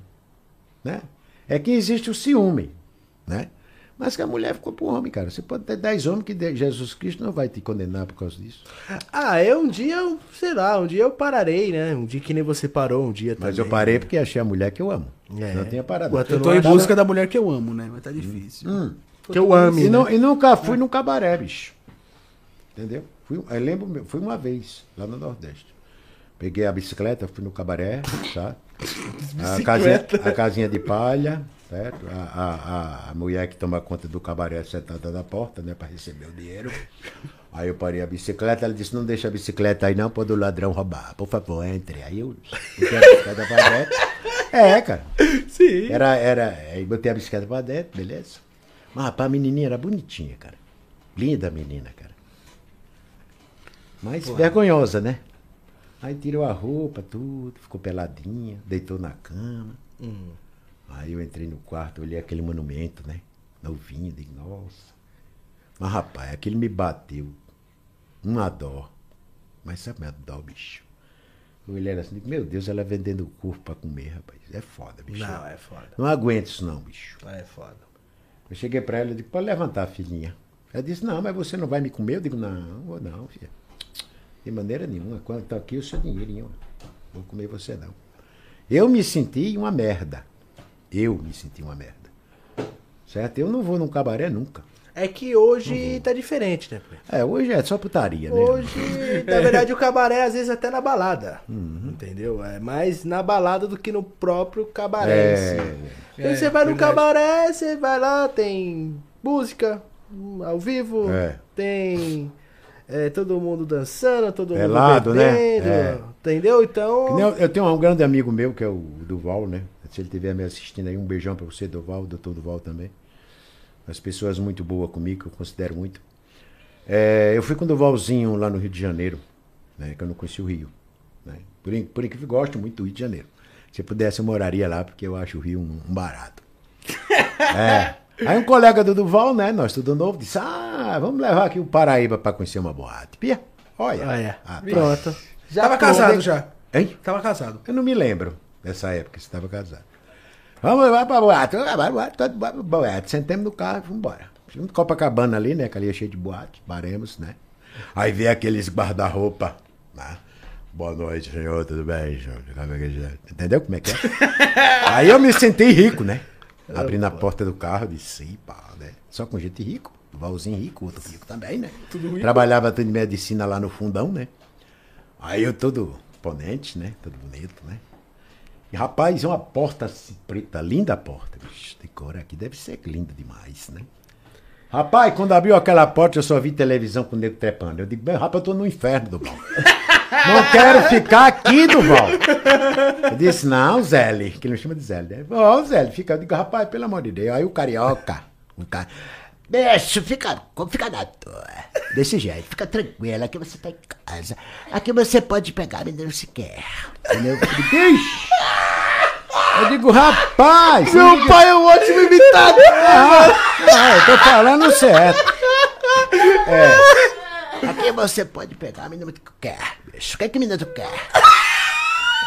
Né? É que existe o ciúme. Né? Mas que a mulher ficou pro homem, cara. Você pode ter 10 homens que Jesus Cristo não vai te condenar por causa disso. Ah, eu um dia, eu, sei lá, um dia eu pararei, né? Um dia que nem você parou, um dia Mas também. eu parei porque achei a mulher que eu amo. É. Não tinha parado. Eu não tô em busca da mulher que eu amo, né? Mas tá difícil. Hum. Que eu ame, E, né? nu- e nunca fui num cabaré, bicho. Entendeu? Fui, eu lembro, fui uma vez lá no Nordeste. Peguei a bicicleta, fui no cabaré, tá? A casinha, a casinha de palha, certo? A, a, a, mulher que toma conta do cabaré sentada na porta, né, para receber o dinheiro. Aí eu parei a bicicleta, ela disse, não deixa a bicicleta aí não, pode o ladrão roubar. Por favor, entre. Aí eu botei a bicicleta pra dentro. É, cara. Sim. Era, era, aí botei a bicicleta pra dentro, beleza? Mas rapaz, a menininha era bonitinha, cara. Linda a menina, cara. Mas vergonhosa, né? Aí tirou a roupa, tudo, ficou peladinha, deitou na cama. Aí eu entrei no quarto, olhei aquele monumento, né? Novinho, digo, nossa. Mas rapaz, aquele me bateu. Uma dó. Mas sabe a dó, bicho? Eu olhei assim, digo, meu Deus, ela vendendo o corpo pra comer, rapaz. É foda, bicho. Não, é foda. Não aguento isso não, bicho. É foda. Eu cheguei pra ela e disse, pode levantar, filhinha. Ela disse, não, mas você não vai me comer? Eu digo, não, não vou não, filha. De maneira nenhuma. Quando tá aqui o seu dinheirinho. Vou comer você não. Eu me senti uma merda. Eu me senti uma merda. Certo? Eu não vou num cabaré nunca. É que hoje tá diferente, né? É, hoje é só putaria, né? Hoje, na verdade, o cabaré às vezes até na balada. Uhum. Entendeu? É mais na balada do que no próprio cabaré. em si. É, Então você vai no cabaré, você vai lá, tem música hum, ao vivo, É. tem é, todo mundo dançando, todo mundo Pelado, né? bebendo, É. entendeu? Então, Eu, eu tenho um grande amigo meu, que é o Duval, né? Se ele estiver me assistindo aí, um beijão pra você, Duval, doutor Duval também. As pessoas muito boas comigo, que eu considero muito. É, eu fui com o Duvalzinho lá no Rio de Janeiro, né? Que eu não conheci o Rio. Né? Por, por incrível que gosto muito do Rio de Janeiro. Se eu pudesse, eu moraria lá, porque eu acho o Rio um, um barato. É. Aí um colega do Duval, né? Nós tudo novo, disse: Ah, vamos levar aqui o Paraíba pra conhecer uma boate. Pia, olha. Ah, é. Ah, pronto. Já Tava casado né? já. Hein? Tava casado. Eu não me lembro dessa época, você estava casado. Vamos lá pra boate, vamos pra boate, todo boate. Sentamos no carro e fomos embora. Em Copacabana ali, né? Que ali é cheio de boate, baremos, né? Aí vê aqueles guarda-roupa, né? Boa noite, senhor, tudo bem? senhor? Entendeu como é que é? Aí eu me senti rico, né? Abrindo a porta do carro, disse, "Ih, pá, né? Só com gente rico, Valzinho rico, outro rico também, né? Trabalhava tudo em medicina lá no fundão, né? Aí eu todo imponente, né? Todo bonito, né? E rapaz, é uma porta assim, preta, linda a porta. Bicho, de cor aqui deve ser linda demais, né? Rapaz, quando abriu aquela porta, eu só vi televisão com o nego trepando. Eu digo, rapaz, eu tô no inferno, Duval. Não quero ficar aqui, Duval. Eu disse, não, Zélio, que ele me chama de Zélio. né? Ó, Zélio, fica. Eu digo, rapaz, pelo amor de Deus. Aí o carioca, o cara. Bicho, fica, fica na tua. Desse jeito, fica tranquilo. Aqui você tá em casa. Aqui você pode pegar menino se quer. Entendeu? "Ixi." Eu digo, rapaz. Meu pai é um ótimo imitador. Ah, eu tô falando certo. É. Aqui você pode pegar a menina que quer, bicho. O que é que menina tu quer?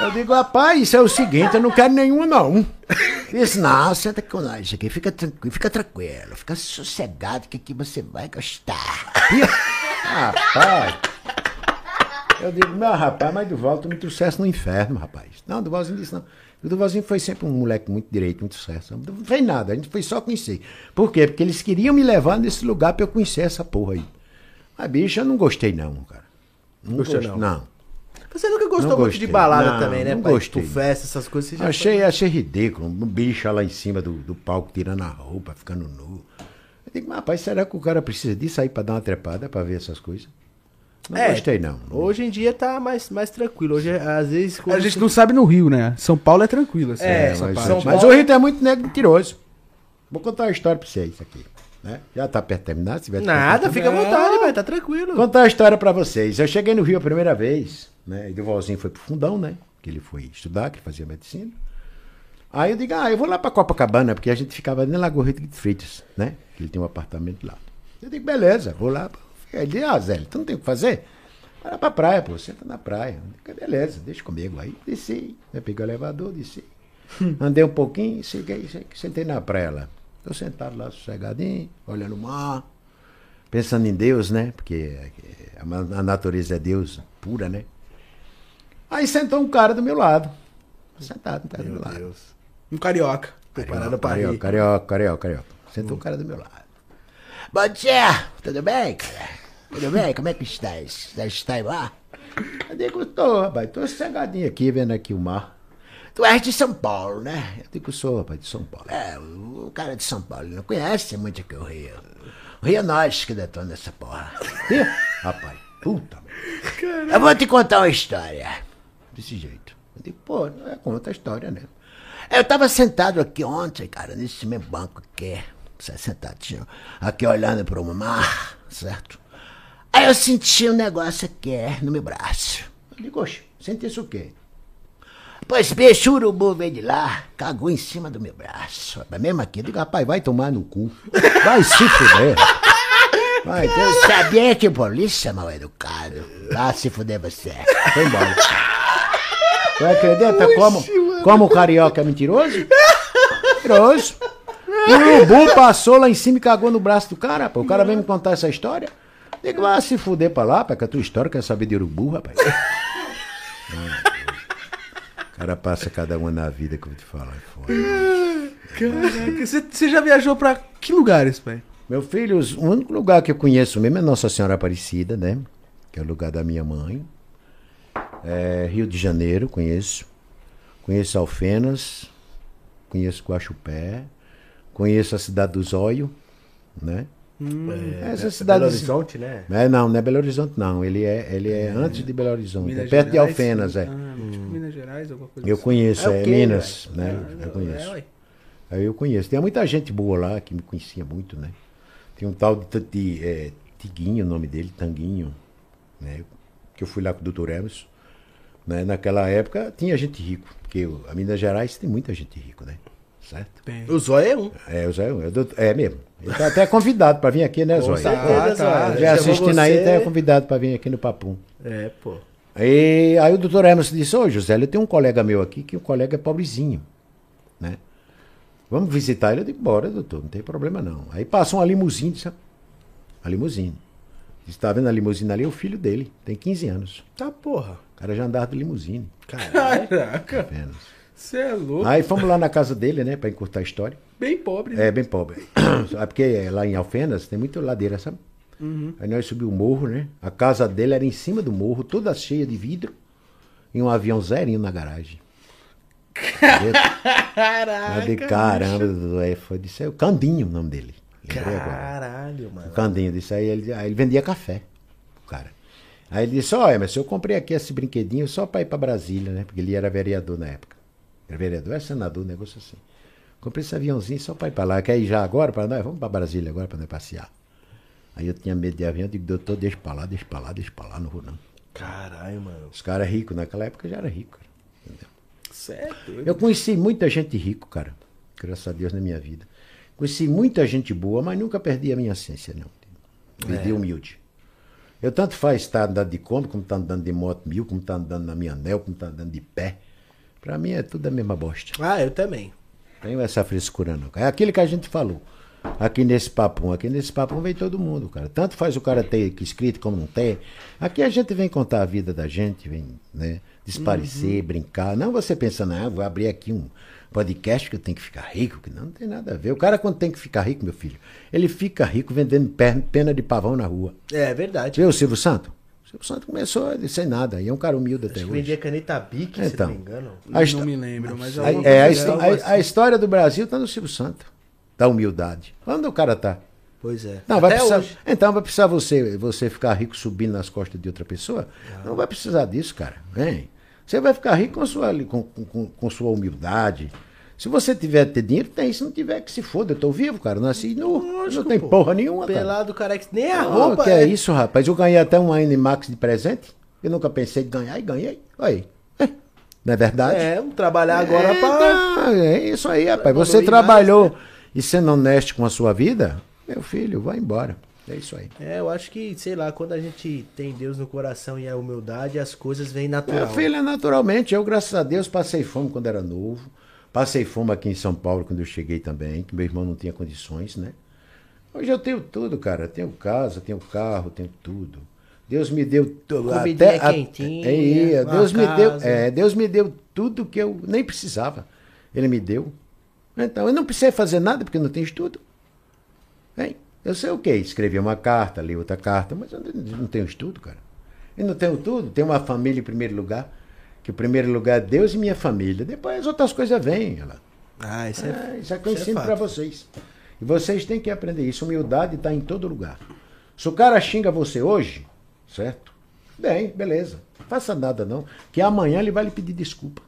Eu digo, rapaz, isso é o seguinte, eu não quero nenhuma, não. Disse, não, senta com nós aqui, fica tranquilo, fica tranquilo, fica sossegado que aqui você vai gostar. rapaz. Eu digo, não, rapaz, mas Duval, tu me trouxesse no inferno, rapaz. Não, Duvalzinho disse, não. O Duvalzinho foi sempre um moleque muito direito, muito sucesso. Não fez nada, a gente foi só conhecer. Por quê? Porque eles queriam me levar nesse lugar pra eu conhecer essa porra aí. Mas, bicho, eu não gostei não, cara. Não gostei, não? não. Você nunca gostou Não muito de balada Não, também, né? não pai? gostei. Tipo, festa, essas coisas. Você já Achei, achei ridículo. Um bicho lá em cima do, do palco tirando a roupa, ficando nu. Eu digo, mas rapaz, será que o cara precisa disso aí pra dar uma trepada, pra ver essas coisas? Não É, gostei, não. Hoje em dia tá mais, mais tranquilo. Hoje, às vezes. A gente você- não sabe no Rio, né? São Paulo é tranquilo. Assim, É, essa mas, parte. São mas Paulo- o Rio é muito negro mentiroso. Vou contar uma história pra vocês aqui. Né? Já tá perto de terminar, se tiver Nada, fica à vontade, pai. Tá tranquilo. Vou contar uma história pra vocês. Eu cheguei no Rio a primeira vez, né? E Duvalzinho foi pro fundão, né? Que ele foi estudar, que ele fazia medicina. Aí eu digo, ah, eu vou lá pra Copacabana, porque a gente ficava na Lagoa Rita de Freitas, né? Que ele tem um apartamento lá. Eu digo, beleza, vou lá. Ele disse, ah, Zé, tu não tem o que fazer? Vai lá pra praia, pô, senta na praia. Digo, beleza, deixa comigo. Aí desci, né? peguei o elevador, desci. Andei um pouquinho, cheguei, sentei na praia lá. Tô sentado lá, sossegadinho, olhando o mar, pensando em Deus, né? Porque a, natureza é Deus pura, né? Aí sentou um cara do meu lado. Sentado, um cara do meu lado. Deus. Um carioca. Preparado pra carioca, carioca, carioca, carioca. Sentou um cara do meu lado. Bom dia, tudo bem? Tudo bem? Como é que estás? Já está lá? Eu digo, tô, rapaz, tô sossegadinho aqui, vendo aqui o mar. Tu és de São Paulo, né? Eu digo, sou, rapaz, de São Paulo. É, o cara de São Paulo não conhece muito aqui o Rio. O Rio é nós que detona essa porra. Rapaz, puta. merda. Eu vou te contar uma história. Desse jeito. Eu digo, pô, não é conta a história, né? Eu tava sentado aqui ontem, cara, nesse mesmo banco aqui. Você sentadinho, aqui olhando para o mar, certo? Aí eu senti um negócio aqui no meu braço. Eu digo, oxe, senti isso o quê? Pois bicho, o urubu veio de lá, cagou em cima do meu braço. Mas mesmo aqui, eu digo, rapaz, vai tomar no cu. Vai se fuder. Vai, eu sabia que polícia mal educado. Vai se fuder você. Foi embora. Tu acredita como, como o carioca é mentiroso? Mentiroso. O urubu passou lá em cima e cagou no braço do cara, pô. O cara vem me contar essa história. Digo, vai se fuder pra lá, pá, que a tua história quer saber de urubu, rapaz. O cara passa cada uma na vida que eu vou te falar. é foda. Caraca, você, já viajou pra que lugares, pai? Meu filho, o único lugar que eu conheço mesmo é Nossa Senhora Aparecida, né? Que é o lugar da minha mãe. É, Rio de Janeiro, conheço. Conheço Alfenas. Conheço Guaxupé. Conheço a cidade do Zóio, né? Essa cidade. Belo Horizonte, né? É, não, não é Belo Horizonte, não. Ele é, ele é antes de Belo Horizonte. é perto de Alfenas, é. Ah, tipo Minas Gerais, alguma coisa Eu assim. conheço, É é, Minas, né? Ah, Eu É, conheço. Aí eu conheço. Tem muita gente boa lá que me conhecia muito, né? Tem um tal de, de é, Tiguinho, o nome dele, Tanguinho, né? Que eu fui lá com o doutor Emerson. Né? Naquela época tinha gente rico, porque o- a Minas Gerais tem muita gente rico, né? Certo? Tem. O Zóio é um. É, o Zé, é, doutor- é mesmo. Ele tá até convidado para vir aqui, né, Zóia? tá. Zóio. Já assistindo aí, tá convidado para vir aqui no Papum. É, pô. E aí o doutor Emerson disse, ô José, eu tenho um colega meu aqui, que o colega é pobrezinho, né? Vamos visitar ele? Eu digo, bora, doutor, não tem problema não. Aí passou uma limusine, sabe? A limusine. Disse, tá vendo a limusine ali? É o filho dele, tem 15 anos. Tá, porra. O cara já andava de limusine. Caralho. Caraca, apenas. você é louco. Aí fomos lá na casa dele, né, pra encurtar a história. Bem pobre. né? É, bem pobre. Sabe porque lá em Alfenas tem muita ladeira, sabe? Aí nós subimos o morro, né? A casa dele era em cima do morro, toda cheia de vidro, e um avião zerinho na garagem. Caraca. Eu de caramba, Dudu, aí foi disso aí, o Candinho o nome dele. Lembrei agora. Caralho, mano. O Candinho disse aí, ele, aí ele vendia café, o cara. Aí ele disse, olha, mas eu comprei aqui esse brinquedinho só pra ir pra Brasília, né? Porque ele era vereador na época. Era vereador, era senador, um negócio assim. Comprei esse aviãozinho só pra ir pra lá. Quer ir já agora pra nós? Vamos pra Brasília agora pra nós passear. Aí eu tinha medo de avião, eu digo, doutor, deixa pra lá, deixa pra lá, deixa pra lá, não vou não. Caralho, mano. Os caras ricos, naquela época já era rico, cara. Entendeu? Você é. Eu conheci muita gente rico, cara. Graças a Deus na minha vida. Conheci muita gente boa, mas nunca perdi a minha essência, não. Vivi humilde. Eu tanto faz estar andando de Kombi, como tá andando de moto mil, como tá andando na minha anel, como tá andando de pé. Pra mim é tudo a mesma bosta. Ah, eu também. Tenho essa frescura não. É aquilo que a gente falou. Aqui nesse papum, aqui nesse papum vem todo mundo, cara. Tanto faz o cara ter que escrito como não ter. Aqui a gente vem contar a vida da gente, vem, né, desparecer, brincar. Não você pensando, ah, vou abrir aqui um podcast que eu tenho que ficar rico, que não, não tem nada a ver. O cara quando tem que ficar rico, meu filho, ele fica rico vendendo per- pena de pavão na rua. É verdade. Viu Silvio Santo? O Silvio Santo começou sem nada, e é um cara humilde até Acho hoje. vendia caneta Bic, se Então. não me engano. A histó- Não me lembro, mas a, alguma é, a, histó- algo a- assim. a história do Brasil está no Silvio Santo. Da humildade. Onde o cara tá? Pois é. Não, vai precisar, hoje. então vai precisar você, você ficar rico subindo nas costas de outra pessoa? Não vai precisar disso, cara. Vem. Você vai ficar rico com sua, com, com, com sua humildade. Se você tiver ter dinheiro, tem. Se não tiver, que se foda. Eu tô vivo, cara. Nasci nu. Não Lógico, tem pô. porra nenhuma, cara. Pelado, careca. Nem a Ah, roupa. que é isso, rapaz? Eu ganhei até um Animax de presente. Eu nunca pensei em ganhar e ganhei. Olha aí. É, Não é verdade? É, vamos trabalhar agora é, pra. tá, é isso aí, rapaz. Você trabalhou mais, e sendo honesto com a sua vida, meu filho, vai embora. É isso aí. É, eu acho que, sei lá, quando a gente tem Deus no coração e a humildade, as coisas vêm natural. Meu filho, é naturalmente. Eu, graças a Deus, passei fome quando era novo. Passei fome aqui em São Paulo quando eu cheguei também, que meu irmão não tinha condições, né? Hoje eu tenho tudo, cara. Tenho casa, tenho carro, tenho tudo. Deus me deu tudo. Comidinha quentinha, é, Deus me deu, casa. é, Deus me deu tudo que eu nem precisava. Ele me deu. Então, eu não precisei fazer nada porque não tenho estudo. Hein? Eu sei o quê? Escrevi uma carta, li outra carta, mas eu não não tenho estudo, cara. Eu não tenho tudo. Tenho uma família em primeiro lugar. Que o primeiro lugar é Deus e minha família. Depois as outras coisas vêm. Ela. Ah, isso é. É, isso é que eu isso é ensino fato. para vocês. E vocês têm que aprender isso. Humildade está em todo lugar. Se o cara xinga você hoje, certo? Bem, beleza. Não faça nada não, que amanhã ele vai lhe pedir desculpa.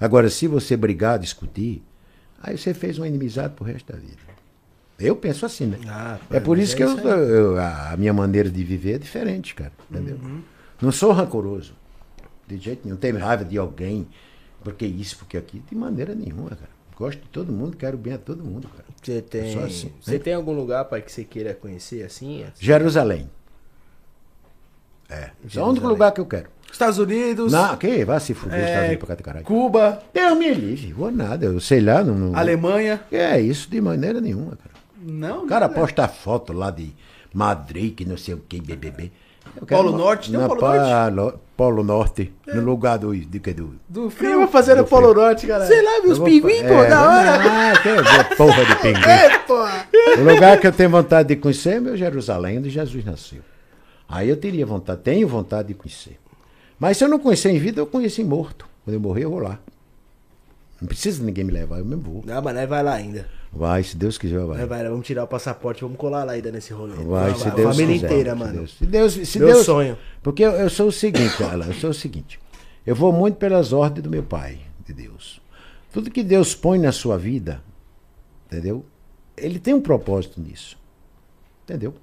Agora, se você brigar, discutir, aí você fez uma inimizade pro resto da vida. Eu penso assim, né? Ah, é por isso é que eu, isso eu- a a minha maneira de viver é diferente, cara. Entendeu? Uhum. Não sou rancoroso. De jeito nenhum. Tenho raiva de alguém Porque isso, porque aqui de maneira nenhuma, cara. Gosto de todo mundo, quero bem a todo mundo, cara. Você tem, sou assim, você tem algum lugar, pai, que você queira conhecer assim? Jerusalém. É. É o único Jerusalém. lugar que eu quero. Estados Unidos, Não, que? Vai se fuder, É, Estados Unidos pra cá de caralho. Cuba, Deus me livre, vou nada, eu sei lá, não. não... Alemanha. É isso de maneira nenhuma, cara. Não, O cara posta foto lá de Madrid, que não sei o que, BBB. Polo Norte? Tem um Polo pa- lo- Polo Norte, no lugar do, do que do... Do frio. eu vou fazer no Polo. Norte, galera? Sei lá, meus pinguim, pô, é, da hora. Ah, que ver porra de pinguim. É, porra. O lugar que eu tenho vontade de conhecer é meu Jerusalém, onde Jesus nasceu. Aí eu teria vontade, tenho vontade de conhecer. Mas se eu não conhecer em vida, eu conheço em morto. Quando eu morrer, eu vou lá. Não precisa de ninguém me levar, eu mesmo vou. Não, mas nós vai lá ainda. Vai, se Deus quiser, vai. Vai lá, vamos tirar o passaporte, vamos colar lá ainda nesse rolê. Vai, se a Deus família quiser. inteira, mano. Deus- Se Deus, se Meu Deus, sonho. Porque eu, eu sou o seguinte, Alan, eu sou o seguinte. Eu vou muito pelas ordens do meu pai, de Deus. Tudo que Deus põe na sua vida, entendeu? Ele tem um propósito nisso. Entendeu?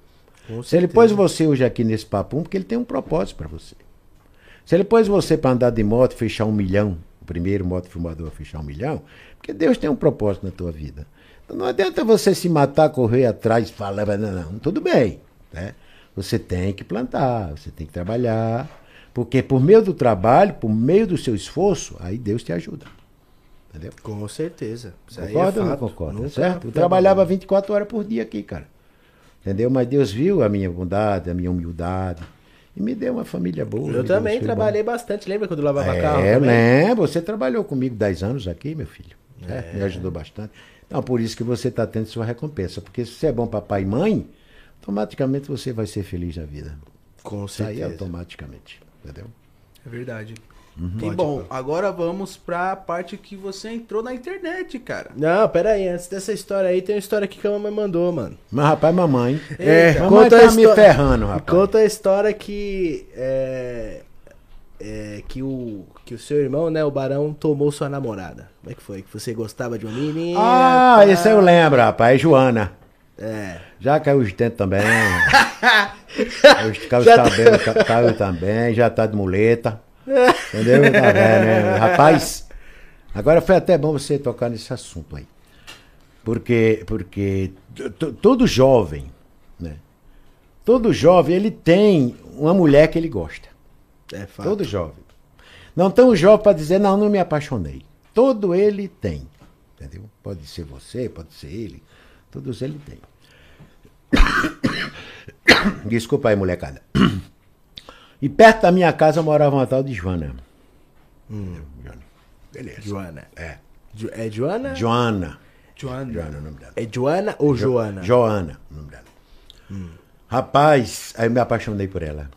Se ele pôs você hoje aqui nesse papum, porque ele tem um propósito para você. Se ele pôs você para andar de moto e fechar um milhão, primeiro moto filmador a fechar um milhão, porque Deus tem um propósito na tua vida. Então não adianta você se matar, correr atrás e falar, não, não, tudo bem. Né? Você tem que plantar, você tem que trabalhar, porque por meio do trabalho, por meio do seu esforço, aí Deus te ajuda. Entendeu? Com certeza. Isso aí Concorda é ou não concorda? Certo? Eu trabalhava abandonado. 24 horas por dia aqui, cara. Entendeu? Mas Deus viu a minha bondade, a minha humildade. E me deu uma família boa. Eu também trabalhei bastante. Lembra quando eu bom. lavava carro? É, eu também? lembro. Você trabalhou comigo 10 anos aqui, meu filho. certo? É. Me ajudou bastante. Então, por isso que você está tendo sua recompensa. Porque se você é bom papai e mãe, automaticamente você vai ser feliz na vida. Com Isso aí é certeza. automaticamente. Entendeu? É verdade. Uhum. E bom, agora vamos pra parte que você entrou na internet, cara. Não, pera aí. Antes dessa história aí, tem uma história aqui que a mamãe mandou, mano. Mas, rapaz, mamãe. É, mamãe conta tá a me histó- ferrando, rapaz. Conta a história que é, é, que o que o seu irmão, né, o Barão, tomou sua namorada. Como é que foi? Que você gostava de uma menina? Ah, esse eu lembro, rapaz. É Joana. É. Já caiu os dentes também. Os- caiu os tá- cabelos, ca- caiu também, já tá de muleta. Entendeu? Tá vendo, né? Rapaz, agora foi até bom você tocar nesse assunto aí. Porque, porque todo jovem, né? Todo jovem, ele tem uma mulher que ele gosta. É fato. Todo jovem. Não tão jovem para dizer, não, não me apaixonei. Todo ele tem. Entendeu? Pode ser você, pode ser ele. Todos ele tem. Desculpa aí, molecada. E perto da minha casa morava uma tal de Joana. Joana. Beleza. Joana. É. Jo- é Joana? Joana. Joana. Joana é o nome dela. É Joana ou Joana? Joana, o nome dela. Rapaz, aí eu me apaixonei por ela.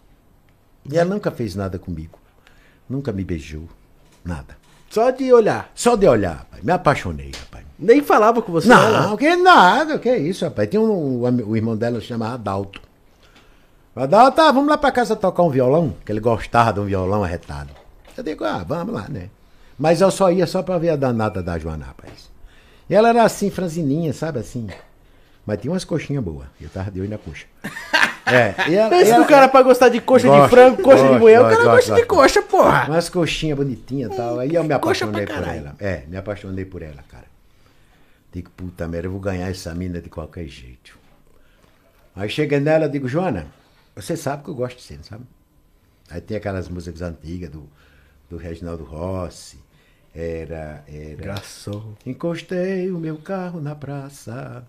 E ela nunca fez nada comigo. Nunca me beijou. Nada. Só de olhar. Só de olhar, rapaz. Me apaixonei, rapaz. Nem falava com você. Não, ela. que nada, que isso, rapaz. Tinha um, um- o irmão dela se chamava Adalto. O Adalto, ah, vamos lá pra casa tocar um violão, que ele gostava de um violão arretado. Eu digo, ah, vamos lá, né? Mas eu só ia só pra ver a danada da Joana, rapaz. E ela era assim, franzininha, sabe assim? Mas tinha umas coxinhas boas. Eu tava de olho na coxa. É, e ela, Pensa e ela- o cara pra gostar de coxa de frango, coxa de mulher, o cara gosta de coxa, porra. Umas coxinhas bonitinhas e tal. Aí eu me apaixonei por ela. É, me apaixonei por ela, cara. Digo, puta merda, eu vou ganhar essa mina de qualquer jeito. Aí cheguei nela digo, Joana, você sabe que eu gosto de não sabe? Aí tem aquelas músicas antigas do, do Reginaldo Rossi. Era. era Garçom. Encostei o meu carro na praça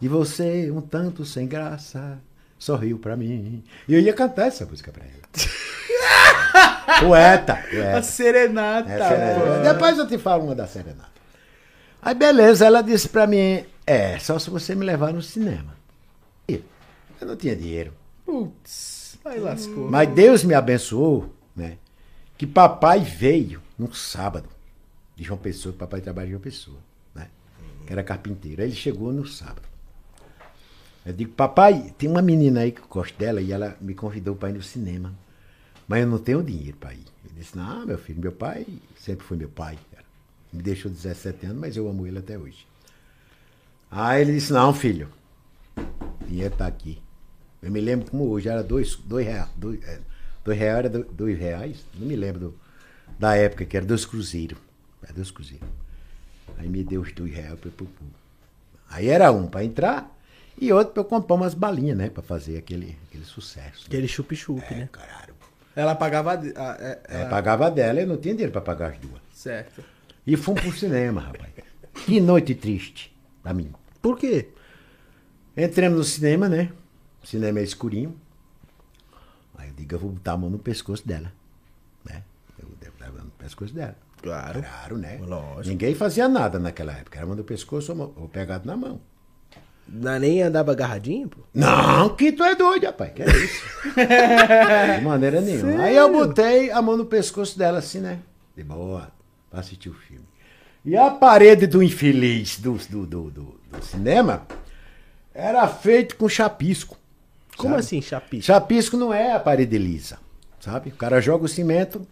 e você, um tanto sem graça, sorriu pra mim. E eu ia cantar essa música pra ela. poeta, A poeta. serenata. É, serenata. Depois eu te falo uma da serenata. Aí beleza, ela disse pra mim, é, só se você me levar no cinema. E eu não tinha dinheiro. Putz, aí lascou. Mas Deus me abençoou, né? Que papai veio num sábado de João Pessoa, que papai trabalha em João Pessoa, né? Que era carpinteiro. Aí ele chegou no sábado. Eu digo, papai, tem uma menina aí que eu gosto dela e ela me convidou para ir no cinema. Mas eu não tenho dinheiro para ir. Eu disse, não, meu filho, meu pai sempre foi meu pai. cara. Me deixou 17 anos, mas eu amo ele até hoje. Aí ele disse, não, filho, o dinheiro tá aqui. Eu me lembro como hoje, era dois, dois reais. Dois, é, dois reais era do- dois reais? Não me lembro do- da época que era dois cruzeiros. Cadê os cruzeiros? Aí me deu os dois reais pra eu. Aí era um pra entrar e outro pra eu comprar umas balinhas, né? Pra fazer aquele, aquele sucesso. Aquele chup-chup, É, né? caralho. Ela pagava. a a- é- É, ela- pagava dela, eu não tinha dinheiro pra pagar as duas. Certo. E fomos pro cinema, rapaz. Que noite triste pra mim. Por quê? Entramos no cinema, né? Cinema é escurinho. Aí eu digo, eu vou botar a mão no pescoço dela. Né? Eu devo dar a mão no pescoço dela. Claro. Claro, né? Lógico. Ninguém fazia nada naquela época. Era mão no pescoço ou mão- ou pegado na mão. Não, nem andava agarradinho, pô? Não, que tu é doido, rapaz. Que é isso? De maneira nenhuma. Aí eu botei a mão no pescoço dela assim, né? De boa, pra assistir o filme. E a parede do infeliz do, do, do, do- do cinema era feita com chapisco. Como sabe? assim, chapisco? Chapisco não é a parede lisa, sabe? O cara joga o cimento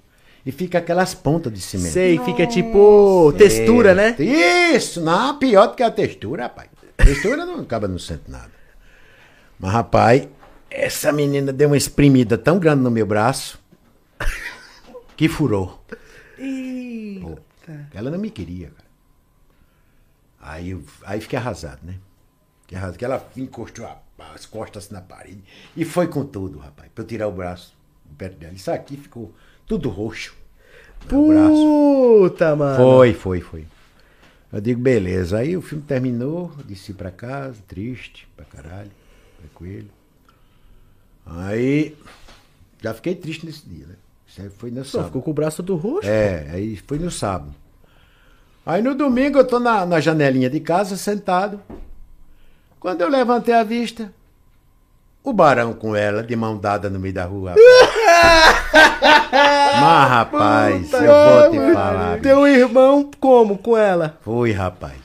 e fica aquelas pontas de cimento. Sei, fica tipo textura, né? Isso, não, pior do que a textura, rapaz. Textura não acaba não sente nada. Mas, rapaz, essa menina deu uma espremida tão grande no meu braço que furou. Pô, ela não me queria, cara. Aí, eu- aí fiquei arrasado, né? Fiquei arrasado, que ela encostou a- as costas na parede e foi com tudo, rapaz, pra eu tirar o braço perto dela. Isso aqui ficou tudo roxo. Puta, mano. Foi, foi, foi. Eu digo, beleza. Aí o filme terminou, desci pra casa, triste pra caralho, tranquilo. Aí, já fiquei triste nesse dia, né? Isso foi no Pô, sábado. ficou com o braço do roxo? É, aí foi no sábado. Aí no domingo eu tô na, na janelinha de casa, sentado. Quando eu levantei a vista, o barão com ela, de mão dada no meio da rua. Mas, rapaz, eu vou te falar. bicho. Teu irmão como com ela? Foi, rapaz.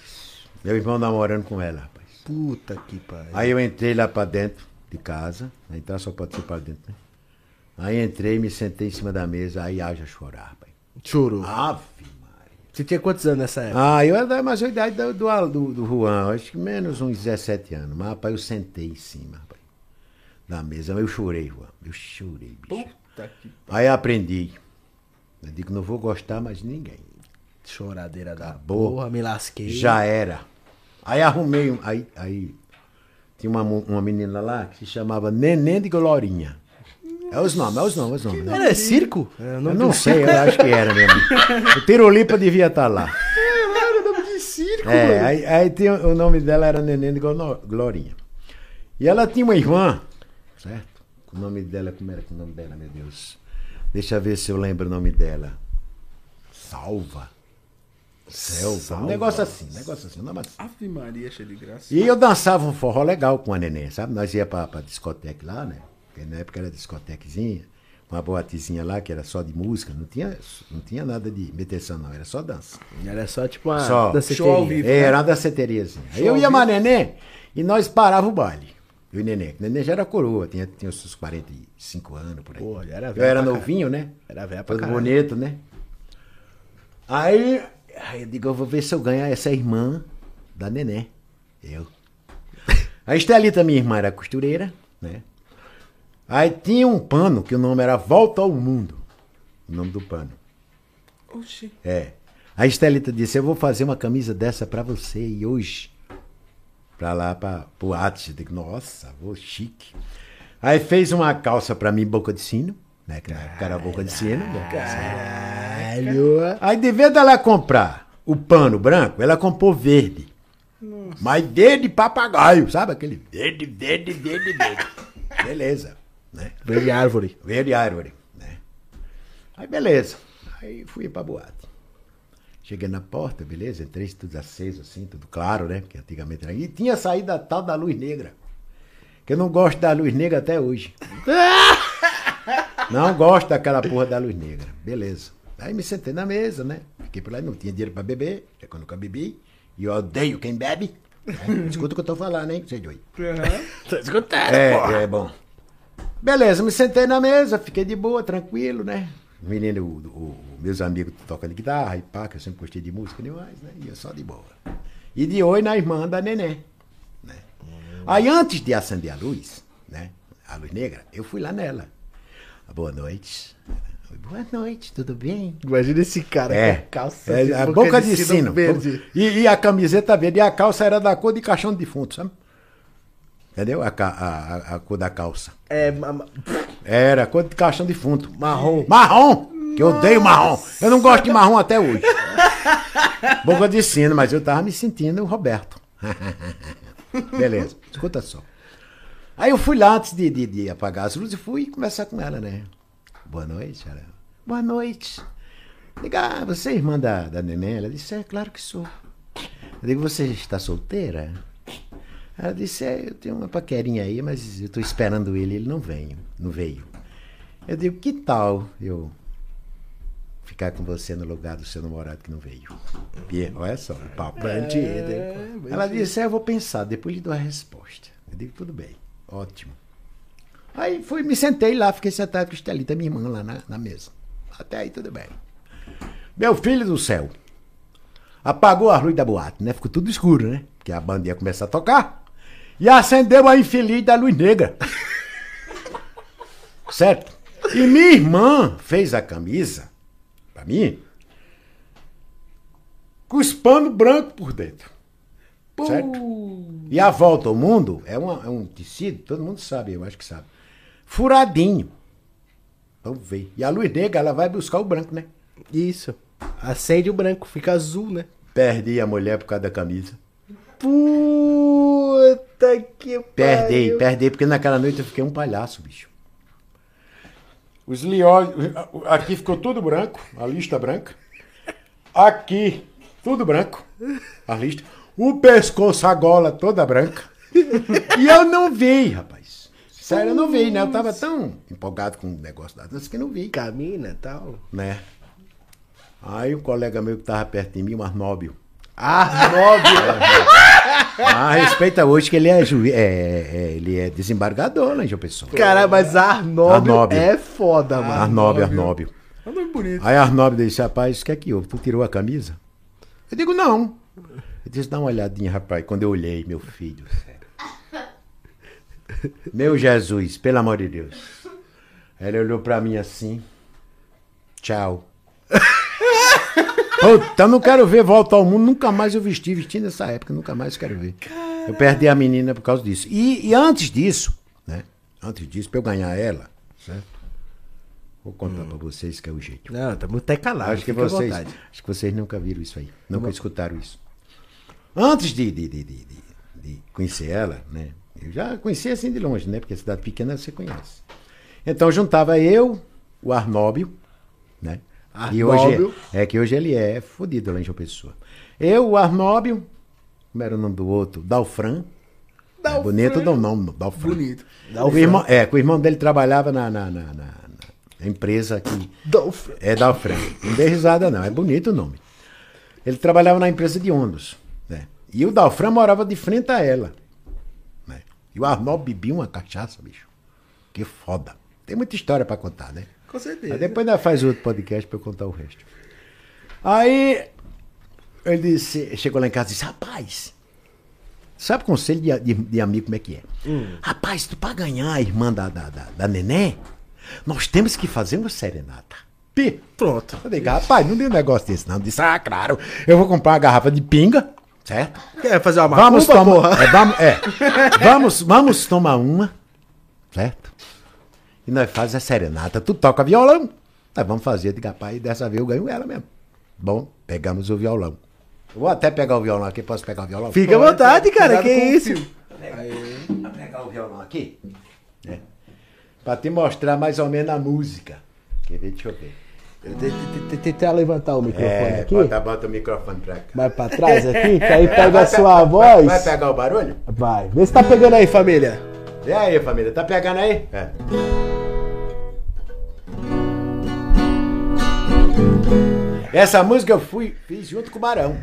Meu irmão namorando com ela, rapaz. Puta que pariu. Aí eu entrei lá pra dentro de casa. Entrar só pode ser pra dentro, né? Aí entrei, me sentei em cima da mesa, aí haja chorar, rapaz. Chorou. Ave Você tinha quantos anos nessa época? Ah, eu era da mais idade do, do, do, Juan, acho que menos uns 17 anos. Mas, rapaz, eu sentei em cima, rapaz, da mesa. Eu chorei, Juan. Eu chorei, bicho. Puta que. Aí aprendi. Eu digo, não vou gostar mais de ninguém. Choradeira da Acabou. porra, me lasquei. Já era. Aí arrumei, um- aí, aí tinha uma, uma menina lá que se chamava Neném de Glorinha. É os nomes, é os nomes, é os nomes. né? Era é circo? É, o Eu não sei, eu acho que era mesmo. O Tirolipa devia estar lá. Era nome de circo, É, aí, aí tinha, o nome dela era Neném de Glo- Glorinha. E ela tinha uma irmã, certo? O nome dela, como era que o nome dela, meu Deus? Deixa eu ver se eu lembro o nome dela. Salva. Selva. Um negócio assim, um negócio assim, um nome assim. Ave Maria, cheia de graça. E eu dançava um forró legal com a neném, sabe? Nós ia pra, pra discoteca lá, né? Porque na época era discotequezinha, uma boatezinha lá que era só de música, não tinha, não tinha nada de meteção não, era só dança. Era só tipo uma Só. danceteria. Show ao vivo. É, era uma danceteriazinha. Aí eu ia mais neném e nós parava o baile. Eu e neném. Neném já era coroa, tinha, tinha os seus 45 anos por aí. Pô, era eu era novinho, né? Era velho pra Todo caralho. bonito, né? Aí, aí eu digo, eu vou ver se eu ganho essa irmã da neném. Eu. A Estelita, minha irmã, era costureira, né? Aí tinha um pano que o nome era Volta ao Mundo. O nome do pano. Oxi. É. A Estelita disse: Eu vou fazer uma camisa dessa pra você e hoje. Pra lá, pra, pro Atos. Eu digo: Nossa, vou chique. Aí fez uma calça pra mim, boca de sino. Né? Que na época era boca de sino. Caralho. Aí, de vez dela comprar o pano branco, ela comprou verde. Mas verde papagaio, sabe? Aquele verde, verde, verde, verde. Beleza, né? Verde árvore. Verde árvore, né? Aí beleza. Aí fui pra boate. Cheguei na porta, beleza? Entrei tudo aceso, assim, tudo claro, né? Porque antigamente era. E tinha saído a tal da luz negra. Que eu não gosto da luz negra até hoje. Não gosto daquela porra da luz negra. Beleza. Aí me sentei na mesa, né? Fiquei por lá, não tinha dinheiro pra beber, é quando eu nunca bebi. E eu odeio quem bebe. né? Escuta o que eu tô falando, hein? Vocês dois. Tá escutando, É, porra. é bom. Beleza, me sentei na mesa, fiquei de boa, tranquilo, né? Menino, o, o- meus amigos tocam de guitarra e pá, que eu sempre gostei de música demais, né? Ia só de boa. E de oi na irmã da neném. Né? Aí antes de acender a luz, né? A luz negra, eu fui lá nela. Boa noite. Boa noite, tudo bem? Imagina esse cara É, com a calça é, de a boca de sino. verde. E, e a camiseta verde. E a calça era da cor de caixão de defunto, sabe? Entendeu? A, a, a- cor da calça. É, Era cor de caixão de defunto. marrom. Marrom! Que eu odeio marrom. Eu não gosto de marrom até hoje. Boca de sino, mas eu tava me sentindo o Roberto. Beleza, escuta só. Aí eu fui lá antes de, de, de apagar as luzes e fui conversar com ela, né? Boa noite, ela. Boa noite. Diga, ah, você é irmã da, da neném? Ela disse, é, claro que sou. Eu digo, você está solteira? Ela disse, é, eu tenho uma paquerinha aí, mas eu estou esperando ele, ele não veio, não veio. Eu digo, que tal eu ficar com você no lugar do seu namorado que não veio? E, olha só, o papo. Bandido, hein, pô. Ela disse, é, eu vou pensar, depois lhe dou a resposta. Eu digo, tudo bem, ótimo. Aí fui, me sentei lá, fiquei sentado com a Estelita, minha irmã, lá na, na mesa. Até aí tudo bem. Meu filho do céu, apagou a luz da boate, né? Ficou tudo escuro, né? Porque a banda ia começar a tocar. E acendeu a infeliz da luz negra. certo? E minha irmã fez a camisa, pra mim, com os panos brancos por dentro. Certo? E a volta ao mundo é, uma- é um tecido, todo mundo sabe, eu acho que sabe. Furadinho. Vamos ver. E a luz negra, ela vai buscar o branco, né? Isso. Acende o branco, fica azul, né? Perdi a mulher por causa da camisa. Puta que Perdei, pariu. perdei, porque naquela noite eu fiquei um palhaço, bicho. Os leões, aqui ficou tudo branco, a lista branca. Aqui, tudo branco, a lista. O pescoço, a gola toda branca. E eu não vi, rapaz. Sério, eu não vi, né? Eu tava tão empolgado com o negócio da dança que eu não vi, Camina e tal. né? Aí um colega meu que tava perto de mim, o Arnóbio. Arnóbio. Ah, respeita hoje que ele é, juiz, é, é- ele é desembargador lá em João Pessoa. Cara, mas Arnóbio, Arnóbio. é foda, mano. Arnóbio, Arnóbio. É um nome bonito. Aí Arnóbio disse, rapaz, o que é que houve? Tu tirou a camisa? Eu digo, não. Ele disse, dá uma olhadinha, rapaz. Quando eu olhei, meu filho. Meu Jesus, pelo amor de Deus. Ele olhou pra mim assim. Tchau. Puta, eu não quero ver volta ao mundo. Nunca mais eu vesti, vesti nessa época. Nunca mais quero ver. Eu perdi a menina por causa disso. E, e antes disso, né? Antes disso, pra eu ganhar ela, certo? Vou contar pra vocês que é o jeito. Não, tá muito até calado. Acho que, vocês, acho que vocês nunca viram isso aí. Nunca escutaram isso. Antes de, de, de, de, de- conhecer ela, né? Eu já conhecia assim de longe, né? Porque cidade pequena você conhece. Então juntava eu, o Arnóbio, né? E hoje Arnóbio. é que hoje ele é fodido lá em João Pessoa. Eu, o Arnóbio, como era o nome do outro? Dalfran. É bonito o nome, Dalfran. Bonito. O irmão, é, que o irmão dele trabalhava na, na, na, na- empresa que Dolph. é Dalfran. Não dê risada, não. É bonito o nome. Ele trabalhava na empresa de ônibus. Né? E o Dalfran morava de frente a ela. Né? E o Arnaldo bebia uma cachaça, bicho. Que foda. Tem muita história pra contar, né? Com certeza. Aí depois ainda faz outro podcast pra eu contar o resto. Aí ele disse, chegou lá em casa e disse, rapaz, sabe o conselho de, de, de amigo como é que é? Rapaz, tu pra ganhar a irmã da, da, da, da neném, nós temos que fazer uma serenata. Pi. Pronto. Eu digo, rapaz, não deu um negócio desse não. Disse, ah, claro, eu vou comprar uma garrafa de pinga, certo? Quer fazer uma Vamos tomar, é, vamos, é, vamos, vamos tomar uma, certo? E nós fazemos a serenata. Tu toca violão, nós vamos fazer. Eu digo, rapaz, dessa vez eu ganho ela mesmo. Bom, pegamos o violão. Eu vou até pegar o violão aqui, posso pegar o violão? Fica à vontade, cara. Que isso? Vou pegar o violão aqui. É. Pra te mostrar mais ou menos a música. Quer ver? Deixa eu ver. Tentar levantar o microfone É, aqui. bota, bota o microfone pra cá. Mais pra trás aqui, que aí pega Vai a sua vai- voz. Vai pegar o barulho? Vai. Vê se tá pegando aí, família. E aí, família, tá pegando aí? É. Essa música eu fui, fiz junto com o Barão.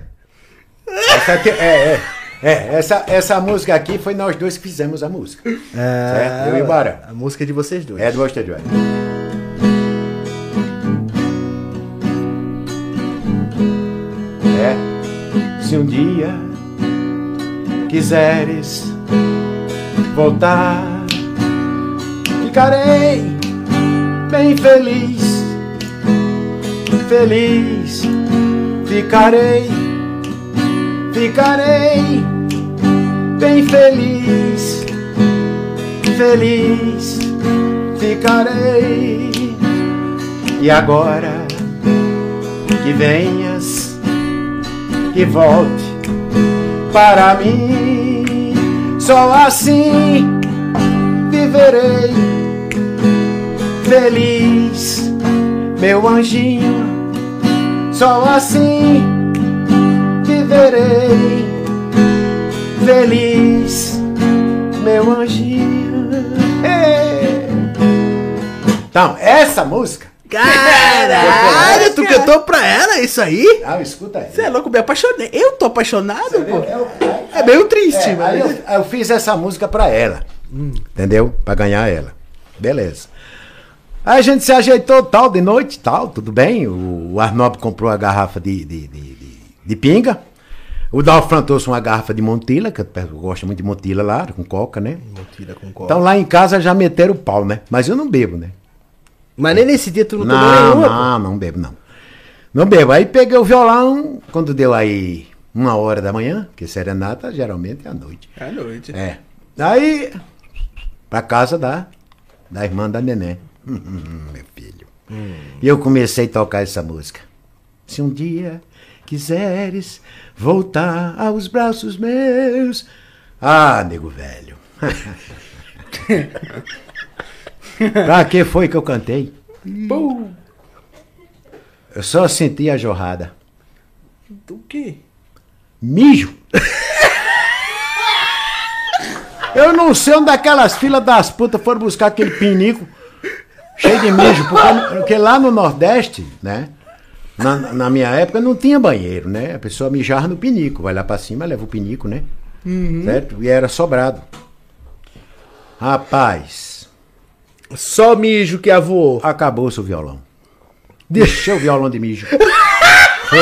Essa aqui- é, é, é, essa, essa música aqui foi nós dois que fizemos a música. Certo? Eu e o Barão. A música é de vocês dois. É do Gostei de É. Se um dia quiseres voltar, ficarei bem feliz feliz ficarei, ficarei bem feliz, feliz ficarei. E agora que venhas, que volte para mim, só assim viverei feliz, meu anjinho. Só assim viverei feliz, meu anjinho. Ei. Então, essa música. Caralho, tu cantou pra ela isso aí? Ah, escuta aí. Você é louco, me apaixonei. Eu tô apaixonado, pô. Eu- É meio triste, É, aí mas. eu, eu fiz essa música pra ela. Entendeu? Pra ganhar ela. Beleza. Aí a gente se ajeitou tal, de noite tal, tudo bem. O, o Arnob comprou a garrafa de, de, de, de- de pinga. O Dalfran trouxe uma garrafa de Montila, que eu gosto muito de Montila lá, com coca, né? Mentira com cola. Então lá em casa já meteram o pau, né? Mas eu não bebo, né? Mas nem nesse dia tu não, tomou Não, nenhuma. pô. não, não bebo, não. Não bebo. Aí peguei o violão, quando deu aí uma hora da manhã, que serenata geralmente é à noite. É à noite. É. Aí, pra casa da, da irmã da neném. Meu filho. E eu comecei a tocar essa música. Se um dia quiseres voltar aos braços meus. Ah, nego velho. pra que foi que eu cantei? Pum. Eu só senti a jorrada. O quê? Mijo. Eu não sei onde aquelas filas das putas foram buscar aquele pinico cheio de mijo, porque, porque lá no Nordeste, né? Na, na minha época não tinha banheiro, né? A pessoa mijava no pinico, vai lá pra cima, leva o pinico, né? Certo? E era sobrado. Rapaz, Só mijo que avô. acabou-se o violão. Deixei o violão de mijo. Foi.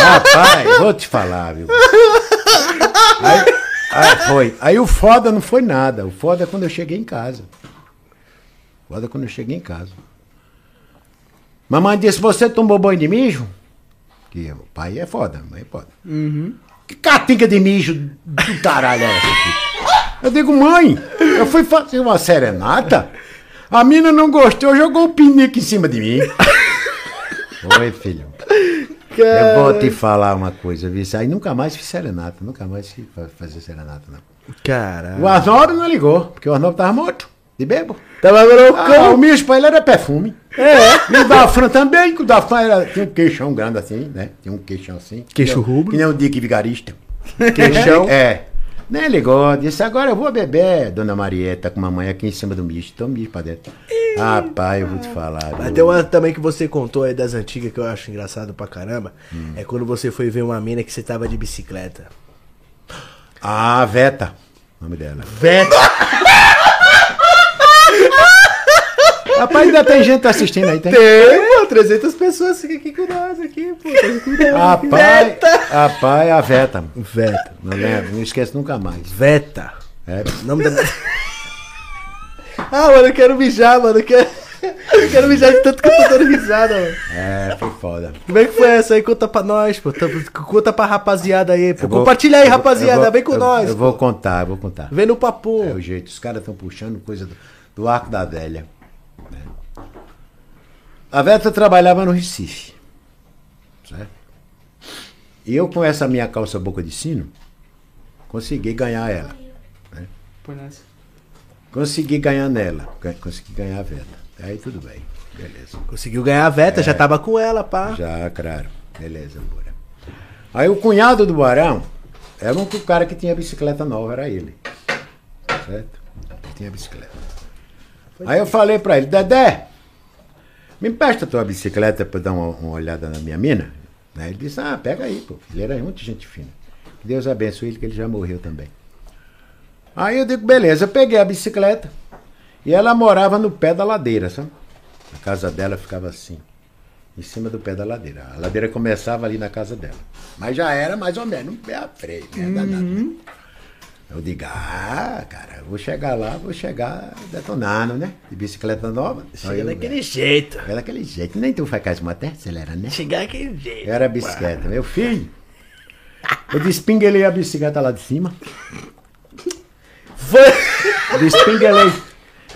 Rapaz, vou te falar, viu? Aí, aí foi. Aí o foda não foi nada. O foda é quando eu cheguei em casa. Foda quando eu cheguei em casa. Mamãe disse, você tomou banho de mijo? Que o pai é foda, mãe é foda. Que catinga de mijo do caralho é essa aqui? Eu digo, mãe, eu fui fazer uma serenata, a mina não gostou, jogou o pinico em cima de mim. Oi, filho. Eu vou te falar uma coisa, viu? Aí nunca mais fiz serenata, nunca mais fiz fa- fazer serenata, não. Caralho. O Arnaldo não ligou, porque o Arnaldo tava morto, de bebo. Tava Ah, o loucão. mijo pra ele era perfume. É. E o Dafran também, que o Dafran era, tinha um queixão grande assim, né? Tinha um queixão assim. Queixo Que o- rubro. Que nem o Dick Vigarista. Queixão. É. Nem ligou, disse, agora eu vou beber, dona Marieta, com mamãe aqui em cima do mijo. Toma mijo pra dentro. Rapaz, eu vou te falar. Mas tem uma também que você contou aí das antigas que eu acho engraçado pra caramba. É quando você foi ver uma mina que você tava de bicicleta. Ah, Veta, o nome dela. Veta. Rapaz, ainda tem gente assistindo aí, tem? Tem, pô, 300 pessoas aqui com nós aqui, pô. tá com nós. Rapaz, rapaz, a Veta. Veta. Não lembro, não esqueço nunca mais. Veta. É, Nome da. ah, mano, eu quero mijar, mano. Eu quero, eu quero mijar de tanto que eu tô dando risada, mano. é, foi foda. Como é que foi essa aí? Conta pra nós, pô. Tá- Conta pra rapaziada aí, pô. Vou- Compartilha aí, rapaziada. vou- Vem com eu- nós. Eu pô. vou contar, eu vou contar. Vem no papo. É o jeito, os caras estão puxando coisa do, do arco da velha. Né? A Veta trabalhava no Recife. Certo? E eu, com essa minha calça boca de sino, consegui ganhar ela. Nessa. Consegui ganhar nela. Consegui ganhar a Veta. Aí tudo bem. Beleza. Conseguiu ganhar a Veta, já tava com ela, pá. É. Já, claro. Beleza, bora. Aí o cunhado do Barão era um cara que tinha bicicleta nova, era ele. Certo? Ele tinha bicicleta. Aí eu falei pra ele, Dedé, me empresta tua bicicleta eu dar uma, uma olhada na minha mina. Aí ele disse, ah, pega aí, pô. Ele era muito gente fina. Que Deus abençoe ele, que ele já morreu também. Aí eu digo, beleza, eu peguei a bicicleta e ela morava no pé da ladeira, sabe? A casa dela ficava assim, em cima do pé da ladeira. A ladeira começava ali na casa dela. Mas já era mais ou menos um pé à frente, né? Né? Eu digo, ah, cara, vou chegar lá, vou chegar detonando, né? De bicicleta nova. Chega eu, daquele velho. jeito. É daquele jeito. Nem tu faz uma até acelera, né? Chegar daquele jeito. Eu era bicicleta. Meu filho, eu despinguelei a bicicleta lá de cima. Foi. Despinguelei.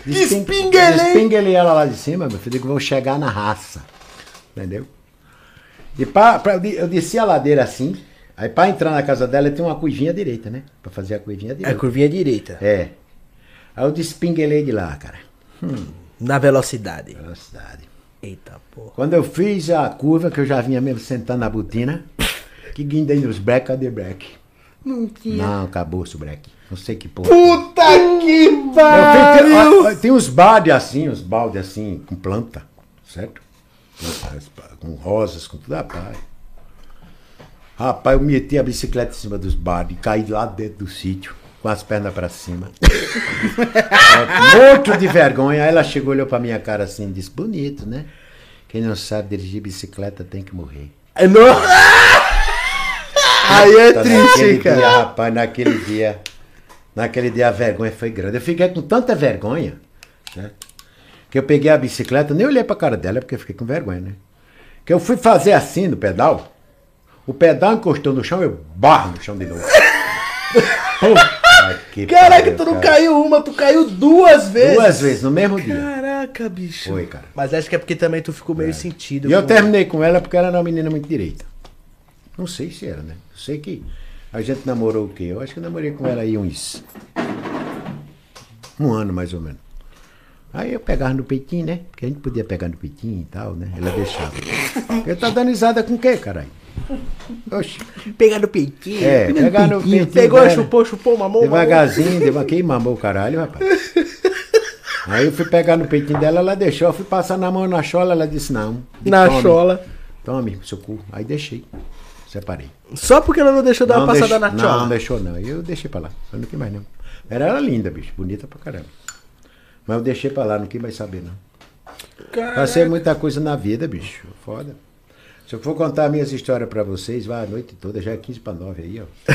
Despin- Despinguelei? Despinguelei ela lá de cima, meu filho. Digo, vou chegar na raça. Entendeu? E pra, pra- eu desci a ladeira assim. Aí pra entrar na casa dela tem uma curvinha direita, né? Pra fazer a curvinha É direita. curvinha direita. É. Aí eu despinguelei de lá, cara. Na velocidade. Velocidade. Eita porra. Quando eu fiz a curva, que eu já vinha mesmo sentando na botina, que guindei nos break, cadê break? Não tinha. Não, acabou-se o break. Não sei que porra. Puta que tem, pariu! tem uns baldes assim, uns baldes assim, com planta, certo? Com, com rosas, com tudo, rapaz. Rapaz, eu meti a bicicleta em cima dos baldes e caí lá dentro do sítio, com as pernas pra cima. É, Morto de vergonha. Aí ela chegou, olhou pra minha cara assim e disse, bonito, né? Quem não sabe dirigir bicicleta tem que morrer. É, não. Aí é Tá triste, cara. Dia, rapaz, naquele dia. Naquele dia a vergonha foi grande. Eu fiquei com tanta vergonha, né? Que eu peguei a bicicleta, nem olhei pra cara dela, porque eu fiquei com vergonha, né? Que eu fui fazer assim no pedal, o pedal encostou no chão, eu barro no chão de novo. Puta que Caraca, pariu, tu não cara. caiu uma, tu caiu duas vezes. Duas vezes no mesmo dia. Caraca, bicho. Foi, cara. Mas acho que é porque também tu ficou meio sentido. E eu terminei com ela porque ela era uma menina muito direita. Não sei se era, né? Eu sei que a gente namorou o quê? Eu acho que eu namorei com ela aí uns. Um ano mais ou menos. Aí eu pegava no peitinho, né? Porque a gente podia pegar no peitinho e tal, né? Ela deixava. Eu tá dando risada com o quê, caralho? Oxi. Pegar no peitinho. É, pegar pegar no peitinho, Pegou, né? chupou, chupou, mamou, mamou. Devagarzinho, deva... quem mamou o caralho, rapaz? Aí eu fui pegar no peitinho dela, ela deixou, eu fui passar na mão na chola, ela disse não. Na Tome. chola. Tome, seu cu. Aí deixei. Separei. Só porque ela não deixou dar uma passada deixou, na chola. Não, deixou não. Eu deixei pra lá. Eu não quis mais não. Era ela linda, bicho. Bonita pra caramba. Mas eu deixei pra lá, não quis mais saber não. Passei muita coisa na vida, bicho. Foda. Se eu for contar minhas histórias pra vocês, vai a noite toda, já é 15 pra 9 aí, ó.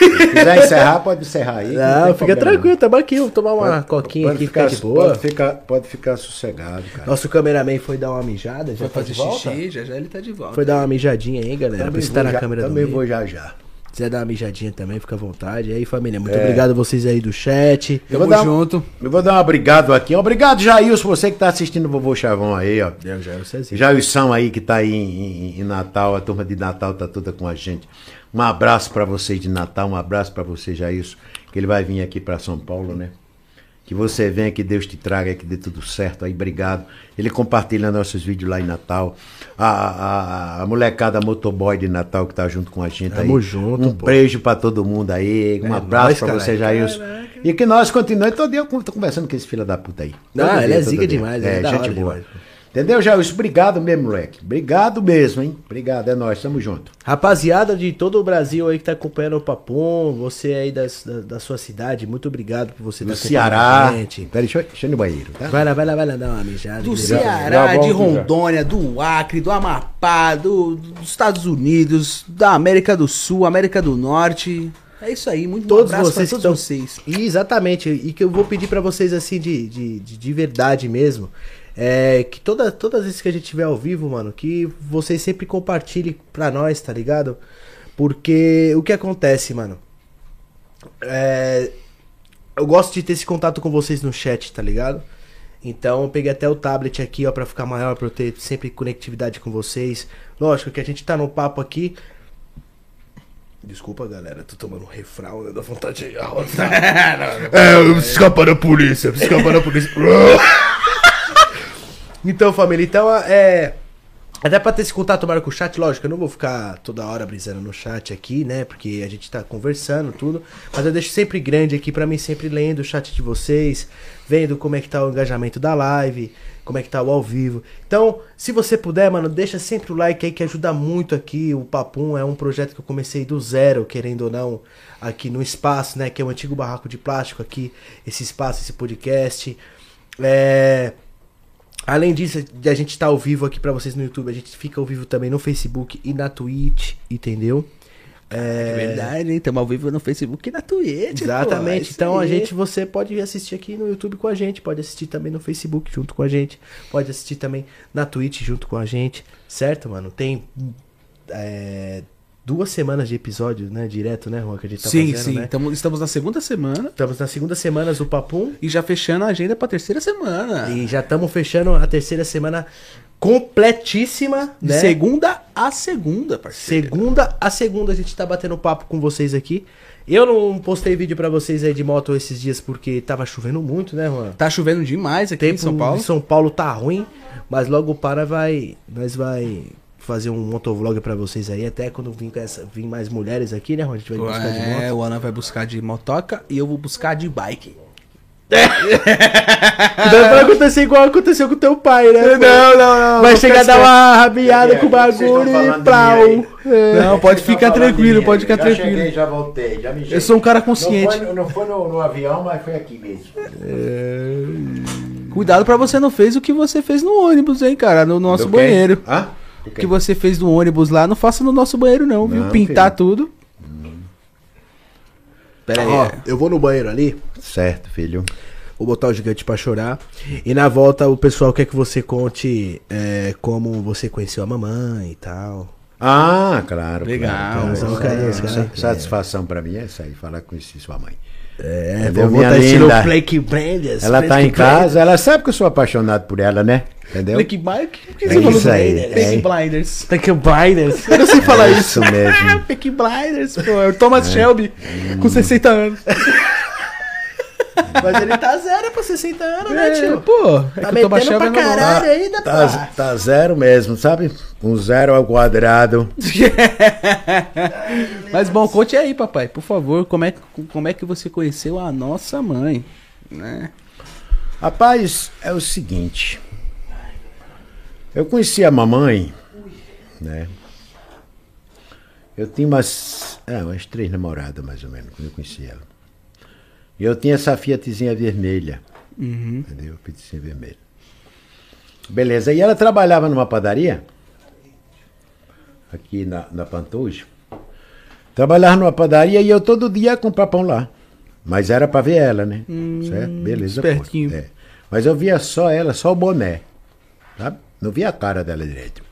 Se quiser encerrar, pode encerrar aí. Não, tem fica problema, tranquilo, tamo aqui, vamos tomar uma Pode- coquinha pode aqui, ficar, fica de boa. Pode ficar, pode ficar sossegado, cara. Nosso cameraman foi dar uma mijada, já Foi tá fazer xixi, já já ele tá de volta. Foi dar uma mijadinha aí, galera, pra Também estar vou na já- câmera do Também vou já já. Se quiser dar uma mijadinha também, fica à vontade. E aí, família, muito É. obrigado a vocês aí do chat. Eu vou Tamo dar um- junto. Eu vou dar um obrigado aqui. Obrigado, Jailson, você que tá assistindo o Vovô Chavão aí, ó. Eu eu sei assim. Jailson aí que tá aí em, em- em Natal, a turma de Natal tá toda com a gente. Um abraço pra vocês de Natal, um abraço pra você, Jailson, que ele vai vir aqui pra São Paulo, né? Que você venha, que Deus te traga, que dê tudo certo aí, obrigado. Ele compartilha nossos vídeos lá em Natal. A, a, a molecada motoboy de Natal que tá junto com a gente Tamo aí. junto, Um pô. beijo pra todo mundo aí. Um É abraço cara. você, Jailson. E que nós continuemos. Todo dia eu tô conversando com esse filho da puta aí. Não, ele é zica demais, É, é gente boa. demais. Entendeu, Jailson? Obrigado mesmo, moleque. Obrigado mesmo, hein? Obrigado, é nóis, tamo junto. Rapaziada de todo o Brasil aí que tá acompanhando o Papum, você aí das- da, da sua cidade, muito obrigado por você Do estar Ceará. gente. Peraí, deixa eu, deixa eu ir no banheiro, tá? Vai lá, vai lá, vai lá, dá uma mijada. Do entendeu? Ceará, de. Rondônia, do Acre, do Amapá, do, dos Estados Unidos, da América do Sul, América do Norte. É isso aí, muito Todos um abraço vocês todos estão... vocês. E Exatamente, e que eu vou pedir pra vocês assim de, de, de, de verdade mesmo, é que toda, todas as vezes que a gente tiver ao vivo, mano, que vocês sempre compartilhem pra nós, tá ligado? Porque o que acontece, mano? É, eu gosto de ter esse contato com vocês no chat, tá ligado? Então eu peguei até o tablet aqui, ó, pra ficar maior, pra eu ter sempre conectividade com vocês. Lógico que a gente tá no papo aqui. Desculpa, galera, tô tomando um refrão, né? Dá vontade de arrotar. é, escapa da polícia, escapa da polícia. então, família, então é. Até pra ter esse contato maior com o chat, lógico, eu não vou ficar toda hora brisando no chat aqui, né? Porque a gente tá conversando, tudo. Mas eu deixo sempre grande aqui pra mim, sempre lendo o chat de vocês, vendo como é que tá o engajamento da live, como é que tá o ao vivo. Então, se você puder, mano, deixa sempre o like aí que ajuda muito aqui. O Papum é um projeto que eu comecei do zero, querendo ou não, aqui no espaço, né? Que é o antigo barraco de plástico aqui, esse espaço, esse podcast. É. Além disso, de a gente estar ao vivo aqui pra vocês no YouTube, a gente fica ao vivo também no Facebook e na Twitch, entendeu? É verdade, hein? Estamos ao vivo no Facebook e na Twitch. pô, é Exatamente. isso então a aí. gente, você pode assistir aqui no YouTube com a gente, pode assistir também no Facebook junto com a gente, pode assistir também na Twitch junto com a gente, certo, mano? Tem é, duas semanas de episódio, né? Direto, né, Juan? Que a gente tá sim, fazendo, sim. né? Tamo- estamos na segunda semana Estamos na segunda semana do Papum e já fechando a agenda pra terceira semana. e já estamos fechando a terceira semana completíssima, De né? segunda a segunda, parceiro. Segunda a segunda a gente tá batendo papo com vocês aqui. Eu não postei vídeo pra vocês aí de moto esses dias porque tava chovendo muito, né, Juan? Tá chovendo demais aqui tempo em São Paulo. em São Paulo tá ruim, mas logo para vai, nós vai fazer um motovlog pra vocês aí, até quando vir, com essa, vir mais mulheres aqui, né? A gente vai buscar de É, moto. o Ana vai buscar de motoca e eu vou buscar de bike. Não vai acontecer igual aconteceu com teu pai, né? Não, não, não. Vai chegar a dar uma rabiada É, com o bagulho e plau. mim É. Não, pode ficar tranquilo, de pode ficar já tranquilo. cheguei, já voltei, já me Eu sou um cara Não consciente. foi, não foi no, no avião, mas foi aqui mesmo. Cuidado pra você não fez o que você fez no ônibus, hein, cara, no nosso Do banheiro. Hã? Do O que você fez no ônibus lá, não faça no nosso banheiro não, viu? Não, Pintar filho. tudo. Pera aí. Ó, eu vou no banheiro ali, Certo, filho. vou botar o gigante pra chorar. E na volta o pessoal quer que você conte é, como você conheceu a mamãe e tal. Ah, claro. Legal. claro, isso, Sa- cara. Satisfação pra mim é essa aí, falar com esse sua mãe. É, Entendeu, vou minha botar estilo linda? Blake Branders. Ela tá Blake em casa, ela sabe que eu sou apaixonado por ela, né? Entendeu? Blake Bike? Por que É você falou isso aí, Blinders? Peaky é. Blinders. Blake Branders. Eu não sei falar É isso. isso mesmo. Peaky Blinders, pô. É o Thomas Shelby com 60 anos. Mas ele tá zero pra 60 anos, né, É, tio? pô. É Tá que o Thomas metendo Shelby pra caralho dá Tá, pra... tá zero mesmo, sabe? Um zero ao quadrado. Mas bom, conte aí, papai, por favor, como é, que- como é que você conheceu a nossa mãe, né? Rapaz, é o seguinte. Eu conheci a mamãe, né? Eu tinha umas, é, umas três namoradas, mais ou menos, quando eu conheci ela. E eu tinha essa Fiatzinha vermelha. Entendeu? Fiatzinha vermelha. Beleza. E ela trabalhava numa padaria, aqui na, na Pantojo. Trabalhava numa padaria e eu todo dia ia comprar pão lá. Mas era pra ver ela, né? certo? Beleza. pô. espertinho. É. Mas eu via só ela, só o boné. Sabe? Não via a cara dela direito.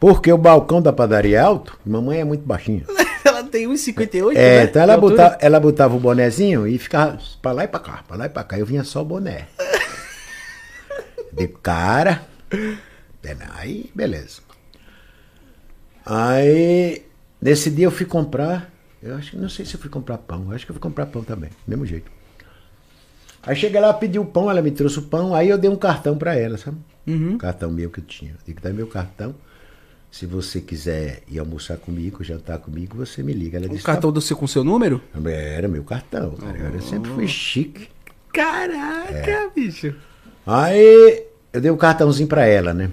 Porque o balcão da padaria é alto, mamãe é muito baixinha. Tem 1,58, É, né? então ela botava, ela botava o bonezinho e ficava pra lá e pra cá, pra lá e pra cá. Eu vinha só o boné. De cara. É, Aí, beleza. Aí, nesse dia eu fui comprar. Eu acho que não sei se eu fui comprar pão. Eu acho que eu fui comprar pão também, do mesmo jeito. Aí cheguei lá, pedi o pão, ela me trouxe o pão, aí eu dei um cartão pra ela, sabe? Um cartão meu que eu tinha. Eu digo, tá meu cartão. Se você quiser ir almoçar comigo, jantar comigo, você me liga. Ela O disse, cartão do seu com seu número? Tá... Era meu cartão, cara. Eu sempre fui chique. Caraca, É. bicho. Aí eu dei um cartãozinho pra ela, né?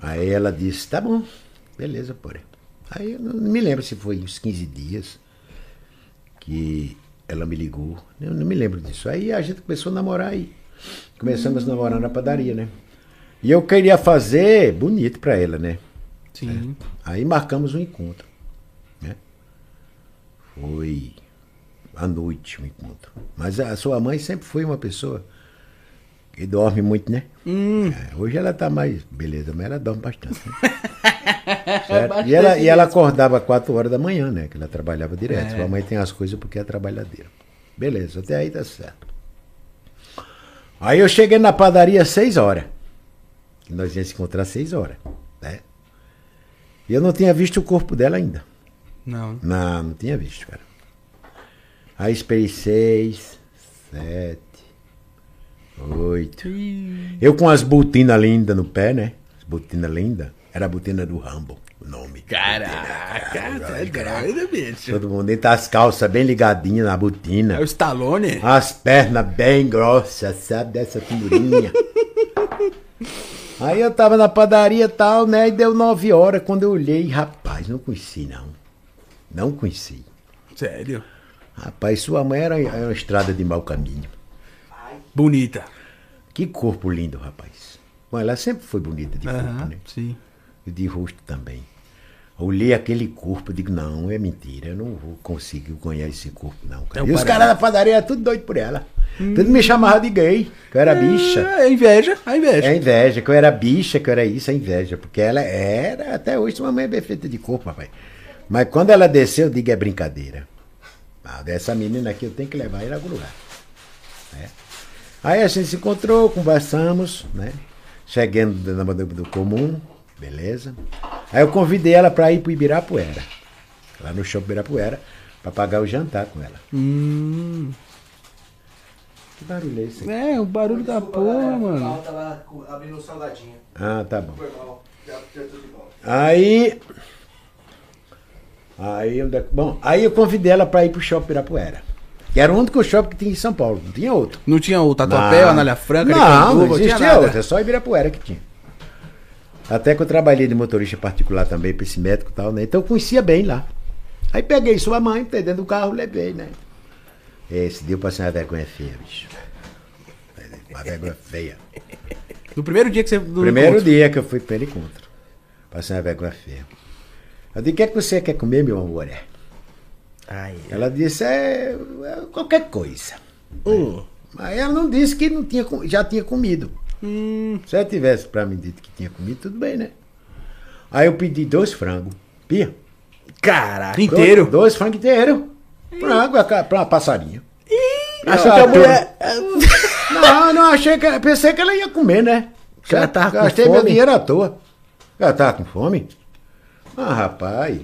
Aí ela disse, tá bom, beleza, porém. Aí eu não me lembro se foi uns 15 dias que ela me ligou. Eu não me lembro disso. Aí a gente começou a namorar aí. Começamos a namorar na padaria, né? E eu queria fazer bonito pra ela, né? Sim. Aí marcamos um encontro. Né? Foi à noite o encontro. Mas a sua mãe sempre foi uma pessoa que dorme muito, né? É, hoje ela tá mais. Beleza, mas ela dorme bastante. Né? Certo? E, ela, e ela acordava 4 horas da manhã, né? Que ela trabalhava direto. Sua mãe tem as coisas porque é trabalhadeira. Beleza, até aí tá certo. Aí eu cheguei na padaria às 6 horas. Nós íamos se encontrar às 6 horas. Né? E eu não tinha visto o corpo dela ainda. Não. Não, não tinha visto, cara. Aí esperei seis, sete, oito. Eu com as botinas lindas no pé, né? As botinas lindas. Era a botina do Rambo, o nome. Caraca, tá doido, bicho. Todo mundo dentro as calças bem ligadinhas na É botina. o Stallone? As pernas bem grossas, sabe? Dessa figurinha. Aí eu tava na padaria e tal, né? E deu nove horas. Quando eu olhei, rapaz, não conheci, não. Não conheci. Sério? Rapaz, sua mãe era, era uma estrada de mau caminho. Bonita. Que corpo lindo, rapaz. Bom, ela sempre foi bonita de corpo, Aham, né? sim. E de rosto também. Olhei aquele corpo, digo, não, é mentira, eu não vou conseguir ganhar esse corpo, não. Cara. É e os caras da padaria tudo doido por ela. Tudo me chamava de gay, que eu era bicha. É inveja, a inveja. É inveja, que eu era bicha, que eu era isso, é inveja. Porque ela era, até hoje, uma mãe bem feita de corpo, rapaz. Mas quando ela desceu, eu digo, é brincadeira. Ah, dessa menina aqui eu tenho que levar ela em algum lugar. né? Aí a gente se encontrou, conversamos, né? Chegando do, do, do comum, beleza. Aí eu convidei ela para ir pro Ibirapuera. Lá no shopping Ibirapuera, para pagar o jantar com ela. Hum. Que barulho é esse? aqui? É, o barulho da porra, mano. tava abrindo o salgadinho. Ah, tá bom. Foi mal. Já, já tô de volta. Aí. Aí, é que- bom, aí eu convidei ela para ir pro shopping Ibirapuera. Que era o único shopping que tinha em São Paulo, não tinha outro. Não tinha o Tatuapé, o Anália Franca, Não, não existia outro, é só Ibirapuera que tinha. Até que eu trabalhei de motorista particular também para esse médico e tal, né? Então eu conhecia bem lá. Aí peguei sua mãe, peguei dentro do carro, levei, né? Esse dia eu passei uma vergonha feia, bicho. Uma vergonha feia. No primeiro dia que você. Primeiro encontro. dia que eu fui para ele encontro. Passei uma vergonha feia. Eu disse, o que, é que você quer comer, meu amor? É? Ai, Ela disse, é, é qualquer coisa. hum. Mas ela não disse que não tinha, já tinha comido. Hum, Se ela tivesse para mim dito que tinha comido, tudo bem, né? Aí eu pedi dois frangos. Pia. Caraca. inteiro. Dois, dois frangos inteiros. Frango para uma passarinha. Achou Ah, que a tô- mulher. Não, não, achei que. Pensei que ela ia comer, né? Ela tava com Gastei meu fome? dinheiro à toa. Ela tava com fome? Ah, rapaz.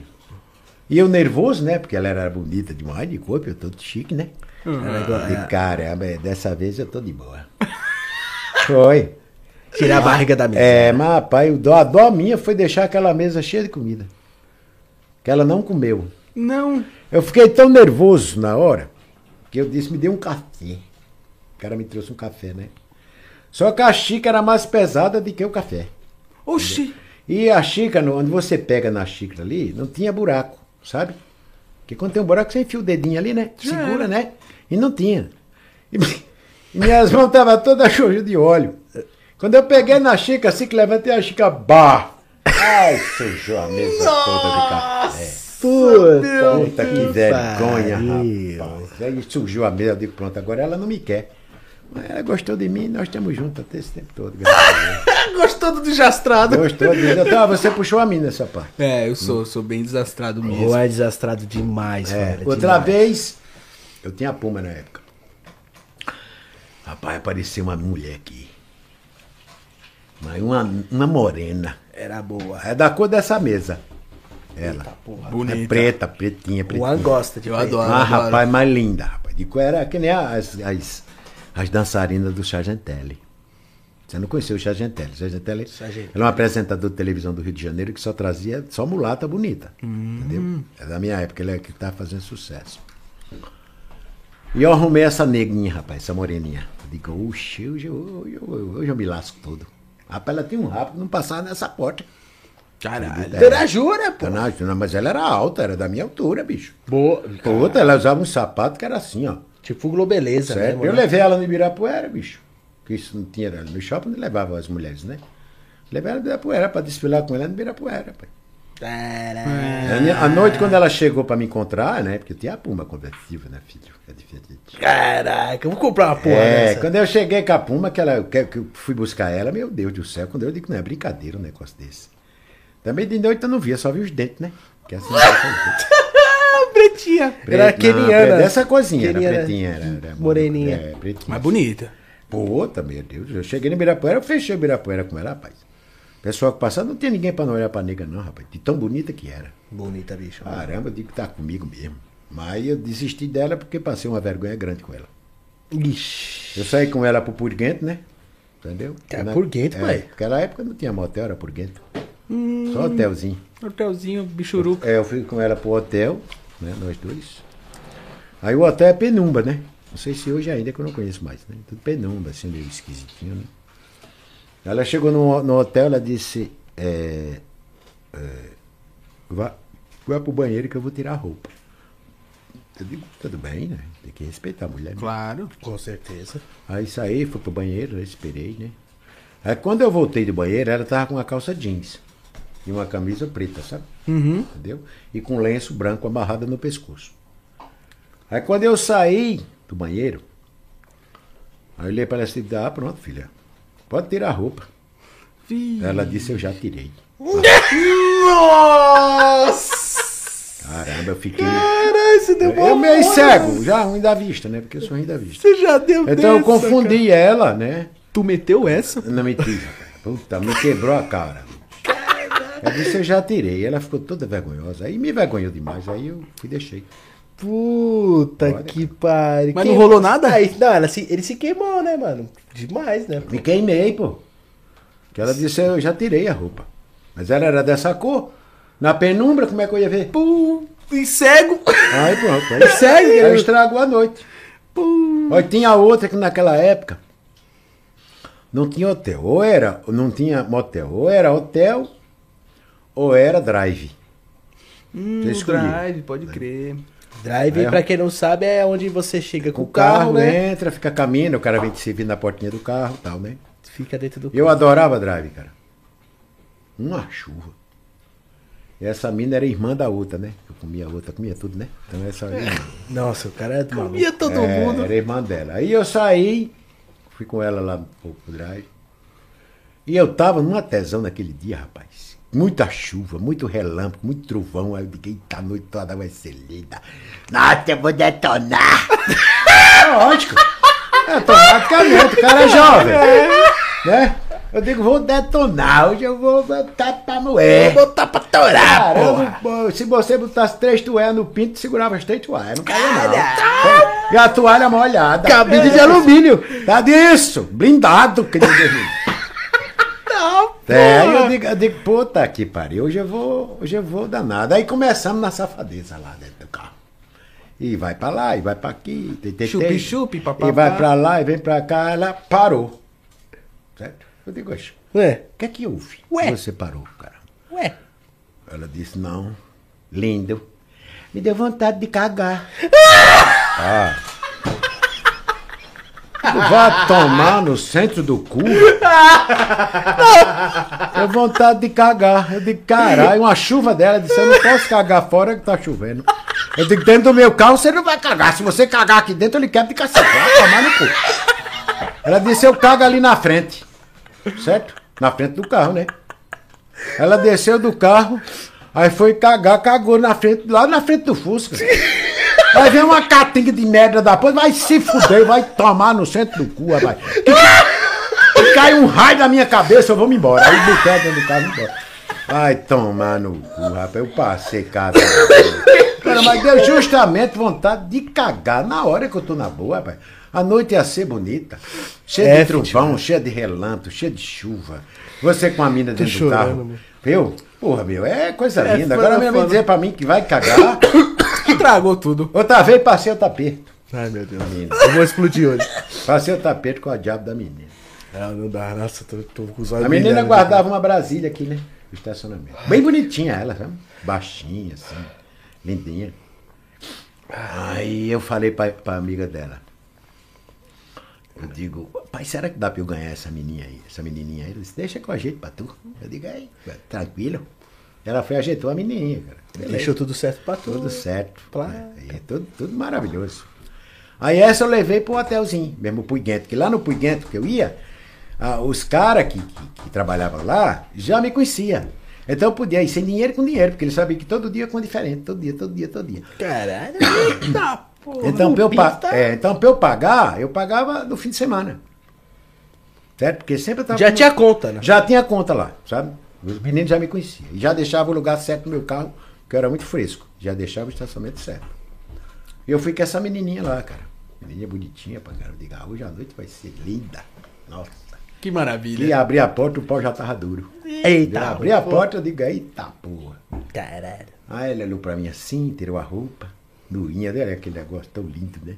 E eu nervoso, né? Porque ela era bonita demais de corpo, eu todo chique, né? De caramba, dessa vez eu tô de boa. Foi. Tirar a barriga da mesa. É, mas rapaz, o dó, a dó minha foi deixar aquela mesa cheia de comida. Que ela não comeu. não. Eu fiquei tão nervoso na hora que eu disse, me dê um café. O cara me trouxe um café, né? Só que a xícara era mais pesada do que o café. Oxi. E a xícara, onde você pega na xícara ali, não tinha buraco, sabe? Porque quando tem um buraco, você enfia o dedinho ali, né? Segura, era. né? E não tinha. E minhas mãos estavam todas cheias de óleo. Quando eu peguei na xícara, assim que levantei a xícara, bah! Ai, sujou a mesa toda de café. Puta, Puta que vergonha, pariu. rapaz. Aí surgiu a mesa, eu digo, pronto, agora ela não me quer. Mas ela gostou de mim, nós estamos juntos até esse tempo todo. Gostou do desastrado. Gostou de. Então, ah, você puxou a mim nessa parte. É, eu sou, sou bem desastrado mesmo. Rua é desastrado demais, É, velho. outra demais. vez, eu tinha puma na época. Rapaz, apareceu uma mulher aqui. Mas uma, uma morena. Era boa. É da cor dessa mesa. Ela. Porra. Bonita. É preta, pretinha, O pretinha. Juan gosta de Eu preto. adoro. Ah, rapaz, mais linda, rapaz. Digo, era que nem as, as, as dançarinas do Sargentelli. Você não conheceu o Sargentelli. O Sargentelli era um apresentador de televisão do Rio de Janeiro que só trazia só mulata bonita. Entendeu? É da minha época, ele é que estava fazendo sucesso. E eu arrumei essa neguinha, rapaz, essa moreninha. Eu digo, oxe, hoje, eu- hoje, eu- hoje eu me lasco todo. Rapaz, ela tinha um rabo que não passava nessa porta. Caralho. Terá jura, pô. Não, mas ela era alta, era da minha altura, bicho. Boa. Outra, ela usava um sapato que era assim, ó. Tipo Globeleza, né, Certo? mano? Eu levei ela no Ibirapuera, bicho. Que isso não tinha. No shopping não levava as mulheres, né? Levei ela no Ibirapuera pra desfilar com ela no Ibirapuera, pai. A minha- A noite, quando ela chegou pra me encontrar, né? Porque eu tinha a Puma convertível, né, filho? É diferente. Caraca, eu vou comprar uma porra é, dessa. quando eu cheguei com a Puma, que, ela, que, que eu fui buscar ela, meu Deus do céu, quando eu digo, não é brincadeira um negócio desse. Também de noite eu não via, só vi os dentes, né? Que assim, Ah, pretinha. Era Não, keniana. Dessa coisinha, era pretinha. Era, era Moreninha. É, pretinha. Mas bonita. Puta, meu Deus. Eu cheguei no Ibirapuera, eu fechei o Ibirapuera com ela, rapaz. Pessoal que passava, não tinha ninguém pra não olhar pra nega, não, rapaz. De tão bonita que era. Bonita, bicho. Caramba, eu digo que tá comigo mesmo. Mas eu desisti dela porque passei uma vergonha grande com ela. Ixi. Eu saí com ela pro Purguento, né? Entendeu? É, Na- Purguento, pai? Naquela época não tinha motel, era Purguento. Só hotelzinho. Hotelzinho, bichuruca. É, eu fui com ela pro hotel, né? Nós dois. Aí o hotel é Penumba, né? Não sei se hoje ainda que eu não conheço mais, né? Tudo Penumba, assim, meio esquisitinho, né? Ela chegou no, no hotel, ela disse, é, é, vá, vá pro banheiro que eu vou tirar a roupa. Eu digo, tudo bem, né? Tem que respeitar a mulher. né? Claro. Com certeza. Aí saí, fui pro banheiro, esperei, né? Aí quando eu voltei do banheiro, ela tava com uma calça jeans. e uma camisa preta, sabe? Uhum. Entendeu? E com lenço branco amarrado no pescoço. Aí quando eu saí do banheiro, aí eu olhei para ela e disse, ah, pronto, filha. Pode tirar a roupa. Ela disse, eu já tirei. Nossa! Caramba, eu fiquei. Caralho, você deu Eu meio cego, já ruim da vista, né? Porque eu sou ruim da vista. Você já deu Então eu dessa, confundi ela, né? cara. Tu meteu essa? Não menti. Puta, me quebrou a cara. Eu disse, eu já tirei. Ela ficou toda vergonhosa. Aí me vergonhou demais. Aí eu fui deixei. Puta Olha, que pariu. Mas Quem- não rolou nada? Aí, não, ela se, ele se queimou, né, mano? Demais, né? Me queimei, pô. Que ela disse, eu já tirei a roupa. Mas ela era dessa cor. Na penumbra, como é que eu ia ver? Pum, e cego. Aí pronto. Aí, Sério? aí estragou a noite. Pum. Olha, tinha outra que naquela época não tinha hotel. Ou era, não tinha motel. Ou era hotel, ou era drive. Hum, drive, pode crer. Drive, ó. pra quem não sabe, é onde você chega com O o carro, carro, né? entra, fica caminhando, o cara vem te servir na portinha do carro e tal, né? Fica dentro do Eu adorava drive, cara. Uma chuva. E essa mina era irmã da outra, né? Eu comia a outra, comia tudo, né? Então essa irmã. Nossa, o cara é maluco. Comia todo É, mundo. Era irmã dela. Aí eu saí, fui com ela lá pro drive. E eu tava numa tesão naquele dia, rapaz. Muita chuva, muito relâmpago, muito trovão. Aí eu digo, eita, a noite toda vai ser linda. Nossa, eu vou detonar. É Lógico. É, automaticamente, o cara é jovem. Né? Eu digo, vou detonar, hoje eu vou botar pra moer. Vou botar pra torar. Caramba, se você botasse três toalhas no pinto, segurava as três toalhas. Não caía, não. E a toalha molhada. Cabide de É. alumínio. Tá disso, blindado, que Não, É, eu digo, eu digo, puta que pariu, hoje eu vou, hoje eu vou danado. Aí começamos na safadeza lá dentro do carro. E vai pra lá, e vai pra aqui. Chupi, papapá. E vai pra lá, e vem pra cá, ela parou. Certo? Eu digo, "Oxe, Ué, o que é que houve? Ué? Você parou, cara. ué. Ela disse, não, lindo. Me deu vontade de cagar. ah. Vá tomar no centro do cu. Deu vontade de cagar. Eu digo, caralho, uma chuva dela. Disse, eu não posso cagar fora que tá chovendo. Eu digo, dentro do meu carro você não vai cagar. Se você cagar aqui dentro, ele quebra de cacete. Vai tomar no cu. Ela disse, eu cago ali na frente. Certo? Na frente do carro, né? Ela desceu do carro, aí foi cagar, cagou na frente, lá na frente do Fusca. Aí vem uma catinga de merda da porra, vai se fuder, vai tomar no centro do cu, rapaz. E cai um raio na minha cabeça, eu vou me embora. Aí botei dentro do carro e embora. Vai tomar no cu, rapaz. Eu passei cada. Cara, mas deu justamente vontade de cagar na hora que eu tô na boa, rapaz. A noite ia ser bonita. Cheia É, de trovão, cheia de relâmpago, cheia de chuva. Você com a mina dentro do carro. meu. Viu? Porra, meu, é coisa É linda. Agora mesmo vem dizer pra mim que vai cagar. Estragou tudo. Outra vez passei o tapete. Ai, meu Deus. Menina. Eu vou explodir hoje. Passei o tapete com a diabo da menina. Não, não dá. Nossa, tô, tô com os olhos A menina brilhando. guardava uma Brasília aqui, né? No estacionamento. Bem bonitinha ela, sabe? Baixinha, assim. Lindinha. Aí eu falei pra, pra amiga dela. Eu digo, pai, será que dá pra eu ganhar essa menininha aí? Essa menininha aí? Ela disse, deixa com a gente pra tu. Eu digo, aí, tranquilo. Ela foi e ajeitou a menininha, cara. Beleza. Deixou tudo certo pra tudo. Tudo certo. Placa. É, é tudo, tudo maravilhoso. Aí essa eu levei pro hotelzinho, mesmo pro Puiguento, que lá no Puiguento que eu ia, ah, os caras que, que, que trabalhavam lá já me conheciam. Então eu podia ir sem dinheiro com dinheiro, porque eles sabiam que todo dia com diferente, todo dia, todo dia, todo dia. Caralho. Eita, porra. Então pra, eu pa- é, então, pra eu pagar, eu pagava no fim de semana. Certo? Porque sempre eu tava. Já com- tinha conta, né? Já tinha conta lá, sabe? Os meninos já me conheciam. E já deixava o lugar certo no meu carro, que eu era muito fresco. Já deixava o estacionamento certo. E eu fui com essa menininha lá, cara. Menininha bonitinha pra cara. Eu digo, ah, hoje a noite vai ser linda. Nossa. Que maravilha. E abri a porta, o pau já tava duro. Eita. Eu abri a porta, eu digo, eita porra. Caralho. Aí ele olhou pra mim assim, tirou a roupa, nuinha dele, aquele negócio tão lindo, né?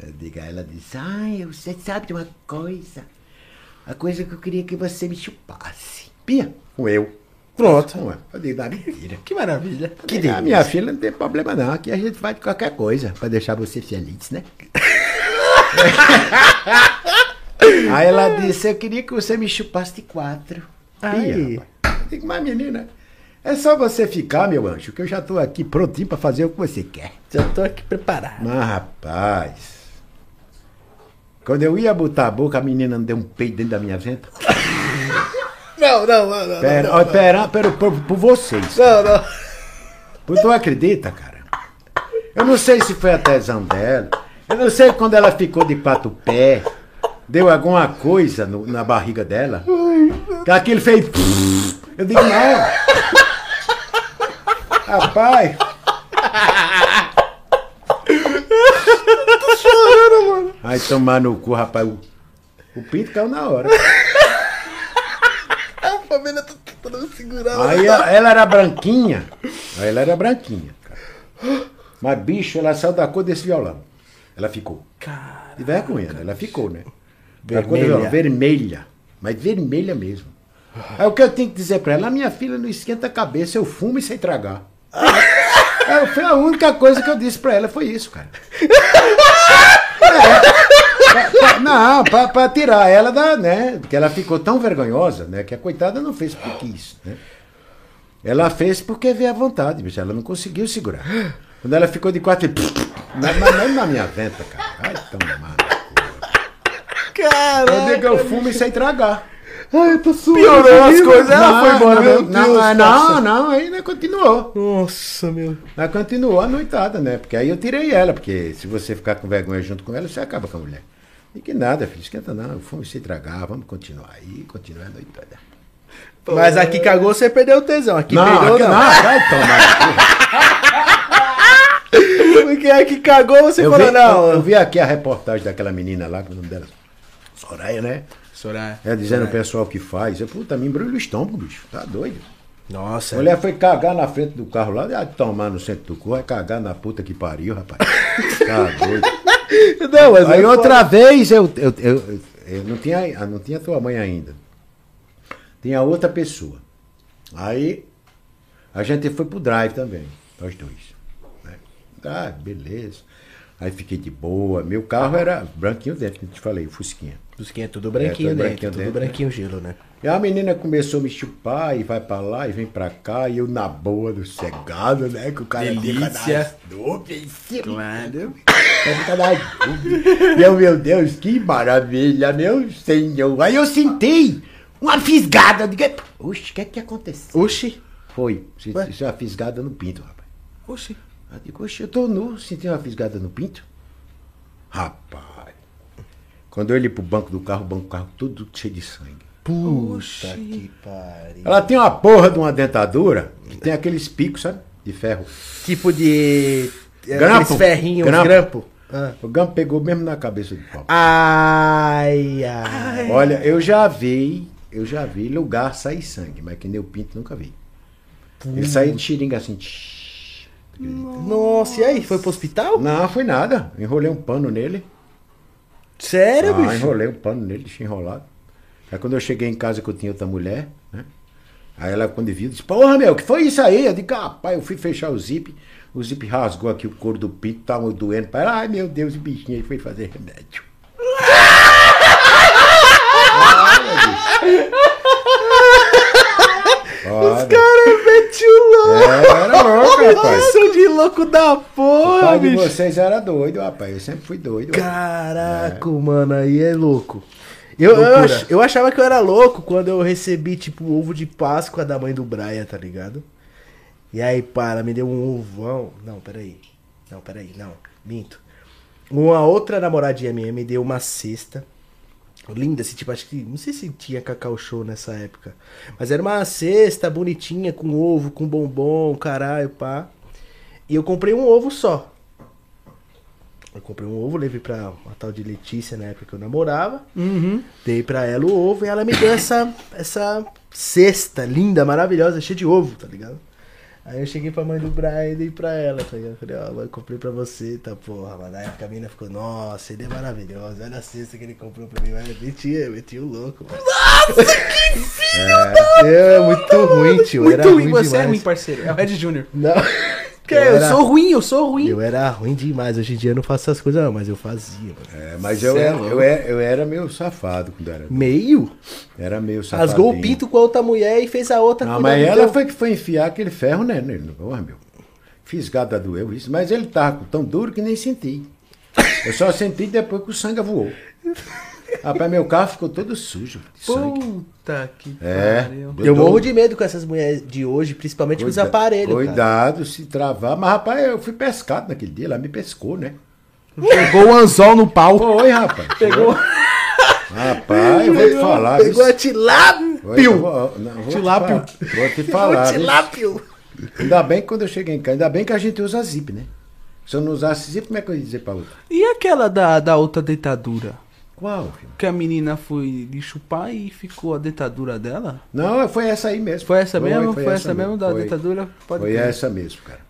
Eu digo, aí ela disse, ai, você sabe de uma coisa? A coisa que eu queria que você me chupasse. Pia, com eu. Pronto. Não é? Eu digo, não, mentira. Que maravilha. Que ah, minha filha não tem problema não, aqui a gente faz de qualquer coisa pra deixar você feliz, né? Aí ela disse, eu queria que você me chupasse de quatro. Aí. Digo, mas menina, é só você ficar, meu anjo, que eu já tô aqui prontinho pra fazer o que você quer. Já tô aqui preparado. Mas, rapaz, quando eu ia botar a boca, a menina não deu um peito dentro da minha venta. Não, não, não, não. Pera, ó, pera, pera, por, por vocês. Não, não. Tu não acredita, cara? Eu não sei se foi a tesão dela. Eu não sei quando ela ficou de quatro pé. Deu alguma coisa no- na barriga dela. Que aquilo fez. Eu digo, não. Rapaz. Chorando, mano. Aí tomar no cu, rapaz. O, o pinto caiu na hora. A família tá tentando segurar. Aí mas ela, ela era branquinha. Aí ela era branquinha. cara. Mas, bicho, ela saiu da cor desse violão. Ela ficou. Cara, De vergonha, né? Ela ficou, né? Vermelha. violão, vermelha. Mas vermelha mesmo. Aí o que eu tenho que dizer pra ela? Minha filha, não esquenta a cabeça, eu fumo e sei tragar. É, foi a única coisa que eu disse pra ela, foi isso, cara. É. Pra- pra- não, pra, pra tirar ela da, né? Porque ela ficou tão vergonhosa, né? Que a coitada não fez porque quis, né? Ela fez porque veio à vontade, bicho. Ela não conseguiu segurar. Quando ela ficou de quatro, na, na, na minha venta, cara. Ai, tão mal. Eu Caraca. digo, eu fumo e sei tragar. Ai, eu tô suando. Piorou as coisas, ela foi embora, Meu Não, Deus, não, parça. não, ainda continuou. Nossa, meu. Mas continuou a noitada, né? Porque aí eu tirei ela, porque se você ficar com vergonha junto com ela, você acaba com a mulher. E que nada, filho, esquenta não, eu fumo e sei tragar, vamos continuar aí, continuar a noitada. Mas aqui cagou, você perdeu o tesão. Aqui não, perdeu, aqui não. não, vai tomar. Porque aqui cagou, você Eu falou, vi, não. eu, eu vi aqui a reportagem daquela menina lá, que o nome dela. Soraya, né? Soraya. É dizendo o pessoal que faz. Eu, puta, me embrulha o estômago, bicho. Tá doido. Nossa. A mulher foi cagar na frente do carro lá, ah, tomar no centro do cu, vai cagar na puta que pariu, rapaz. Tá doido. Não, mas Aí é outra vez eu, eu, eu, eu- não, tinha, ah, não tinha tua mãe ainda. Tinha outra pessoa. Aí a gente foi pro drive também, nós dois. né? Ah, beleza. Aí fiquei de boa. Meu carro era branquinho dentro, que eu te falei, Fusquinha. Busquinha é tudo branquinho É, tudo dentro, branquinho tudo dentro, branquinho gelo, né? E a menina começou a me chupar e vai pra lá e vem pra cá, e eu na boa, do cegado, né? Que o cara Delícia. fica. Claro. Fica nuvens. Meu, meu Deus, que maravilha, meu senhor. Aí eu senti uma fisgada. Eu digo, Oxe, o que é que aconteceu? Oxi. Foi, se- Ué? se uma fisgada no pinto, rapaz. Oxi. Eu digo, oxe, eu tô nu, senti uma fisgada no pinto. Rapaz. Quando eu olhei pro banco do carro, o banco do carro todo cheio de sangue. Puta que pariu. Ela tem uma porra de uma dentadura que tem aqueles picos, sabe? De ferro. Tipo de. é, Grampo. Ferrinhos, Grampo. grampo. Ah. O gampo pegou mesmo na cabeça do pau. Ai, ai. Olha, eu já vi, eu já vi lugar sair sangue, mas que nem o pinto nunca vi. Ele saiu de xiringa assim. tsh. Nossa, e aí? Foi pro hospital? Não, foi nada. Enrolei um pano nele. Sério, ah, bicho? enrolei um pano nele, deixei enrolado. Aí quando eu cheguei em casa que eu tinha outra mulher, né? Aí ela, quando viu, disse, porra, meu, que foi isso aí? Eu digo, rapaz, eu fui fechar o zip, o zip rasgou aqui o couro do pinto, tava doendo. Pai, Ai, meu Deus, o bichinho aí foi fazer remédio. Olha, Cara, meti o louco. É, era louco, rapaz. De louco da O porra, pai de bicho. vocês era doido, rapaz. Eu sempre fui doido. Caraca, mano, aí é louco. Eu, eu, ach- eu achava que eu era louco quando eu recebi, tipo, o ovo de Páscoa da mãe do Brian, tá ligado? E aí, pá, ela me deu um ovão. Não, peraí. Não, peraí, não. Minto. Uma outra namoradinha minha me deu uma cesta. Linda, assim, tipo, acho que. Não sei se tinha Cacau Show nessa época. Mas era uma cesta bonitinha, com ovo, com bombom, caralho, pá. E eu comprei um ovo só. Eu comprei um ovo, levei pra uma tal de Letícia na época que eu namorava. Dei pra ela o ovo e ela me deu essa, essa cesta linda, maravilhosa, cheia de ovo, tá ligado? Aí eu cheguei pra mãe do Brian e dei pra ela, tá ligado? Falei, ó, mãe, eu comprei pra você, tá porra, mano. Época a mina ficou, nossa, ele é maravilhoso, olha a cesta que ele comprou pra mim, mas meti, meti o louco, mano. Nossa, que filho é, é muito ruim, tio. Muito era ruim, ruim você é demais. ruim, parceiro. É o Red Júnior. Não. Porque Eu eu, era- sou ruim, eu sou ruim. Eu era ruim demais. Hoje em dia eu não faço essas coisas, não, mas eu fazia. É, mas eu, é era, louco. eu, era, eu era meio safado quando era. Meio? Era meio safado. Rasgou o pinto com a outra mulher e fez a outra Não, cuidar mas ela teu- foi que foi enfiar aquele ferro, né? né, Ô, meu. Fisgada doeu isso, mas ele tava tão duro que nem senti. Eu só senti depois que o sangue voou. Rapaz, meu carro ficou todo sujo de sangue. Puta que É. pariu. Eu morro de medo com essas mulheres de hoje, principalmente com os Cuida- aparelhos. cara. Cuidado se travar. Mas, rapaz, eu fui pescado naquele dia, ela me pescou, né? Pegou o anzol no pau. Foi, rapaz. Pegou, Rapaz, eu vou te falar. pegou a viu? tilápio. Eu vou- não, vou te Tilápio. falar, Vou te falar. tilápio. Ainda bem que quando eu cheguei em casa, ainda bem que a gente usa zip, né? Se eu não usasse zip, como é que eu ia dizer pra outra? E aquela da, da outra dentadura? Qual, filho? Que a menina foi lhe chupar e ficou a dentadura dela? Não, foi essa aí mesmo. Foi essa mesmo? Foi, essa mesmo da Foi. dentadura? Pode Foi crer. essa mesmo, cara.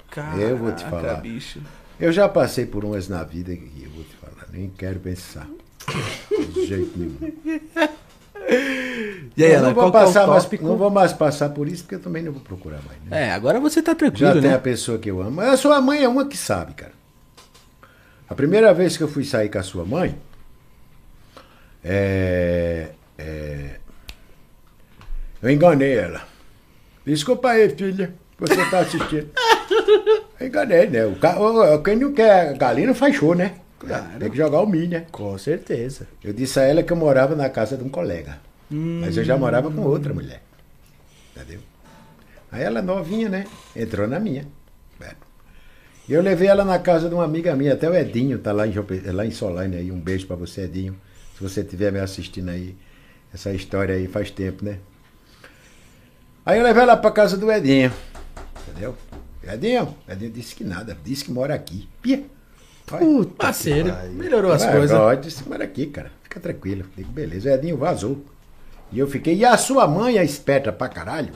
eu vou te Caraca, falar. bicho. Eu já passei por umas na vida que eu vou te falar, nem quero pensar. De jeito nenhum. E aí, ela, não vou, é passar mais, tópico? não vou mais passar por isso, porque eu também não vou procurar mais. Né? É, agora você tá Já tranquilo, tem né? a pessoa que eu amo. A sua mãe é uma que sabe, cara. A primeira vez que eu fui sair com a sua mãe, é, é, eu enganei ela. Desculpa aí, filha, você tá assistindo. Eu enganei, né? O ca... Quem não quer galinha não faz show, né? Tem que jogar o milho, né? Com certeza. Eu disse a ela que eu morava na casa de um colega. Mas eu já morava com outra mulher. Entendeu? Aí ela novinha, né? Entrou na minha. É. E eu levei ela na casa de uma amiga minha, até o Edinho, tá lá em, lá em Solane aí. Um beijo pra você, Edinho. Se você estiver me assistindo aí, essa história aí faz tempo, né? Aí eu levei ela pra casa do Edinho. Entendeu? Edinho, Edinho disse que nada, disse que mora aqui. Pia. Puta Parceiro, que melhorou as coisas. disse, mora aqui, cara. Fica tranquilo. Digo, beleza. O Edinho vazou. E eu fiquei. E a sua mãe é esperta pra caralho.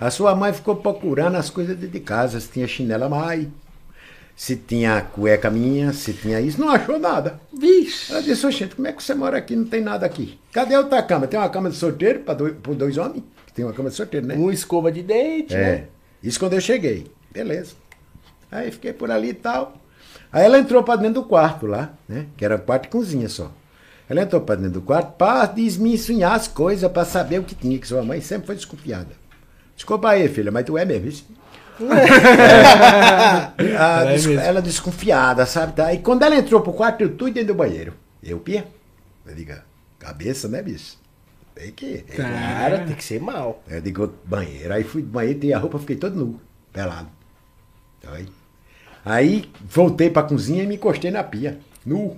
A sua mãe ficou procurando as coisas dentro de casa. Se tinha chinela mai, se tinha cueca minha, se tinha isso. Não achou nada. Vixe. Ela disse, "Ô, gente, como é que você mora aqui? Não tem nada aqui. Cadê a outra cama? Tem uma cama de solteiro para dois, dois homens? Tem uma cama de solteiro, né? Um escova de dente, É. né? Isso quando eu cheguei. Beleza. Aí fiquei por ali e tal. Aí ela entrou pra dentro do quarto lá, né? Que era quarto e cozinha só. Ela entrou pra dentro do quarto pra desminsunhar as coisas, pra saber o que tinha, que sua mãe sempre foi desconfiada. Desculpa aí, filha, mas tu é mesmo, isso? Ah, É des- ela desconfiada, sabe? Tá? E quando ela entrou pro quarto, eu tudo dentro do banheiro. Eu, pia. Eu digo, cabeça, né, bicho? Tem que. Cara, tem que ser mal. Eu digo, banheiro. Aí fui do banheiro, tirei a roupa, fiquei todo nu, pelado. Aí, aí voltei pra cozinha e me encostei na pia, nu,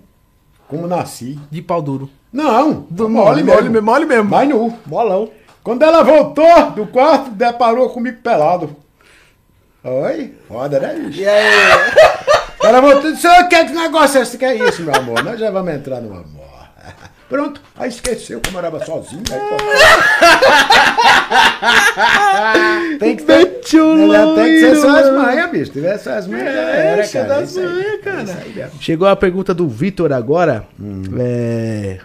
como nasci. De pau duro. Não, Do mole, mole, mesmo. mole mesmo, mole mesmo. Mas nu. Molão. Quando ela voltou do quarto, deparou comigo pelado. Oi, foda, né, bicho? E aí? Ela voltou e disse, "Ô, que que negócio é esse? Que é isso, meu amor? Nós já vamos entrar no amor. Pronto, aí esqueceu que eu morava sozinho. Aí, tem que ter, o Ela tem que ser suas mano. manhas, bicho. Se tiver suas manhas, já É, era, isso é cara. das manhas, cara. É. Chegou a pergunta do Vitor agora. Hum. É,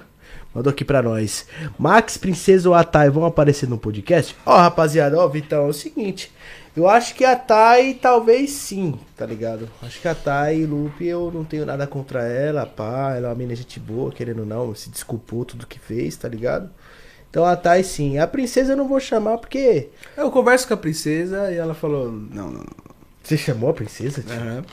Mandou aqui pra nós. Max, Princesa ou a Thay vão aparecer no podcast? Ó, rapaziada, ó, Vitão, é o seguinte. Eu acho que a Thay talvez sim, tá ligado? Acho que a Thay, Lupe, eu não tenho nada contra ela, pá. Ela é uma menina gente boa, querendo ou não, se desculpou tudo que fez, tá ligado? Então a Thay sim. A Princesa eu não vou chamar porque. Eu converso com a princesa e ela falou: Não, não, não. Você chamou a Princesa? Aham.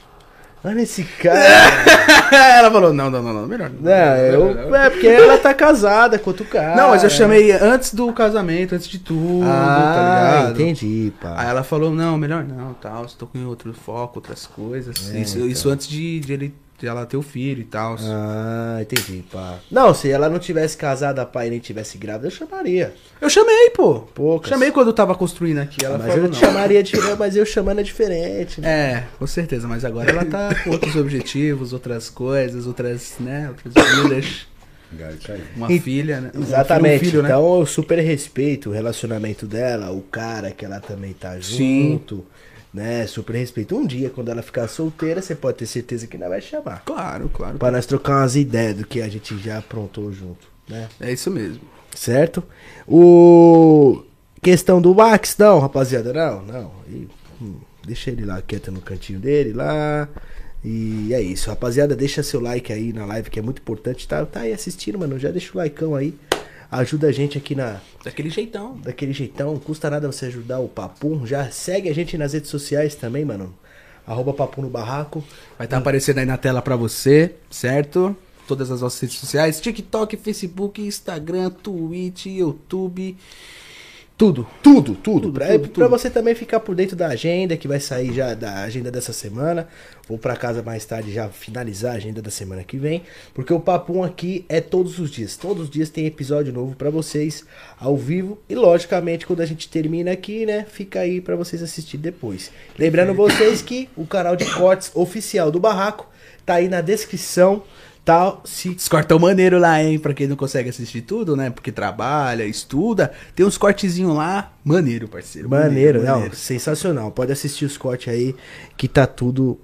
Olha esse cara. ela falou: Não, não, não, não, melhor. não, eu. É porque ela tá casada com outro cara. Não, mas eu chamei antes do casamento, antes de tudo, Ah, tá ligado? entendi, pá. Aí ela falou, não, melhor não, tal, estou com outro foco, outras coisas. isso, isso antes de, de ele, ela ter o filho e tal. Ah, entendi, pá. Não, se ela não tivesse casada, pai, e nem tivesse grávida, eu chamaria. Eu chamei, pô. Poucas. Chamei quando eu tava construindo aqui. Ela mas falou, eu não. te chamaria diferente, mas eu chamando é diferente. Né? É, com certeza, mas agora ela tá com outros objetivos, outras coisas, outras, né, outras vidas. Uma E- filha, né? um Exatamente. filho, um filho, né? então eu super respeito o relacionamento dela, o cara que ela também tá Sim. Né, super respeito. Um dia, quando ela ficar solteira, você pode ter certeza que não vai chamar. Claro, claro. Pra nós trocar umas ideias do que a gente já aprontou junto, né? É isso mesmo. Certo? O. Questão do Max, não, rapaziada, não, não. E, hum, Deixa ele lá quieto no cantinho dele lá. E é isso, rapaziada. Deixa seu like aí na live que é muito importante. Tá, tá aí assistindo, mano. Já deixa o likeão aí. Ajuda a gente aqui na, Daquele jeitão. daquele jeitão. Não custa nada você ajudar o Papum. Já segue a gente nas redes sociais também, mano. Arroba Papum no Barraco. Vai estar aparecendo aí na tela pra você, certo? Todas as nossas redes sociais: TikTok, Facebook, Instagram, Twitch, YouTube. Tudo. Tudo, tudo. pra, tudo, tudo. você também ficar por dentro da agenda, que vai sair já da agenda dessa semana. Vou pra casa mais tarde já finalizar a agenda da semana que vem. Porque o Papum aqui é todos os dias. Todos os dias tem episódio novo pra vocês, ao vivo. E logicamente, quando a gente termina aqui, né, fica aí pra vocês assistir depois. Lembrando vocês que o canal de cortes oficial do Barraco tá aí na descrição. Tá, se Os cortão maneiro lá, hein? Pra quem não consegue assistir tudo, né? Porque trabalha, estuda. Tem uns cortezinhos lá. Maneiro, parceiro. Maneiro, não, sensacional. Pode assistir os cortes aí, que tá tudo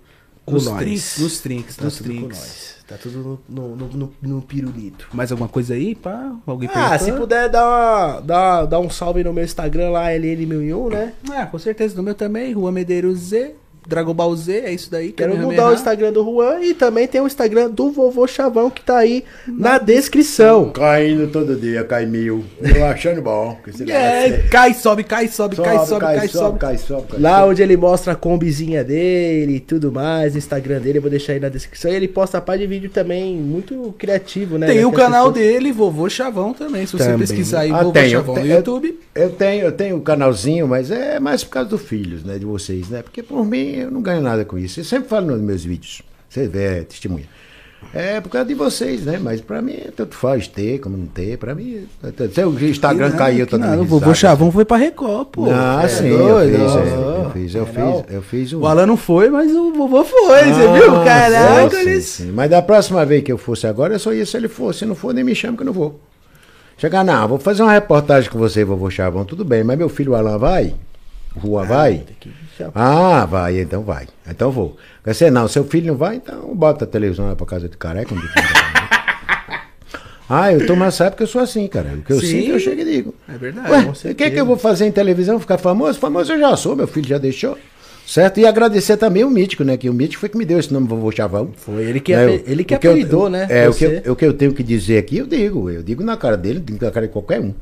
com Nos nós. trinks, nos trinks, tá nos tudo com trinks. nós. Tá tudo no, no, no, no pirulito. Mais alguma coisa aí, pá? Alguém Ah, se puder dar, dar, dar um salve no meu Instagram lá, LN1001, né? Ah, com certeza. No meu também, Rua Medeiros Z, Dragon Ball Z, é isso daí. Quero mudar o Instagram do Juan e também tem o Instagram do Vovô Chavão que tá aí na descrição. Caindo todo dia, cai mil. Eu achando bom. É, cai, sobe, cai, sobe, é- cai, sobe, cai, sobe. cai, sobe, cai, Lá sobe. onde ele mostra a combizinha dele e tudo mais, o Instagram dele, eu vou deixar aí na descrição. E ele posta a parte de vídeo também muito criativo, né? Tem o Que as canal pessoas- dele, Vovô Chavão também. Se você Também. pesquisar aí, Ah, Vovô tem, Chavão eu no YouTube. Eu tenho, eu tenho um canalzinho, mas é mais por causa dos filhos, né, de vocês, né? Porque por mim eu não ganho nada com isso. Eu sempre falo nos meus vídeos. Você vê, testemunha. É por causa de vocês, né? Mas pra mim, tanto faz ter como não ter. Pra mim, se o Instagram caiu, eu tô não, o Vovô. Chavão foi pra Record, pô. Ah, É sim, doido, eu fiz, é, eu fiz, eu fiz, não. eu fiz um. O Alan não foi, mas o vovô foi, você Ah, viu? Caraca, sim, eles... sim. Mas da próxima vez que eu fosse agora, eu só ia se ele for. Se não for, nem me chama que eu não vou. Chegar, não, vou fazer uma reportagem com você, vovô Chavão, tudo bem, mas meu filho Alan vai? Rua vai? já- Ah, vai, então vai. Então vou. Você não, seu filho não vai, então bota a televisão lá pra casa de careca. ah, eu tô nessa época, eu sou assim, cara. O que eu Sim. sinto, eu chego e digo. É verdade. Ué, o que, que eu vou fazer em televisão? Ficar famoso? Famoso eu já sou, meu filho já deixou. Certo? E agradecer também o Mítico, né? Que o Mítico foi que me deu esse nome, vovô Chavão. Foi ele que, Né, ape- ele que o eu- apelidou, né? É, o que, eu, o que eu tenho que dizer aqui, eu digo. Eu digo na cara dele, digo na cara de qualquer um.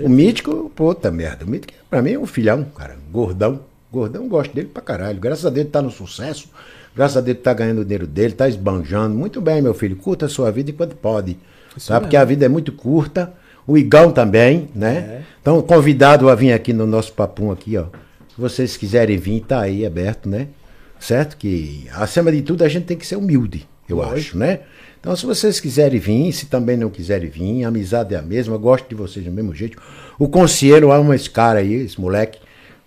O Mítico, puta merda. O Mítico, pra mim, é um filhão, cara. Gordão. Gordão, gosto dele pra caralho. Graças a Deus ele tá no sucesso. Graças a Deus ele tá ganhando o dinheiro dele, tá esbanjando. Muito bem, meu filho. Curta a sua vida enquanto pode. Tá? Porque a vida é muito curta. O Igão também, né? Então, convidado a vir aqui no nosso papum aqui, ó. Se vocês quiserem vir, tá aí aberto, né? Certo? Que, acima de tudo, a gente tem que ser humilde, eu acho, né? Então, se vocês quiserem vir, se também não quiserem vir, a amizade é a mesma, eu gosto de vocês do mesmo jeito. O conselheiro ama esse cara aí, esse moleque.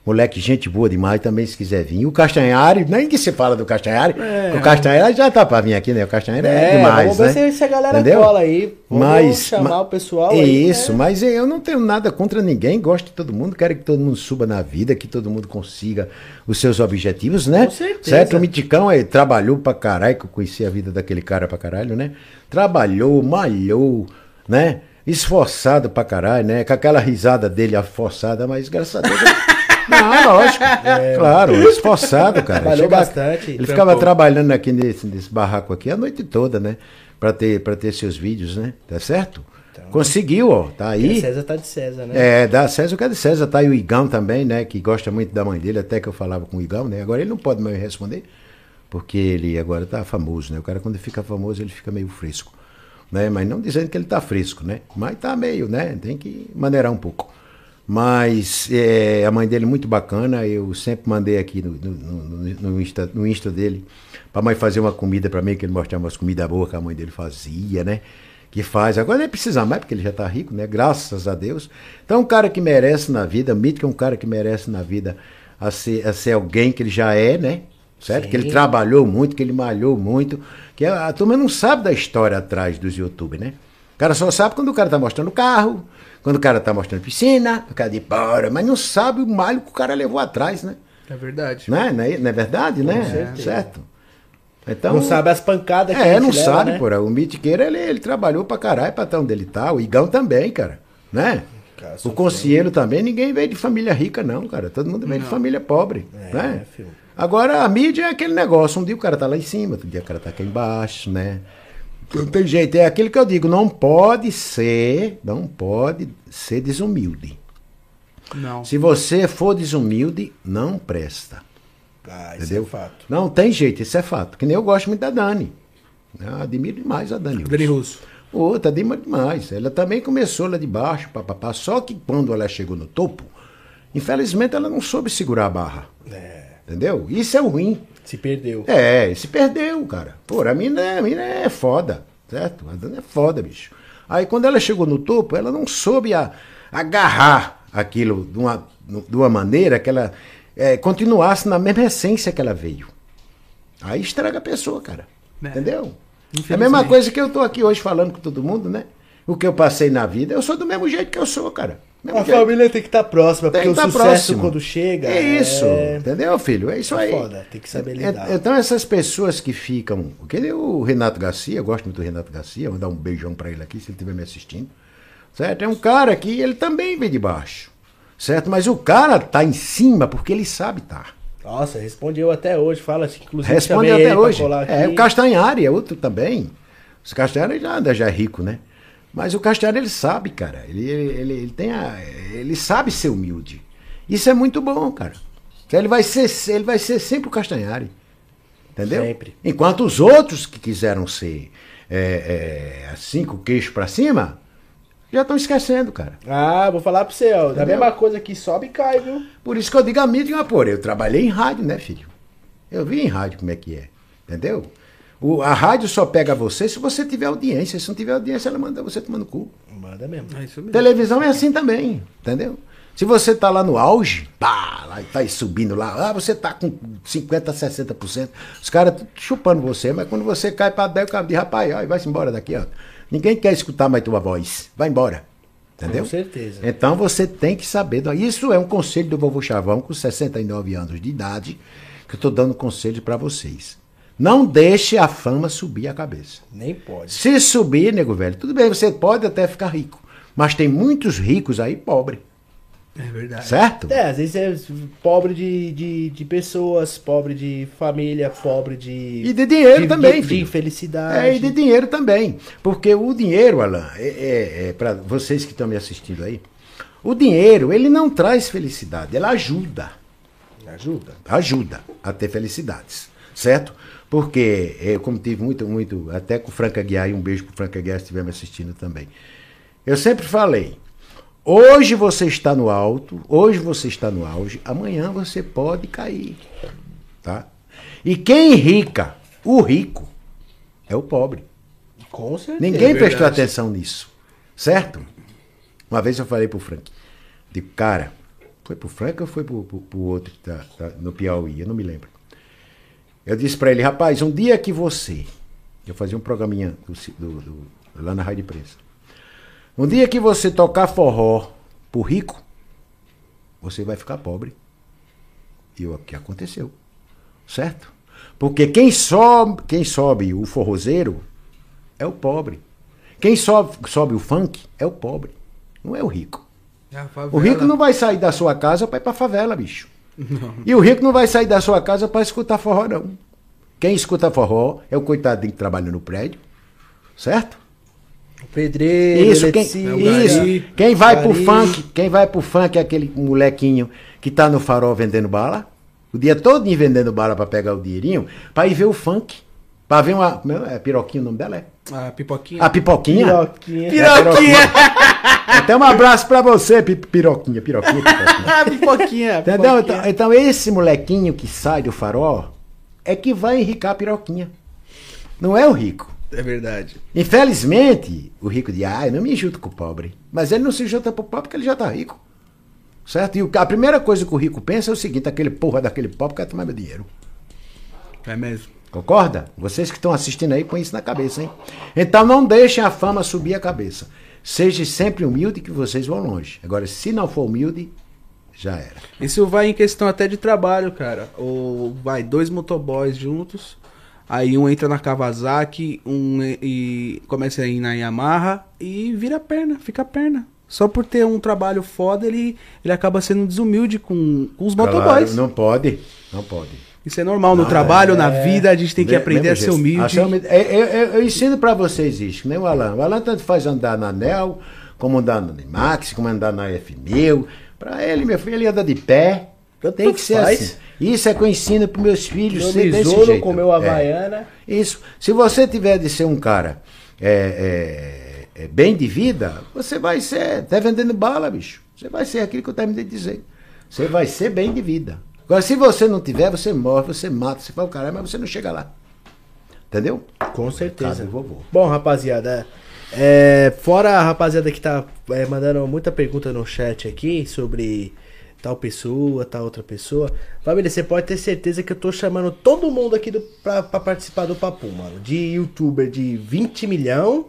Moleque, gente boa demais, também se quiser vir. O Castanhari, nem que se fala do Castanhari, o Castanhari já tá pra vir aqui, né? O Castanhari é, É, demais, vamos ver né? se- a galera Entendeu? cola aí. Vamos Mas, chamar ma- o pessoal aí, Isso, né? mas eu não tenho nada contra ninguém, gosto de todo mundo, quero que todo mundo suba na vida, que todo mundo consiga os seus objetivos, né? Com certeza. Certo? O Miticão é, trabalhou pra caralho, que eu conheci a vida daquele cara pra caralho, né? Trabalhou, malhou, né? Esforçado pra caralho, né? Com aquela risada dele forçada, mas graças a Deus. Não, lógico. Claro, esforçado, cara. É. Trabalhou Chega- bastante, Ele ficava trabalhando aqui nesse, nesse barraco aqui a noite toda, né? Pra ter, pra ter seus vídeos, né? Tá certo? Conseguiu, ó. Tá aí. César tá de César, né? É, da César, o que é de César, tá aí o Igão também, né? Que gosta muito da mãe dele, até que eu falava com o Igão, né? Agora ele não pode mais responder, porque ele agora tá famoso, né? O cara quando fica famoso, ele fica meio fresco. Né? Mas não dizendo que ele tá fresco, né? Mas tá meio, né? Tem que maneirar um pouco. Mas é, a mãe dele é muito bacana, eu sempre mandei aqui no, no, no, no Insta, no Insta dele pra mãe fazer uma comida pra mim, que ele mostrava umas comidas boas que a mãe dele fazia, né? Que faz. Agora nem precisa mais, porque ele já tá rico, né? Graças a Deus. Então, um cara que merece na vida, Mítico é um cara que merece na vida a ser, a ser alguém que ele já é, né? Certo? Sim. Que ele trabalhou muito, que ele malhou muito. Que a, a turma não sabe da história atrás dos YouTube, né? O cara só sabe quando o cara tá mostrando carro, quando o cara tá mostrando piscina, o cara de bora, mas não sabe o malho que o cara levou atrás, né? É verdade. Não é, não é, não é verdade, né? certeza. Certo. Então, Não sabe as pancadas que é, não leva, sabe, né? porra. O Mitiqueira, ele, ele trabalhou pra caralho pra estar onde ele tá. O Igão também, cara. Né? Cara, o Conselheiro também, ninguém veio de família rica, não, cara. Todo mundo veio de família pobre. É, né? filho. Agora a mídia é aquele negócio, um dia o cara tá lá em cima, outro dia o cara tá aqui embaixo, né? Não tem jeito, é aquilo que eu digo, não pode ser, não pode ser desumilde. Não. Se você for desumilde, não presta. Ah, isso Entendeu? é fato. Não tem jeito, isso é fato. Que nem eu gosto muito da Dani. Eu admiro demais a Dani. Dani Russo. Outra, admiro demais. Ela também começou lá de baixo, papapá. Só que quando ela chegou no topo, infelizmente ela não soube segurar a barra. É, Entendeu? Isso é ruim. Se perdeu. É, se perdeu, cara. Pô, a mina, a mina é foda, certo? A Dani é foda, bicho. Aí quando ela chegou no topo, ela não soube a- agarrar aquilo de uma, de uma maneira que ela é, continuasse na mesma essência que ela veio. Aí estraga a pessoa, cara. É. Entendeu? É a mesma coisa que eu tô aqui hoje falando com todo mundo, né? O que eu passei na vida, eu sou do mesmo jeito que eu sou, cara. Mesmo A jeito. família tem que estar próxima, Tem porque que o tá sucesso próximo. quando chega. É isso, é- entendeu, filho? É isso É aí. foda, tem que saber É- lidar. Então, essas pessoas que ficam. Que nem o Renato Garcia, eu gosto muito do Renato Garcia, vou dar um beijão pra ele aqui, se ele estiver me assistindo. Certo? É um cara que ele também vem de baixo. Certo? Mas o cara tá em cima porque ele sabe tá. Nossa, respondeu até hoje. Fala, inclusive, Responde chamei ele até hoje. É, o Castanhari é outro também. O Castanhari já, já é rico, né? Mas o Castanhari, ele sabe, cara. Ele, ele, ele, ele tem a, ele sabe ser humilde. Isso é muito bom, cara. Então, Ele vai ser, ele vai ser sempre o Castanhari. Entendeu? Sempre. Enquanto os outros que quiseram ser é, é, assim, com o queixo pra cima, já estão esquecendo, cara. Ah, vou falar pra você, ó. Da Entendeu? mesma coisa que sobe e cai, viu? Por isso que eu digo a mídia, pô, eu trabalhei em rádio, né, filho? Eu vi em rádio como é que é, entendeu? O- a rádio só pega você se você tiver audiência. Se não tiver audiência, ela manda você tomar no cu. Manda mesmo. É isso mesmo. Televisão é assim também, entendeu? Se você tá lá no auge, pá, lá, tá aí subindo lá, ah, você tá com 50%, 60%, os caras tudo chupando você, mas quando você cai pra 10, o cara diz, rapaz, ó, vai-se embora daqui, ó. Ninguém quer escutar mais tua voz, vai embora, entendeu? Com certeza. Então você tem que saber. Isso é um conselho do vovô Chavão, com 69 anos de idade, que eu tô dando conselho para vocês. Não deixe a fama subir a cabeça. Nem pode. Se subir, nego velho, tudo bem, você pode até ficar rico. Mas tem muitos ricos aí pobre, É verdade. certo? É, às vezes é pobre de, de, de pessoas, pobre de família, pobre de. E de dinheiro também, de, de infelicidade. É, e de dinheiro também. Porque o dinheiro, Alan, é, é, é para vocês que estão me assistindo aí, o dinheiro, ele não traz felicidade, ele ajuda. Ajuda. ajuda a ter felicidades, certo? Porque eu, como tive muito, muito, até com o Franca Guiar, e um beijo pro Franca Guiar se estiver me assistindo também. Eu sempre falei, hoje você está no alto, hoje você está no auge, amanhã você pode cair, tá? E quem rica, o rico, é o pobre. Com certeza. Ninguém É prestou atenção nisso, certo? Uma vez eu falei pro Frank, digo, cara, foi pro Frank ou foi pro, pro, pro outro que tá, tá no Piauí? Eu não me lembro. Eu disse pra ele, rapaz, um dia que você, eu fazia um programinha do, do- do- lá na Rádio Imprensa, um dia que você tocar forró pro rico, você vai ficar pobre. E o que aconteceu, certo? Porque quem sobe, quem sobe o forrozeiro é o pobre. Quem sobe, sobe o funk é o pobre, não é o rico. É O rico não vai sair da sua casa para ir pra favela, bicho. E o rico não vai sair da sua casa para escutar forró, não. Quem escuta forró é o coitadinho que trabalha no prédio, certo? O pedreiro, Isso, quem, eletricista, isso. Quem vai pro gari. funk, quem vai pro funk é aquele molequinho que tá no farol vendendo bala, o dia todo vendendo bala para pegar o dinheirinho, para ir ver o funk, para ver uma, é, é piroquinha o nome dela é? A pipoquinha. A pipoquinha. Piroquinha. Piroquinha. Até um abraço pra você, pi- piroquinha, piroquinha, piroquinha. A pipoquinha. Entendeu? pipoquinha. Então, então esse molequinho que sai do farol é que vai enricar a piroquinha. Não é o rico. É verdade. Infelizmente, o rico diz, ah, eu não me junto com o pobre. Mas ele não se junta com o pobre porque ele já tá rico. Certo? E o- a primeira coisa que o rico pensa é o seguinte, aquele porra daquele pobre quer tomar meu dinheiro. É mesmo. Concorda? Vocês que estão assistindo aí, põe isso na cabeça, hein? Então não deixem a fama subir a cabeça. Seja sempre humilde que vocês vão longe. Agora, se não for humilde, já era. Isso vai em questão até de trabalho, cara. Ou vai dois motoboys juntos, aí um entra na Kawasaki, um e, começa a ir na Yamaha e vira perna, fica perna. Só por ter um trabalho foda, ele, ele acaba sendo desumilde com, com os motoboys. Claro, não pode, não pode. Isso é normal no trabalho, na vida, a gente tem que aprender a ser humilde. A ser humilde. É, Eu, eu- eu ensino pra vocês isso, nem o Alan. O Alan tanto faz andar na Nel, como andar na Max, como andar na F1000. Pra ele, meu filho, ele anda de pé. Tanto Tem que ser faz. assim. Isso é que eu ensino pros meus filhos Meu ser desse besouro jeito. comeu É. Havaiana. Isso. Se você tiver de ser um cara é, é, é, bem de vida, você vai ser. Tá vendendo bala, bicho. Você vai ser aquilo que eu terminei de dizer. Você vai ser bem de vida. Agora, se você não tiver, você morre, você mata, você fala o caralho, mas você não chega lá. Entendeu? Com certeza. Vovô. Bom, rapaziada, é, fora a rapaziada que tá é, mandando muita pergunta no chat aqui sobre tal pessoa, tal outra pessoa, família, você pode ter certeza que eu tô chamando todo mundo aqui do, pra, pra participar do papo, mano. De youtuber de 20 milhão,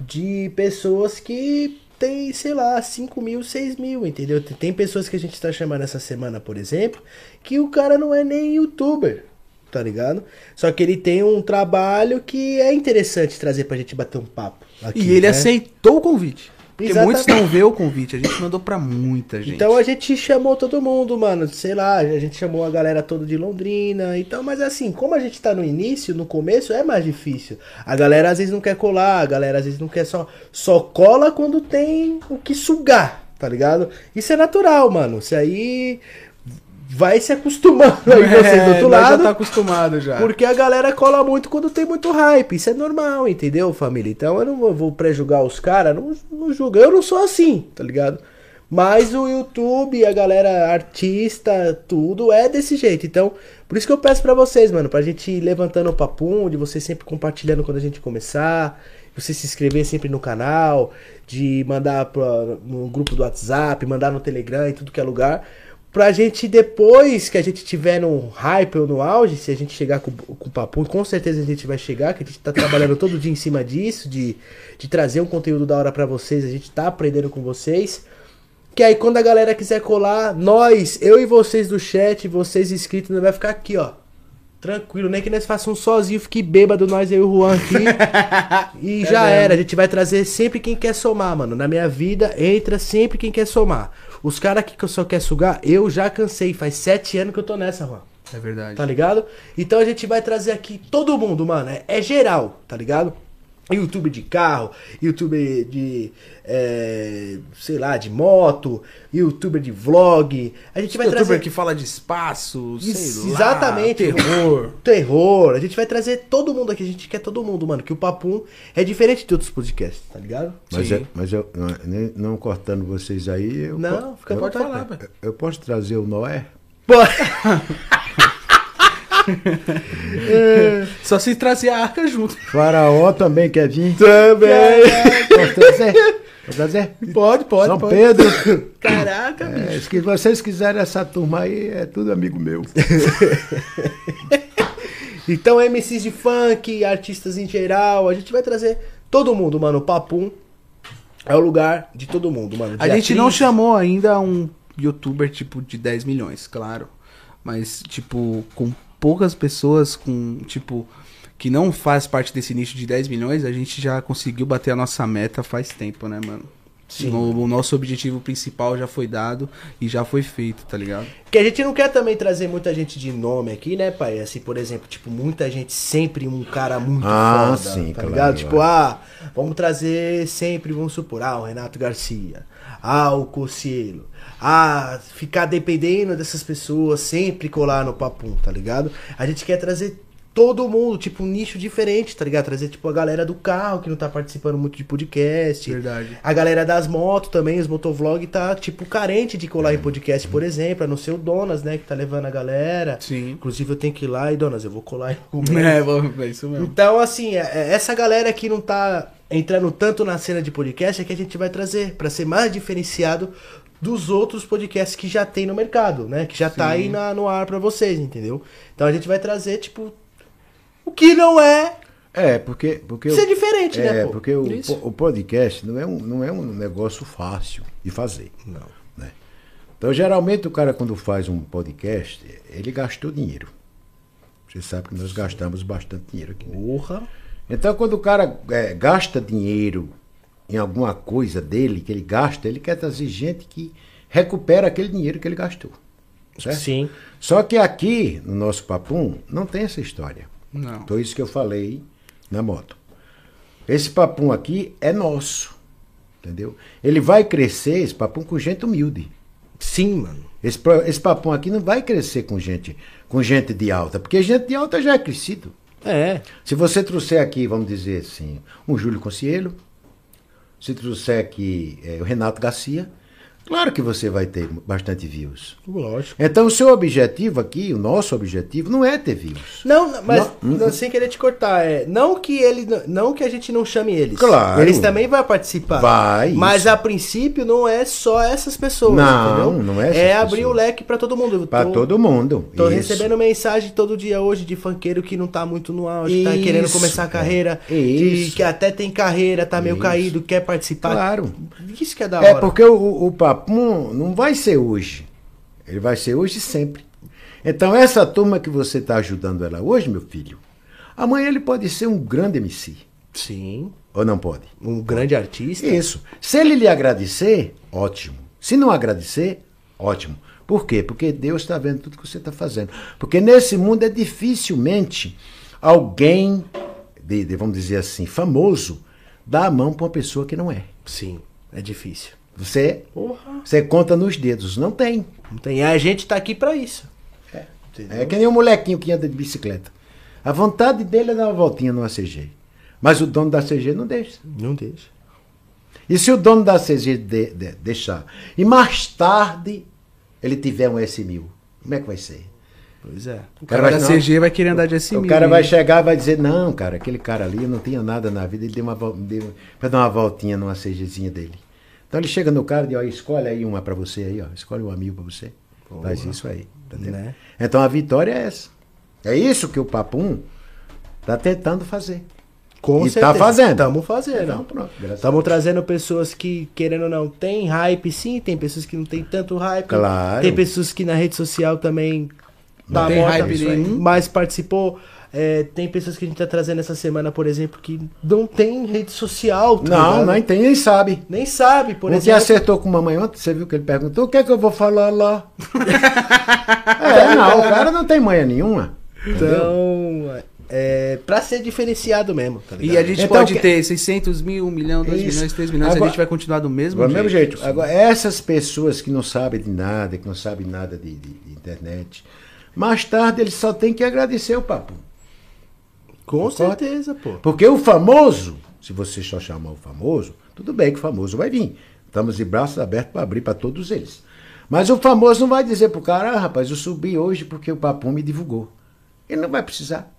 de pessoas que tem, sei lá, 5 mil, 6 mil, entendeu? Tem- pessoas que a gente tá chamando essa semana, por exemplo, que o cara não é nem youtuber tá ligado? Só que ele tem um trabalho que é interessante trazer pra gente bater um papo. aqui, E ele né? aceitou o convite. Porque Exatamente. muitos não vê o convite. A gente mandou pra muita gente. Então a gente chamou todo mundo, mano. Sei lá, a gente chamou a galera toda de Londrina. Então, mas assim, como a gente tá no início, no começo, é mais difícil. A galera às vezes não quer colar, a galera às vezes não quer só. Só cola quando tem o que sugar, tá ligado? Isso é natural, mano. Isso aí vai se acostumando aí vocês do outro nós lado. já tá acostumado já. Porque a galera cola muito quando tem muito hype. Isso é normal, entendeu, família? Então eu não vou- vou pré-julgar os caras, não, não julgo. Eu não sou assim, tá ligado? Mas o YouTube, a galera artista, tudo é desse jeito. Então, por isso que eu peço pra vocês, mano, pra gente ir levantando o papum, de vocês sempre compartilhando quando a gente começar, você se inscrever sempre no canal, de mandar pra, no grupo do WhatsApp, mandar no Telegram e tudo que é lugar. Pra gente, depois que a gente tiver no hype ou no auge, se a gente chegar com, com o papo, com certeza a gente vai chegar, que a gente tá trabalhando todo dia em cima disso, de, de trazer um conteúdo da hora pra vocês, a gente tá aprendendo com vocês. Que aí quando a galera quiser colar, nós, eu e vocês do chat, vocês inscritos, nós vai ficar aqui, ó. Tranquilo, nem que nós façamos um sozinho, fique bêbado, nós eu e o Juan aqui. e já mesmo. era. A gente vai trazer sempre quem quer somar, mano. Na minha vida, entra sempre quem quer somar. Os caras que só quer sugar, eu já cansei. Faz sete anos que eu tô nessa, Juan. É verdade. Tá ligado? Então a gente vai trazer aqui todo mundo, mano. É, é geral, tá ligado? YouTube de carro, YouTube de, é, sei lá, de moto, YouTuber de vlog. A gente vai Youtuber trazer que fala de espaço, sei Isso, lá, exatamente. terror. terror. A gente vai trazer todo mundo aqui. A gente quer todo mundo, mano. Que o Papum é diferente de outros podcasts, tá ligado? Mas, Sim. eu, mas eu, não, nem- não cortando vocês aí, eu, Não, fica eu, vontade, falar, velho. eu posso trazer o Noé? Só se trazer a arca junto. Faraó também quer vir? também. Posso trazer? Posso trazer? Pode, pode, São pode. Pedro. Caraca, bicho. É, se vocês quiserem essa turma aí, é tudo amigo meu. Então, MCs de funk, artistas em geral, a gente vai trazer todo mundo, mano. O Papum é o lugar de todo mundo, mano. A De gente não atriz. chamou ainda um youtuber tipo de 10 milhões, claro. Mas, tipo, com poucas pessoas, com, tipo, que não faz parte desse nicho de 10 milhões, a gente já conseguiu bater a nossa meta faz tempo, né, mano? Sim. O, o nosso objetivo principal já foi dado e já foi feito, tá ligado? Porque a gente não quer também trazer muita gente de nome aqui, né, pai? Assim, por exemplo, tipo, muita gente sempre um cara muito Ah, foda, sim, tá claro, ligado? Tipo, é. ah, vamos trazer sempre, vamos supor, ah, o Renato Garcia, ah, o Cocielo, ah, ficar dependendo dessas pessoas, sempre colar no papum, tá ligado? A gente quer trazer todo mundo, tipo, um nicho diferente, tá ligado? Trazer, tipo, a galera do carro que não tá participando muito de podcast. Verdade. A galera das motos também, os motovlog tá, tipo, carente de colar em podcast, por exemplo, a não ser o Donas, né, que tá levando a galera. Sim. Inclusive eu tenho que ir lá e, Donas, eu vou colar em algum É, vamos- é isso mesmo. Então, assim, é- é essa galera que não tá entrando tanto na cena de podcast é que a gente vai trazer pra ser mais diferenciado dos outros podcasts que já tem no mercado, né? Que já tá Sim. aí na- no ar pra vocês, entendeu? Então a gente vai trazer, tipo, o que não é É, porque. porque ser o- diferente, é, né, pô? porque o, Isso. o podcast não é, um, não é um negócio fácil de fazer. Não. né? Então, geralmente, o cara, quando faz um podcast, ele gastou dinheiro. Você sabe que nós gastamos bastante dinheiro aqui. né? Porra. Então, quando o cara é, gasta dinheiro em alguma coisa dele, que ele gasta, ele quer trazer gente que recupera aquele dinheiro que ele gastou. certo? Sim. Só que aqui, no nosso papum, não tem essa história. Não. Então, isso que eu falei na moto. Esse papum aqui é nosso. Entendeu? Ele vai crescer, esse papum, com gente humilde. Sim, mano. Esse, esse papum aqui não vai crescer com gente, com gente de alta, porque gente de alta já é crescido. É. Se você trouxer aqui, vamos dizer assim, um Júlio Concielo, se trouxer aqui eh, o Renato Garcia, claro que você vai ter bastante views. Lógico. Então, o seu objetivo aqui, o nosso objetivo, não é ter views. Não, mas Não, não, sem querer te cortar, é, não que ele não que a gente não chame eles. Claro. Eles também vão participar. Vai, Mas isso. a princípio não é só essas pessoas, Não, entendeu? não é É abrir pessoas. o leque pra todo mundo. Para todo mundo. Tô Isso. recebendo mensagem todo dia hoje de funkeiro que não tá muito no auge, tá Isso, querendo começar a carreira, é. que, Isso. que até tem carreira, tá meio caído, quer participar. Claro. Isso que é da É hora. porque o, o papum não vai ser hoje. Ele vai ser hoje e sempre. Então, essa turma que você está ajudando ela hoje, meu filho, amanhã ele pode ser um grande MC. Sim, Ou não pode? um grande artista. Isso. Se ele lhe agradecer, ótimo. Se não agradecer, ótimo. Por quê? Porque Deus está vendo tudo que você está fazendo. Porque nesse mundo é dificilmente alguém, de, de, vamos dizer assim, famoso, dá a mão para uma pessoa que não é. Sim, é difícil. Você, Porra. você conta nos dedos. Não tem. Não tem. A gente tá aqui pra isso. É que nem um molequinho que anda de bicicleta. A vontade dele é dar uma voltinha no ACG. Mas o dono da ACG não deixa. Não deixa. E se o dono da ACG de- de- deixar, e mais tarde ele tiver um S1000, como é que vai ser? Pois é. O cara da não. CG vai querer andar de S1000. o cara vai hein? chegar e vai dizer, não, cara, aquele cara ali não tinha nada na vida, ele deu uma deu, vai dar uma voltinha numa CGzinha dele. Então ele chega no cara e diz, ó, escolhe aí uma pra você aí, ó, escolhe uma mil pra você. Faz isso aí, entendeu? Né? Então a vitória é essa. É isso que o Papum tá tentando fazer. Com E certeza. tá fazendo. Estamos fazendo. Então, pronto, Estamos trazendo pessoas que, querendo ou não, tem hype sim, tem pessoas que não tem tanto hype. Claro. Tem pessoas que na rede social também tá Não tem morta, hype nenhum. mas participou. É, tem pessoas que a gente tá trazendo essa semana, por exemplo, que não tem rede social. tá Não, ligado? nem tem, nem sabe. Nem sabe, por o que exemplo. acertou com mamãe ontem, você viu que ele perguntou, o que é que eu vou falar lá? é, não, o cara não tem manha nenhuma. Então, é, pra ser diferenciado mesmo, tá ligado? E a gente Então, pode que- ter 600 mil, 1 milhão, 2 Isso. milhões, 3 milhões, Agora- a gente vai continuar do mesmo Do jeito. mesmo jeito. Agora, essas pessoas que não sabem de nada, que não sabem nada de, de- de internet, mais tarde eles só têm que agradecer o papo. Com certeza, pô. Porque o famoso, se você só chamar o famoso, tudo bem que o famoso vai vir. Estamos de braços abertos para abrir para todos eles. Mas o famoso não vai dizer pro cara, ah, rapaz, eu subi hoje porque o Papum me divulgou. Ele não vai precisar.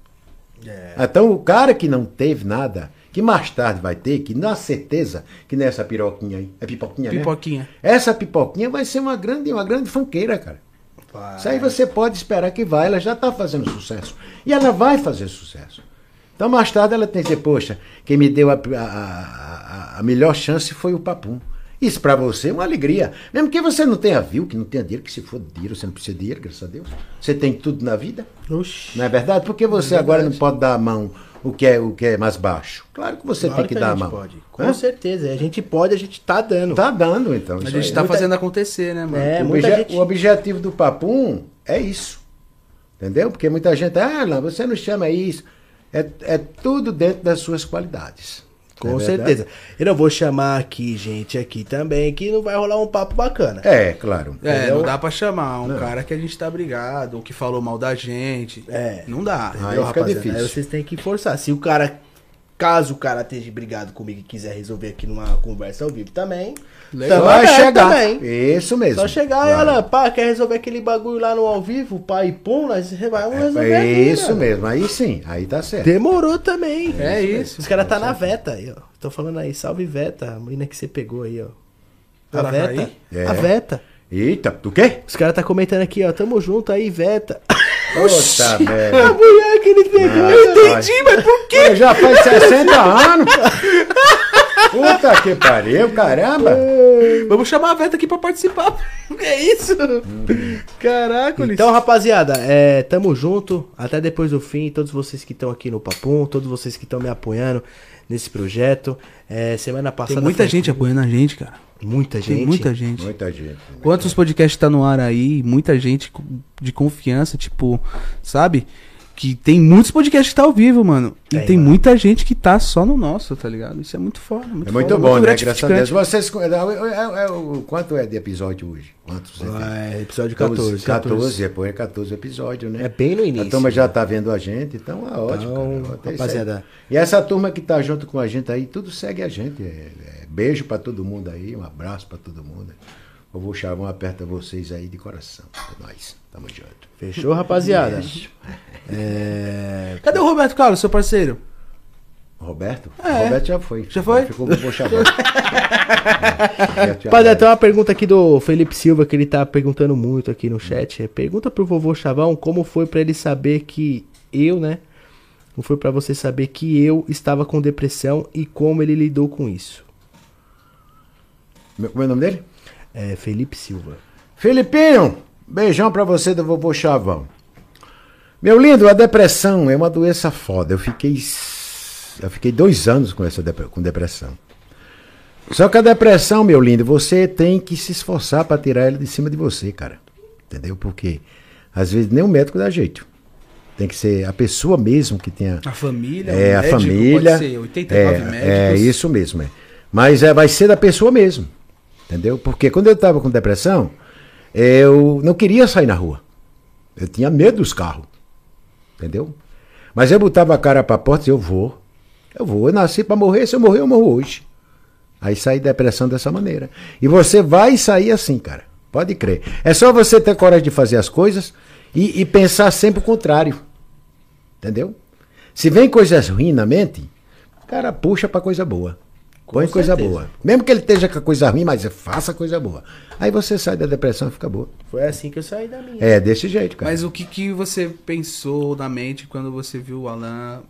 É. Então o cara que não teve nada, que mais tarde vai ter, que na certeza que nessa piroquinha aí, é pipoquinha, né? Pipoquinha. Essa pipoquinha vai ser uma grande, uma grande fanqueira, cara. Isso aí você pode esperar que vai, ela já está fazendo sucesso. E ela vai fazer sucesso. Então mais tarde ela tem que dizer, poxa, quem me deu a, a- a- a melhor chance foi o Papum. Isso para você é uma alegria. Mesmo que você não tenha viu, que não tenha dinheiro, que se for dinheiro, você não precisa de dinheiro, graças a Deus. Você tem tudo na vida. Oxi. Não é verdade? Porque você agora não pode dar a mão o que é, o que é mais baixo. Claro que você Claro tem que, a dar a gente mão. Pode. Com Hã? certeza. A gente pode, a gente tá dando. Tá dando, então. A gente tá Muita- fazendo acontecer, né, mano? É, o, muita obje- gente- o objetivo do Papum é isso. Entendeu? Porque muita gente, ah, não, você não chama isso. É, é tudo dentro das suas qualidades. Com Não é certeza. Eu não vou chamar aqui, gente, aqui também, que não vai rolar um papo bacana. É, claro. É, Entendeu? não dá pra chamar um Não. cara que a gente tá brigado, ou que falou mal da gente. É. Não dá. Aí Entendeu, fica rapaziada? difícil. Aí vocês têm que forçar. Se o cara, caso o cara esteja brigado comigo e quiser resolver aqui numa conversa ao vivo também, Legal. Vai chegar. também. Isso mesmo. Só chegar Claro. ela, pá, quer resolver aquele bagulho lá no ao vivo, pá, e pum, nós vamos resolver É aqui, isso mano. mesmo. Aí sim, aí tá certo. Demorou também. É isso. Os caras tá na Veta aí, ó. Tô falando aí, salve Veta, a menina que você pegou aí, ó. A Ela tá Veta. É. A Veta. Eita, do quê? Os caras tá comentando aqui, ó. Tamo junto aí, Veta. Puta A merda. mulher que ele pegou. Ah, eu vai. entendi, mas por quê? Ele já faz 60 anos. Puta que pariu, caramba. Vamos chamar a Veta aqui pra participar. É isso? Caraca. Então, rapaziada, é, tamo junto. Até depois do fim. Todos vocês que estão aqui no Papum, todos vocês que estão me apoiando nesse projeto. É, semana passada. Tem muita foi- gente apoiando a gente, cara. Muita gente. Tem muita gente. Muita gente. Quantos podcasts tá no ar aí? Muita gente de confiança, tipo, sabe? Que tem muitos podcasts que tá ao vivo, mano. E Tem, tem mano. muita gente que tá só no nosso, tá ligado? Isso é muito foda. Muito É muito foda, bom, né? Graças a Deus. Vocês, é, é, é, o- quanto é de episódio hoje? Quantos? É, episódio Estamos 14. 14, depois é 14 episódios, né? É bem no A início. turma já tá vendo a gente, então é ótimo. Então, cara. Rapaziada. E essa turma que tá junto com a gente aí, tudo segue a gente. É, é, beijo pra todo mundo aí, um abraço pra todo mundo. Eu vou chamar, aperta vocês aí de coração. É nóis. Tamo junto. Fechou, rapaziada? É... Cadê o Roberto Carlos, seu parceiro? Roberto? É. Roberto já foi. Já foi? Ficou com o Bochabão. Rapaziada, tem uma pergunta aqui do Felipe Silva que ele tá perguntando muito aqui no chat. É, Pergunta pro vovô Chavão como foi pra ele saber que eu, né? Como foi pra você saber que eu estava com depressão e como ele lidou com isso? Como é o nome dele? É Felipe Silva. Filipinho, beijão pra você do vovô Chavão. Meu lindo, a depressão é uma doença foda. Eu fiquei. Eu fiquei dois anos com essa dep- com depressão. Só que a depressão, meu lindo, você tem que se esforçar pra tirar ela de cima de você, cara. Entendeu? Porque às vezes nem o médico dá jeito. Tem que ser a pessoa mesmo que tenha. A família, É, o a família. Pode ser 89 é, médicos. é isso mesmo. É. Mas é, vai ser da pessoa mesmo. Entendeu? Porque quando eu estava com depressão, eu não queria sair na rua. Eu tinha medo dos carros. Entendeu? Mas eu botava a cara pra porta e eu vou. Eu vou. Eu nasci pra morrer. Se eu morrer, eu morro hoje. Aí sai depressão dessa maneira. E você vai sair assim, cara. Pode crer. É só você ter coragem de fazer as coisas e, e pensar sempre o contrário. Entendeu? Se vem coisas ruins na mente, cara puxa pra coisa boa. Põe coisa certeza. boa. Mesmo que ele esteja com a coisa ruim, mas faça coisa boa. Aí você sai da depressão e fica boa. Foi assim que eu saí da minha. É desse jeito, cara. Mas o que, que você pensou na mente quando você viu o Alan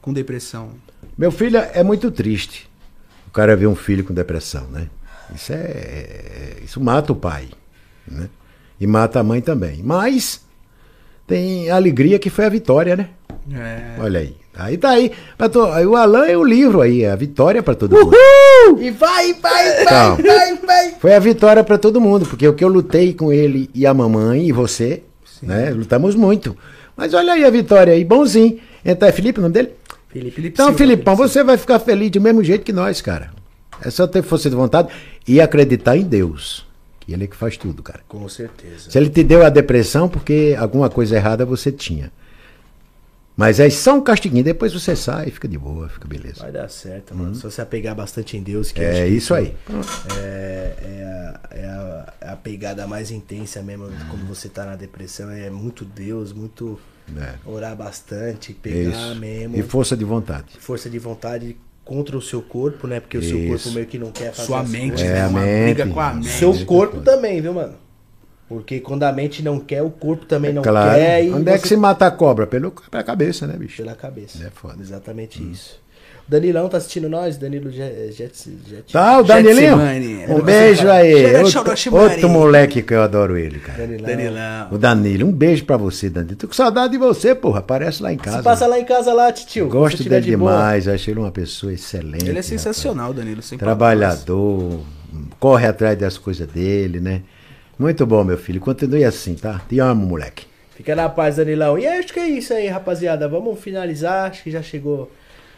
com depressão? Meu filho é muito triste. O cara ver um filho com depressão, né? Isso é. Isso mata o pai. Né? E mata a mãe também. Mas tem a alegria que foi a vitória, né? É. Olha aí. Aí tá aí. To- O Alan é o livro aí, é a vitória pra todo mundo. E vai, vai, Então, vai, vai. foi a vitória pra todo mundo, porque o que eu lutei com ele e a mamãe e você, né? Lutamos muito. Mas olha aí a vitória aí, bonzinho. Então é Felipe o nome dele? Felipe, Felipe Então, Silva, Filipão, Felipe você vai ficar feliz do mesmo jeito que nós, cara. É só ter força de vontade e acreditar em Deus. Que ele é que faz tudo, cara. Com certeza. Se ele te deu a depressão, porque alguma coisa errada você tinha. Mas é só um castiguinho, depois você sai, fica de boa, fica beleza. Vai dar certo, mano. Só se apegar bastante em Deus. Que É que isso aí. É, é, a, é, a, é a pegada mais intensa mesmo quando você tá na depressão. É muito Deus, muito É. orar bastante, pegar Isso. mesmo. E força de vontade. Força de vontade contra o seu corpo, né? Porque o seu corpo Isso. meio que não quer fazer Sua mente, coisas. É, né? Uma mente. briga com a mente. Seu corpo também, viu, mano? Porque quando a mente não quer, o corpo também não claro. quer. E Onde é que você- se mata a cobra? Pelo, pela cabeça, né, bicho? Pela cabeça. É foda. Exatamente isso. O Danilão tá assistindo nós, Danilo Jet. Jet, Jet Tá, o Danilinho? Um beijo aí. Outro, outro moleque que eu adoro ele, cara. Danilão. Danilão. O Danilo, um beijo pra você, Danilo. Tô com saudade de você, porra. Aparece lá em casa. Se passa lá em casa lá, tio. Gosto dele de boa. demais, acho ele uma pessoa excelente. Ele é rapaz. sensacional, Danilo. sem Trabalhador, corre atrás das coisas dele, né? Muito bom, meu filho. Continue assim, tá? Te amo, moleque. Fica na paz, Danilão. E acho que é isso aí, rapaziada. Vamos finalizar. Acho que já chegou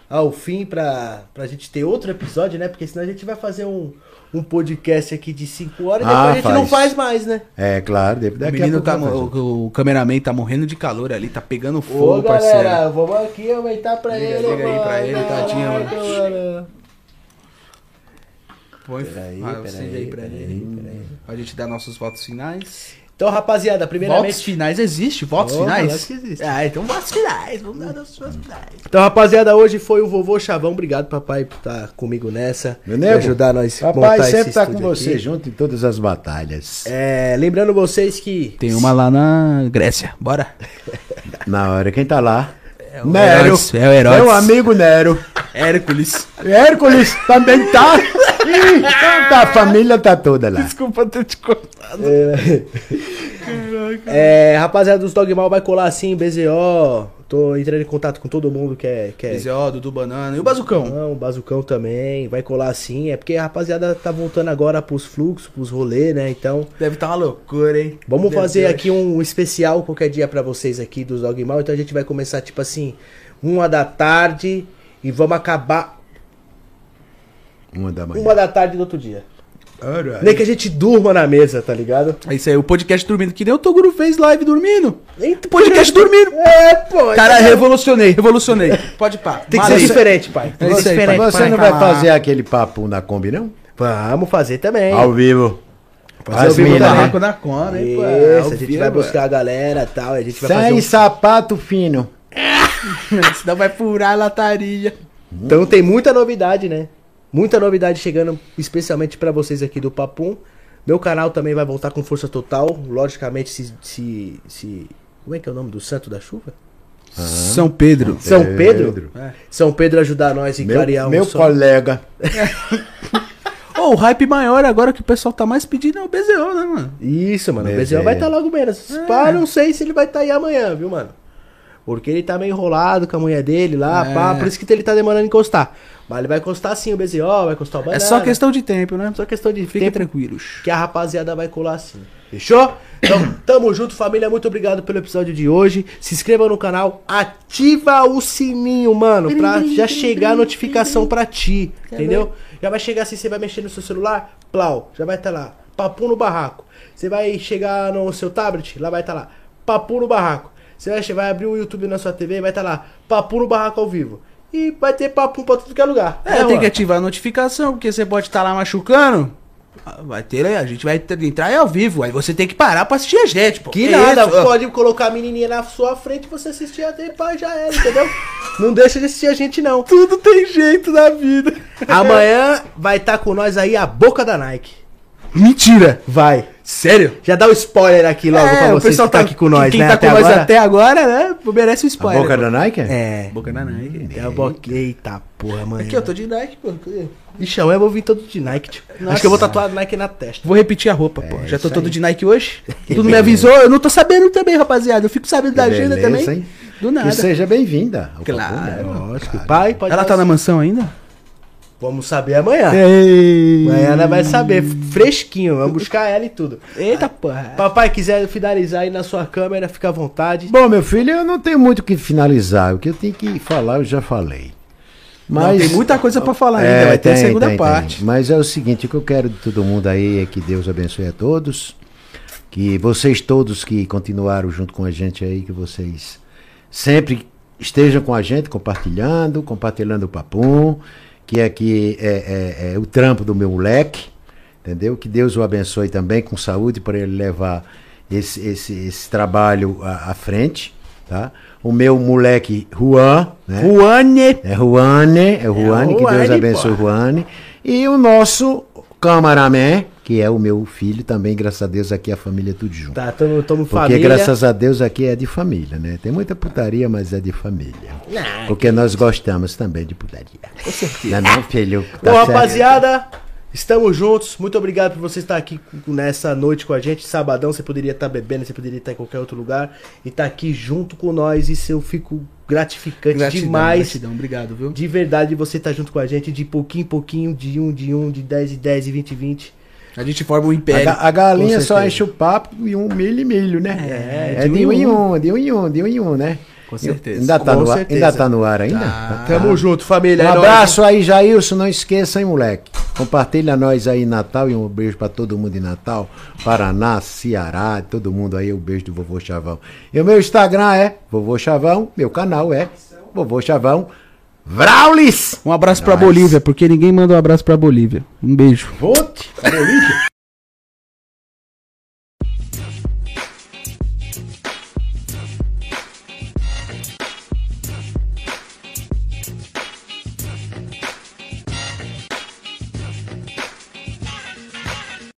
ao fim pra, pra gente ter outro episódio, né? Porque senão a gente vai fazer um, um podcast aqui de 5 horas e depois Ah, a gente faz. não faz mais, né? É, claro. Daqui O a menino pouco tá. O, o cameraman tá morrendo de calor ali, tá pegando fogo, Ô, galera, parceiro. vamos aqui aumentar pra Liga, ele, liga aí pra ele, mano. tadinho, mano. Põe Peraí, ah, peraí, aí pra peraí, ele. peraí. Pra gente dar nossos votos finais. Então, rapaziada, Votos primeiramente. finais existe? Votos Oh, finais? acho que existe. Ah, então votos finais. Vamos dar nossos votos finais. Então, rapaziada, hoje foi o vovô Chavão. Obrigado, papai, por estar comigo nessa. Meu nego, ajudar nós a Papai sempre esse tá com você aqui. junto em todas as batalhas. É, lembrando vocês que. Tem uma lá na Grécia. Bora. Na hora, quem tá lá? o Herodes, é o Herodes. Meu amigo Nero. Hércules. Hércules também tá. Ih, tá, a família tá toda lá. Desculpa ter te cortado. É, rapaziada dos Dogmal vai colar assim, BZO. Tô entrando em contato com todo mundo que é. Que é ó, Dudu Banana. E o Bazucão? Não, o Bazucão também, vai colar assim. É porque a rapaziada tá voltando agora pros fluxos, pros rolês, né? Então, Deve estar uma loucura, hein? vamos fazer ser. aqui um especial qualquer dia pra vocês aqui dos Dogmal. Então a gente vai começar, tipo assim, uma da tarde e vamos acabar Uma da manhã. uma da tarde do outro dia. Nem que a gente durma na mesa, tá ligado? É isso aí, o podcast dormindo, que nem o Toguro fez live dormindo. Nem Podcast dormindo. É, pô. Cara, é- revolucionei, revolucionei. Pode pá. Tem que Mala ser aí. diferente, pai. Tem É que isso ser aí, diferente. pai. Você pai. não vai falar. fazer aquele papo na Kombi, não? Vamos fazer também. Ao vivo. Fazer As ao vivo da né? Barraco da Kombi, hein, pô. Isso, a gente vivo, vai é. buscar a galera e tal. A gente vai fazer Sem um... sapato fino. Senão vai furar a lataria. Então tem muita novidade, né? Muita novidade chegando, especialmente pra vocês aqui do Papum. Meu canal também vai voltar com força total. Logicamente, se. se, se... Como é que é o nome do santo da chuva? São Pedro. São Pedro? Pedro. É. São Pedro ajudar nós e Meu, clarear um meu som. colega. Ô, o hype maior agora que o pessoal tá mais pedindo é o BZO, né, mano? Isso, mano. O Beleza. Bezerra vai estar logo menos. É. Pá, não sei se ele vai estar aí amanhã, viu, mano? Porque ele tá meio enrolado com a mulher dele lá, É. pá. Por isso que ele tá demorando encostar. Mas ele vai encostar sim, o BZO, vai encostar o É Banana. só questão de tempo, né? Só questão de Fiquem tempo tranquilos. que a rapaziada vai colar sim. Fechou? Então, tamo junto, família. Muito obrigado pelo episódio de hoje. Se inscreva no canal, ativa o sininho, mano, pra já chegar a notificação pra ti, entendeu? Já vai chegar assim, você vai mexer no seu celular, plau, já vai estar lá. Papo no barraco. Você vai chegar no seu tablet, lá vai estar lá. Papo no barraco. Você vai, vai abrir o YouTube na sua TV, vai estar lá. Papo no barraco ao vivo. E vai ter papo pra tudo que é lugar. É, Né, tem que ativar a notificação, porque você pode estar lá machucando. Ah, Vai ter, né? a gente vai ter- entrar ao vivo. Aí você tem que parar pra assistir a gente, pô. Que É nada, isso, pode colocar a menininha na sua frente e você assistir até pá, já era, entendeu? não deixa de assistir a gente, não. Tudo tem jeito na vida. Amanhã vai estar com nós aí a boca da Nike. Mentira. Vai. Sério? Já dá o spoiler aqui logo pra vocês que tá aqui com nós, quem né? tá até com nós agora. até agora, né? Merece o A spoiler. boca pô. da Nike? É. Boca da Nike. É a boca. Eita porra, mano. Aqui, eu tô de Nike, pô. Ixi, eu vou vir todo de Nike, tio. Acho que eu vou tatuar Nike na testa. Vou repetir a roupa, pô. Já tô todo aí. de Nike hoje. Que Tu não me avisou? Eu não tô sabendo também, rapaziada. Eu fico sabendo da Que agenda beleza, também. hein? Do nada. Que seja bem-vinda. ao Claro. Né? Lógico. Pai, pode Ela tá na mansão ainda? Vamos saber amanhã. Ei. Amanhã ela vai saber. Fresquinho. Vamos buscar ela e tudo. Eita, porra. Papai, quiser finalizar aí na sua câmera, fica à vontade. Bom, meu filho, eu não tenho muito o que finalizar. O que eu tenho que falar, eu já falei. Não, tem muita coisa pra falar ainda. É, vai ter a segunda tem, parte. tem. Mas é o seguinte, o que eu quero de todo mundo aí é que Deus abençoe a todos. Que vocês todos que continuaram junto com a gente aí, que vocês sempre estejam com a gente, compartilhando, compartilhando o papum, que aqui é, é- é o trampo do meu moleque, entendeu? Que Deus o abençoe também com saúde para ele levar esse, esse, esse trabalho à, à frente, tá? O meu moleque Juan, né? Juane. É Juane, é Juane, que Deus Juane, abençoe pô. Juane. E o nosso cameraman, que é o meu filho também, graças a Deus, aqui a família tudo junto. Tá, tamo, tamo Porque família. graças a Deus aqui é de família, né? Tem muita putaria, mas é de família. Porque nós gostamos também de putaria. Com certeza. Não, é não, filho? Bom, Tá certo? rapaziada, estamos juntos. Muito obrigado por você estar aqui nessa noite com a gente. Sabadão, você poderia estar bebendo, você poderia estar em qualquer outro lugar. E tá aqui junto com nós. Isso eu fico gratificante Gratidão, demais. gratidão. Obrigado, viu? De verdade, você tá junto com a gente de pouquinho em pouquinho, de um, de um, de 10 em 10 e 20 em 20. A gente forma um A, império. ga- a galinha só enche o papo e um milho e milho, né? É, É, de de um um em um, de um em um, de um em um, né? Com certeza. Ainda tá, Com no certeza. ainda tá no ar ainda? Tá. Tamo junto, família. Um é nóis, abraço aí, Jailson. Não esqueça, hein, moleque. Compartilha nós aí em Natal e um beijo pra todo mundo em Natal. Paraná, Ceará, todo mundo aí. Um beijo do Vovô Chavão. E o meu Instagram é Vovô Chavão. Meu canal é Vovô Chavão. Vraulis! Um abraço pra Nice. Bolívia, porque ninguém manda um abraço pra Bolívia. Um beijo. Vote! Bolívia.